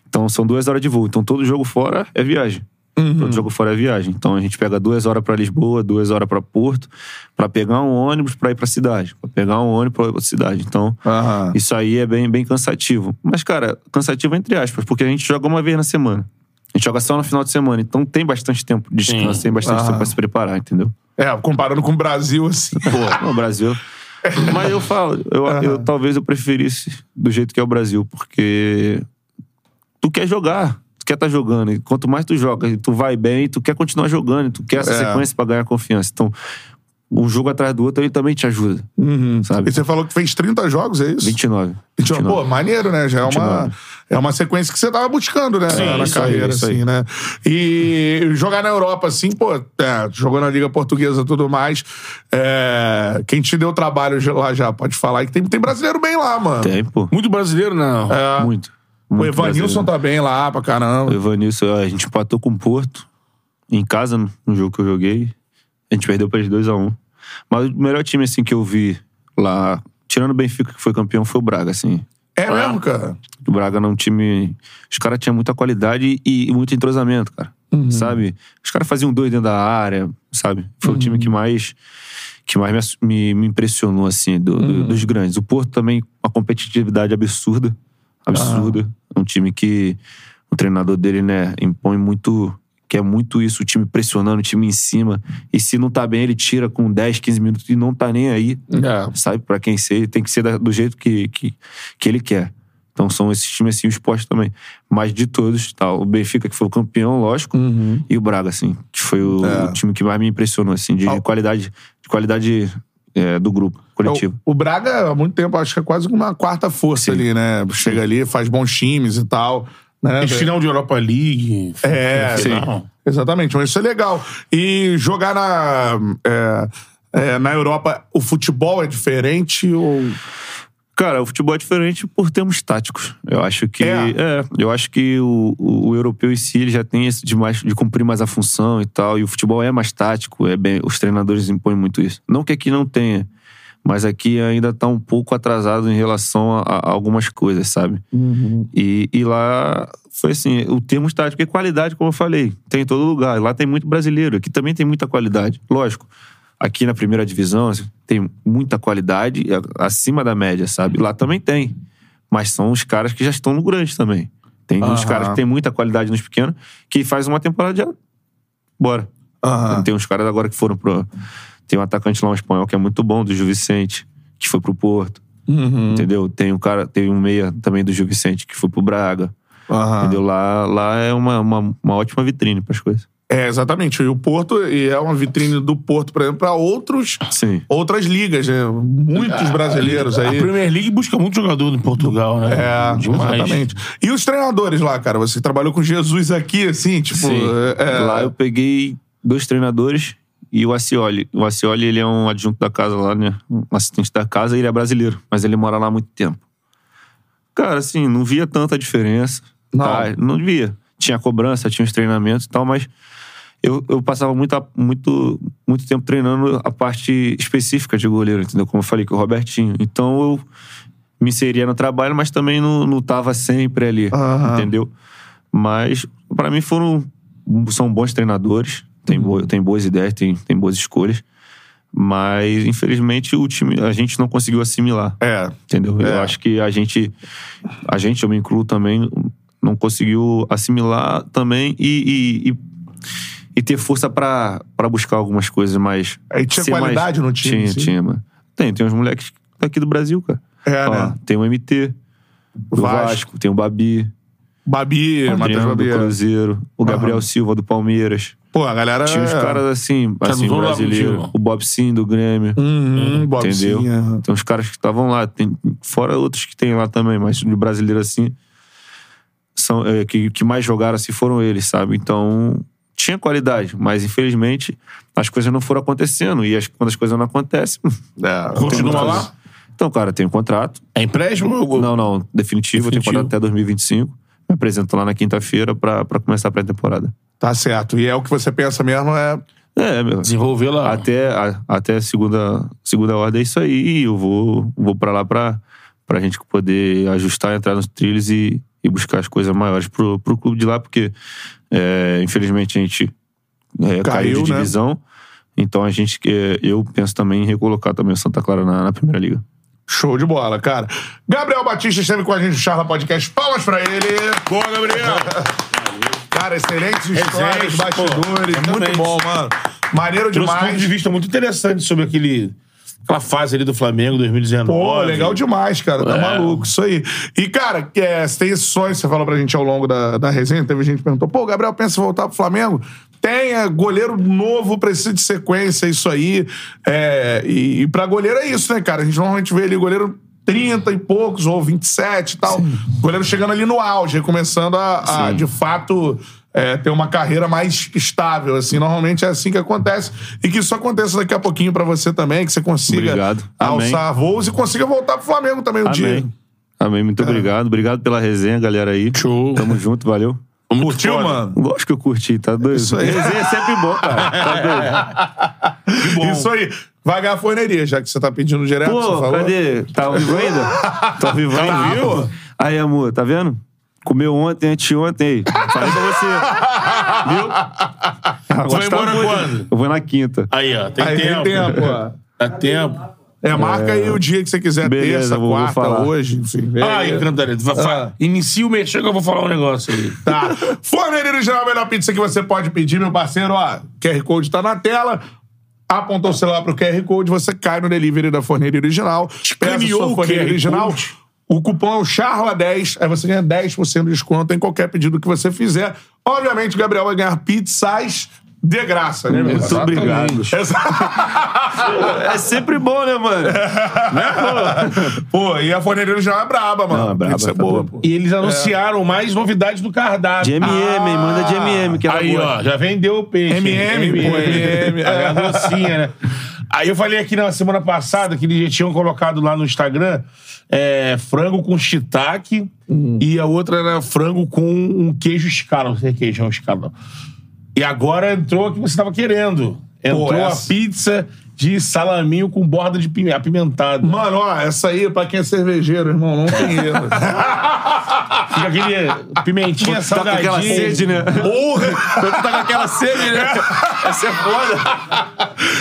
Então são duas horas de voo. Então todo jogo fora é viagem. Uhum. Jogo fora é viagem. Então a gente pega duas horas pra Lisboa, duas horas pra Porto, pra pegar um ônibus pra ir pra cidade. Pra pegar um ônibus pra outra cidade. Então Aham. isso aí é bem, bem cansativo. Mas, cara, cansativo entre aspas, porque a gente joga uma vez na semana. A gente joga só no final de semana. Então tem bastante tempo de descanso, tem bastante Aham. tempo pra se preparar, entendeu? É, comparando com o Brasil, assim. Pô, no Brasil. Mas eu falo, eu, eu- talvez eu preferisse do jeito que é o Brasil, porque tu quer jogar, quer estar jogando. E quanto mais tu joga, e tu vai bem, tu quer continuar jogando, e tu quer essa É. sequência pra ganhar confiança. Então, um jogo atrás do outro ele também te ajuda. Sabe? E você falou que fez 30 jogos, é isso? 29. 29. 29. Pô, maneiro, né? Já é uma, 29. é uma sequência que você tava buscando, né? na isso aí, carreira, aí. assim, né? E jogar na Europa, assim, pô, é, jogou na Liga Portuguesa e tudo mais. É, quem te deu trabalho lá já pode falar que tem, tem brasileiro bem lá, mano. Tem, pô. Muito brasileiro, não. É. Muito. O muito Evanilson brasileiro. tá bem lá pra O caramba. Evanilson, a gente empatou com o Porto em casa, no jogo que eu joguei. A gente perdeu pra eles 2x1. Mas o melhor time, assim, que eu vi lá, tirando o Benfica, que foi campeão, foi o Braga, assim. É mesmo, cara? O Braga era um time. Os caras tinham muita qualidade e, muito entrosamento, cara. Uhum. Sabe? Os caras faziam dois dentro da área, sabe? Foi o time Uhum. que mais. Que mais me me, impressionou, assim, do- do- Uhum. dos grandes. O Porto também, uma competitividade absurda. Absurda. É um time que o treinador dele, né, impõe muito. Quer muito isso, o time pressionando, o time em cima. E se não tá bem, ele tira com 10, 15 minutos e não tá nem aí. É. Sabe? Pra quem ser, tem que ser do jeito que, que, que ele quer. Então são esses times assim, o esporte também. Mas de todos, tá, o Benfica, que foi o campeão, lógico, e o Braga, assim, que foi o, É. o time que mais me impressionou, assim, de qualidade, de qualidade é, do grupo, coletivo. O, o Braga, há muito tempo, acho que é quase uma quarta força ali, né? Chega ali, faz bons times e tal. Né? Fez final de Europa League. É, final. Exatamente, mas isso é legal. E jogar na, é, é, na Europa, o futebol é diferente ou. Cara, o futebol é diferente por termos táticos. Eu acho que. É. É, eu acho que o, o, o europeu em si ele já tem isso de, mais, de cumprir mais a função e tal. E o futebol é mais tático, é bem, os treinadores impõem muito isso. Não que aqui não tenha, mas aqui ainda tá um pouco atrasado em relação a, a algumas coisas, sabe? E, e lá foi assim, o termo tático é qualidade, como eu falei. Tem em todo lugar. Lá tem muito brasileiro. Aqui também tem muita qualidade. Lógico. Aqui na primeira divisão assim, tem muita qualidade acima da média, sabe? Lá também tem. Mas são os caras que já estão no grande também. Tem uns Aham. caras que tem muita qualidade nos pequenos que faz uma temporada de. Bora. Aham. Tem uns caras agora que foram pro. Tem um atacante lá, um espanhol, que é muito bom, do Gil Vicente, que foi pro Porto. Uhum. Entendeu? Tem um cara, tem um meia também do Gil Vicente que foi pro Braga. Entendeu? Lá, lá é uma, uma, uma ótima vitrine pras coisas. É, exatamente. E o Porto e é uma vitrine do Porto, por exemplo, para outros, Sim. outras ligas, né? Muitos brasileiros A aí. Premier League busca muito jogador em Portugal, né? É, Demais. exatamente. E os treinadores lá, cara? Você trabalhou com Jesus aqui, assim, tipo. Sim. é, Lá eu peguei dois treinadores e o Acioli. O Acioli, ele é um adjunto da casa lá, né? Um assistente da casa e ele é brasileiro, mas ele mora lá há muito tempo. Cara, assim, não via tanta diferença. Não. Tá? Não via. Tinha cobrança, tinha os treinamentos e tal, mas eu, eu passava muito, muito, muito tempo treinando a parte específica de goleiro, entendeu? Como eu falei, com o Robertinho. Então eu me inseria no trabalho, mas também não, não tava sempre ali, Aham. entendeu? Mas pra mim foram são bons treinadores, tem, bo, tem boas ideias, tem, tem boas escolhas. Mas, infelizmente, o time, a gente não conseguiu assimilar. É. Entendeu? É. Eu acho que a gente, a gente, eu me incluo também, não conseguiu assimilar também e, e, e, e ter força pra pra buscar algumas coisas mais. Aí tinha qualidade no time, Tinha, sim? tinha, mano. Tem, tem uns moleques daqui do Brasil, cara. É, Ó, né? Tem o MT, do Vasco. Vasco. tem o Babi, Babi, o Matheus Adriano do Babi. Cruzeiro, o Gabriel Aham. Silva do Palmeiras. Pô, a galera. Tinha uns caras assim, assim, brasileiro. O Bob Sim do Grêmio. Uhum, Bob Entendeu? Sim, aham. Tem uns caras que estavam lá, tem, fora outros que tem lá também, mas de brasileiro assim, são, é, que, que mais jogaram assim foram eles, sabe? Então, tinha qualidade, mas infelizmente as coisas não foram acontecendo. E as- quando as coisas não acontecem. É, Continua a lá? Então, cara, tem um contrato. É empréstimo? ou- Não, não, definitivo, eu tenho Definitivo. contrato até 2025. Me apresento lá na quinta-feira pra, pra começar a pré-temporada. Tá certo. E é o que você pensa mesmo, é. É, meu. Desenvolver lá. Até, a- até segunda, segunda ordem é isso aí. Eu vou, vou pra lá pra, pra gente poder ajustar, entrar nos trilhos e, e buscar as coisas maiores pro, pro clube de lá, porque é, infelizmente a gente é, caiu, Caiu, de né? divisão. Então a gente, é, eu penso também em recolocar também o Santa Clara na, na primeira liga. Show de bola, cara. Gabriel Batista esteve com a gente no Charla Podcast. Palmas pra ele. Boa, Gabriel! Cara, excelentes histórias, Excelente, bastidores. pô. muito bom, mano. Maneiro Trouxe demais. ponto de vista muito interessante sobre aquele, aquela fase ali do Flamengo 2019. Pô, legal demais, cara. Tá É. maluco, isso aí. E, cara, é, você tem esses sonhos, você falou pra gente ao longo da, da resenha, teve gente que perguntou, pô, o Gabriel pensa em voltar pro Flamengo? Tenha goleiro novo, precisa de sequência, isso aí. É, e, e pra goleiro é isso, né, cara? A gente normalmente vê ali goleiro 30 e poucos, ou 27 e tal. Goleiro chegando ali no auge, começando a, a, de fato, é, ter uma carreira mais estável, assim. Normalmente é assim que acontece. E que isso aconteça daqui a pouquinho pra você também, que você consiga Obrigado. Amém. alçar voos e consiga voltar pro Flamengo também um dia. Amém. Amém, muito obrigado. Obrigado pela resenha, galera aí. Show. Tamo junto, valeu. Curtiu, foda. mano? Lógico que eu curti, tá doido? Isso aí. Resenha é sempre bom, cara. Tá doido? Isso aí. Vai ganhar forneria, já que você tá pedindo direto, você Pô, falou. cadê? Tá ao vivo ainda? Tá ao vivo ainda? Tá, viu? pô. Aí, amor, tá vendo? Comeu ontem, anteontem. Falei pra você. Viu? Agora vai tá embora muito. quando? Eu vou na quinta. Aí, ó, tem Aí tempo. tem tempo, ó. Dá tempo. É, marca aí o dia que você quiser, Beleza, terça, vou- vou quarta, falar. hoje, enfim. vê Ah, aí. Cantarelli, vai- fa- inicia o mexer que eu vou falar um negócio aí. Tá. Forneria Original, a melhor pizza que você pode pedir, meu parceiro. Ó, QR Code tá na tela. Apontou o celular pro QR Code, você cai no delivery da Forneria Original. Peça Escaneou sua o Forneria QR Original. Code. O cupom é o CHARLA10, aí você ganha 10% de desconto em qualquer pedido que você fizer. Obviamente, o Gabriel vai ganhar pizzas de graça, né, meu? Muito obrigado. É sempre bom, né, mano? Pô, e a Forneria Original é braba, mano. Não, é braba, Pizza é tá boa, pô. E eles anunciaram mais novidades do cardápio. De MM, hein? Manda de MM, que ela Aí, gosta. ó, já vendeu o peixe. MM, pô, MM. A docinha, né? Aí eu falei aqui na semana passada que eles tinham colocado lá no Instagram é, frango com shiitake e a outra era frango com um queijo escala. Não sei que queijo é um escala. E agora entrou o que você estava querendo. Entrou a essa- pizza de salaminho com borda de pime- apimentada. Mano, ó, essa aí, pra quem é cervejeiro, irmão, não tem erro. Fica aquele pimentinha Tá com salgadinha. aquela sede, né? Porra! Quando tá com aquela sede, né? Essa é foda.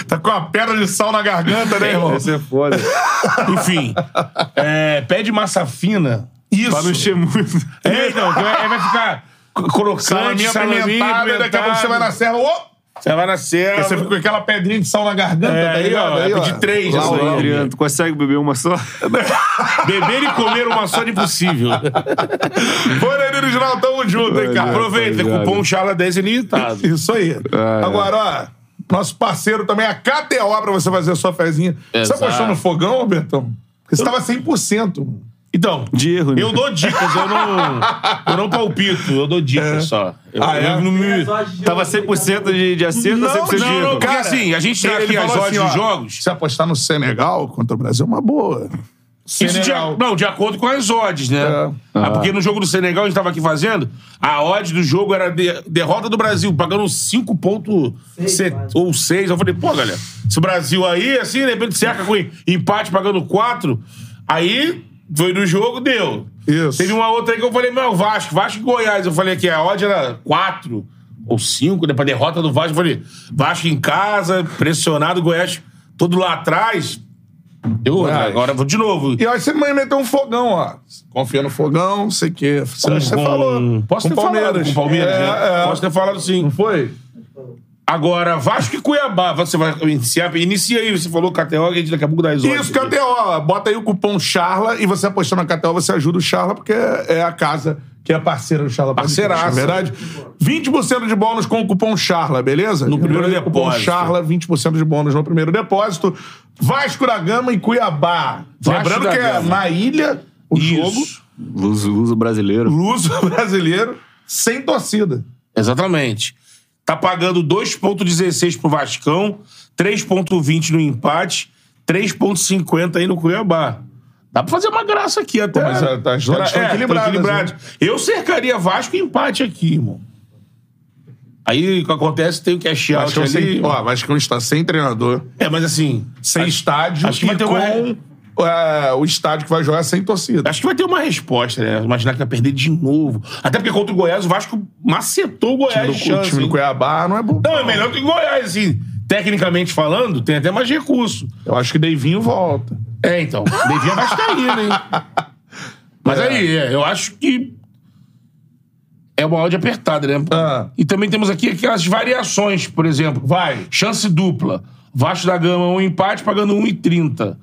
Tá com a pedra de sal na garganta, né, irmão? Essa é foda. Enfim, é, pede massa fina. Isso. Pra encher muito. É, então, vai, ficar crocante, Salaminho salaminho, apimentado, e daqui a pouco você vai na serra. Ô! Você vai na serra. Aí você fica com aquela pedrinha de sal na garganta, É, tá aí, ligado? ó, é pedir três, Lá, essa ó, aí, ó. Adriano, tu consegue beber uma só? Beber e comer uma só é impossível. Forneria Original, tamo junto, hein, cara? Aproveita, cupom Charla 10 ilimitado. Isso aí. Ah, é. Agora, ó, nosso parceiro também, a KTO, pra você fazer a sua fezinha. Você Exato. apostou no fogão, Bertão? Porque você tava 100%. mano. Então, De erro, né? eu dou dicas, eu não, eu não palpito, eu dou dicas só. Eu, Ah, é? eu não me... Tava 100% de, de acerto ou 100% de não, erro? não, porque assim, a gente tem Ele aqui as odds assim, de ó, jogos. Se apostar no Senegal contra o Brasil, é uma boa. Isso de, não, de acordo com as odds, né? É. Ah, porque no jogo do Senegal, a gente tava aqui fazendo, a odd do jogo era de- derrota do Brasil, pagando 5,7 ou 6. Eu falei, pô, galera, se o Brasil aí, assim, de repente cerca com empate pagando 4, aí foi no jogo, deu. Isso. Teve uma outra aí que eu falei, meu, Vasco, Vasco e Goiás. Eu falei que a odd era 4 ou 5, né, pra derrota do Vasco. Eu falei, Vasco em casa, pressionado, Goiás todo lá atrás. Eu, Vai. agora vou de novo. E aí você vai meter um fogão, ó. Confia no fogão, não sei o quê. Você, Com- você com- falou. Posso com ter falado com o Palmeiras, É, né? é. Posso ter falado sim. Não foi? Agora, Vasco e Cuiabá, você vai iniciar. Inicia aí, você falou KTO, que a gente daqui a pouco dá as Isso. KTO. Bota aí o cupom Charla e você apostando na KTO, você ajuda o Charla, porque é a casa que é parceira do Charla. Parceiraça. Na verdade, 20% de bônus com o cupom Charla, beleza? No primeiro Lembrando que o Cupom depósito. Charla, 20% de bônus no primeiro depósito. Vasco da Gama e Cuiabá. Vasco Lembrando da que é Gama. na ilha o Isso. jogo. Luso, luso brasileiro. Luso brasileiro, sem torcida. Exatamente. Tá pagando 2,16 pro Vascão, 3,20 no empate, 3,50 aí no Cuiabá. Dá pra fazer uma graça aqui até. Pô, mas a- as odds estão É, equilibradas, equilibradas. Eu cercaria Vasco e empate aqui, irmão. Aí o que acontece tem o cash out ali. sem, ó, Vasco está sem treinador, É, mas assim. sem acho- estádio acho que vai ter com uma- é, o estádio que vai jogar sem torcida. Acho que vai ter uma resposta, né? Imaginar que vai perder de novo. Até porque contra o Goiás, o Vasco macetou o O Goiás time de do, o chance. time do? Cuiabá não é bom. Não, é melhor que o Goiás, assim. Tecnicamente falando, tem até mais recurso. Eu acho que Deivinho volta. É, então. Devia vascaíno, hein? Mas aí, é, eu acho que é uma odd apertada, né? Ah. E também temos aqui aquelas variações, por exemplo. Vai, chance dupla. Vasco da Gama, um empate, pagando 1,30.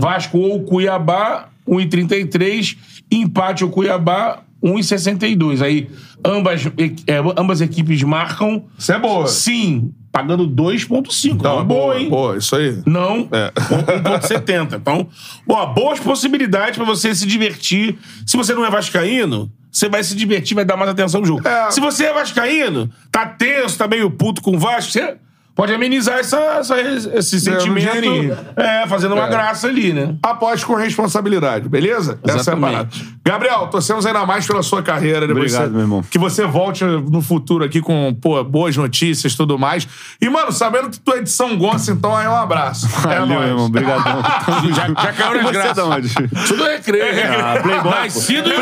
Vasco ou Cuiabá, 1,33. Empate ou Cuiabá, 1,62. Aí, ambas, e- é, ambas equipes marcam. Isso é boa. Sim, pagando 2,5. Não, Não, é boa, hein? Boa, isso aí. Não, É. 1,70. Então, ó, boas possibilidades pra você se divertir. Se você não é vascaíno, você vai se divertir, vai dar mais atenção no jogo. É. Se você é vascaíno, tá tenso, tá meio puto com o Vasco, você pode amenizar essa, essa- esse sentimento. dinheirinho. É, fazendo uma É. graça ali, né? Aposte com responsabilidade, beleza? Essa é a Exatamente. parada. Gabriel, torcemos ainda mais pela sua carreira. Depois Obrigado, você- meu irmão. Que você volte no futuro aqui com pô, boas notícias e tudo mais. E, mano, sabendo que tu é de São Gonçalo, então aí um abraço. é Valeu, nóis. meu irmão. Obrigadão. Já, já caiu nas Você graças. onde? Tudo é recreio. Ah, Playboy, pô. Nascido em.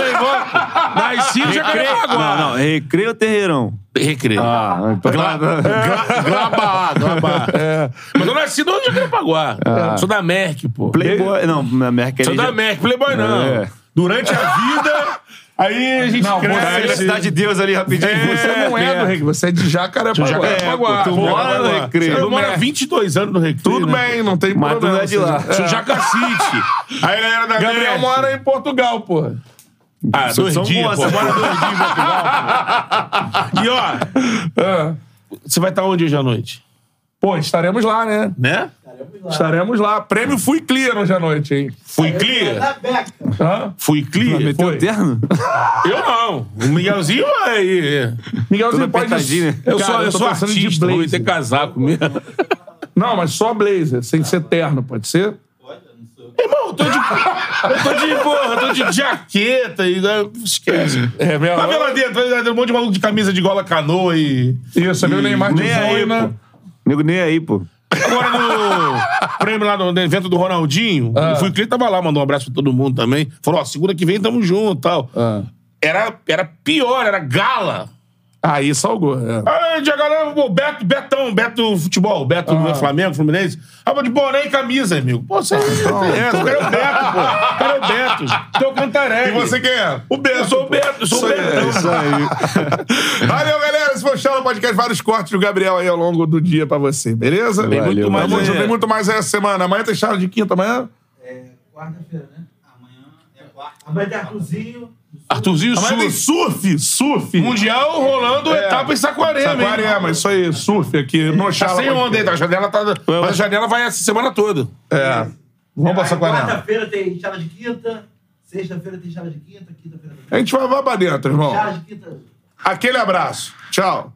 Nascido já caiu Recreio- agora. Não, não. Recreio ou Terreirão? Recreio. Ah, então Gla- Gla- Glabá, Glabá. Mas eu nasci no Jacarepaguá. Sou da Merck, pô. Playboy. Não, na Merck Sou ali da já- Merck, Playboy não. É. Durante a vida, aí a gente Não, cresce. Ali na Cidade de Deus ali rapidinho. Você não é do Recreio, você é de Jacarepaguá. Jacarepaguá. É, tu mora no. Recreio. Eu moro há 22 anos no Recreio. Tudo né? bem, não tem Mas tu problema. não é de lá. Você- Sou Jacacite. Aí ele era da Gabriel Merck. mora em Portugal, pô. Ah, dois São dias, Moça. pô. Mora dois dias em Portugal, pô. E ó, É. você vai estar onde hoje à noite? Pô, estaremos lá, né? Né? Estaremos lá. Prêmio Fui Clear hoje à noite, hein? Fui clear? Hã? Fui clear? Meteu Foi. o terno? Eu não. O Miguelzinho vai. Miguelzinho Toda pode... apertadinha? Eu Cara, sou, eu tô sou pensando de artista, vou blazer. ter casaco mesmo. Não, mas só blazer, sem ser terno, pode ser? Irmão, eu tô de. Eu tô de, porra, eu tô de jaqueta e. né, Esquece. É, meu. Vai ver lá dentro, um monte de maluco de camisa de gola canoa e. Isso, viu o Neymar de pô. Nego nem aí, pô. Agora no prêmio lá no evento do Ronaldinho, Ah. o Fui Clear tava lá, mandou um abraço pra todo mundo também. Falou: ó, segunda que vem tamo junto e tal. Ah. Era, era pior, era gala. Aí salgou. É. Aí a galera, pô, Beto, Betão, Beto Futebol, Beto Ah. Flamengo, Fluminense. Ah, de boné e camisa, amigo. Pô, você é, o cara é o Beto, pô. O cara é o Beto. Teu cantaré. E você quem é? O Beto. Eu sou o Beto, eu sou o aí, Betão. isso aí. Valeu, galera. Esse foi o Charla Podcast. Vários cortes do Gabriel aí ao longo do dia pra você, beleza? Tem muito Valeu, mais. Tem muito mais essa semana. Amanhã tem Charla de quinta, amanhã? É quarta-feira, né? Amanhã é quarta. Amanhã tem Arthurzinho. Arthurzinho tem Surf. surf, surf. Mundial rolando É. etapa em Saquarema, hein? Saquarema, isso aí, surf aqui no Tá sem onda aí, tá? A janela tá. Mas a janela vai essa semana toda. É. Vamos pra Aí Saquarema. Quarta-feira tem charla de quinta. Sexta-feira tem charla de quinta. Quinta-feira A gente vai, vai pra dentro, irmão. charla de quinta. Aquele abraço. Tchau.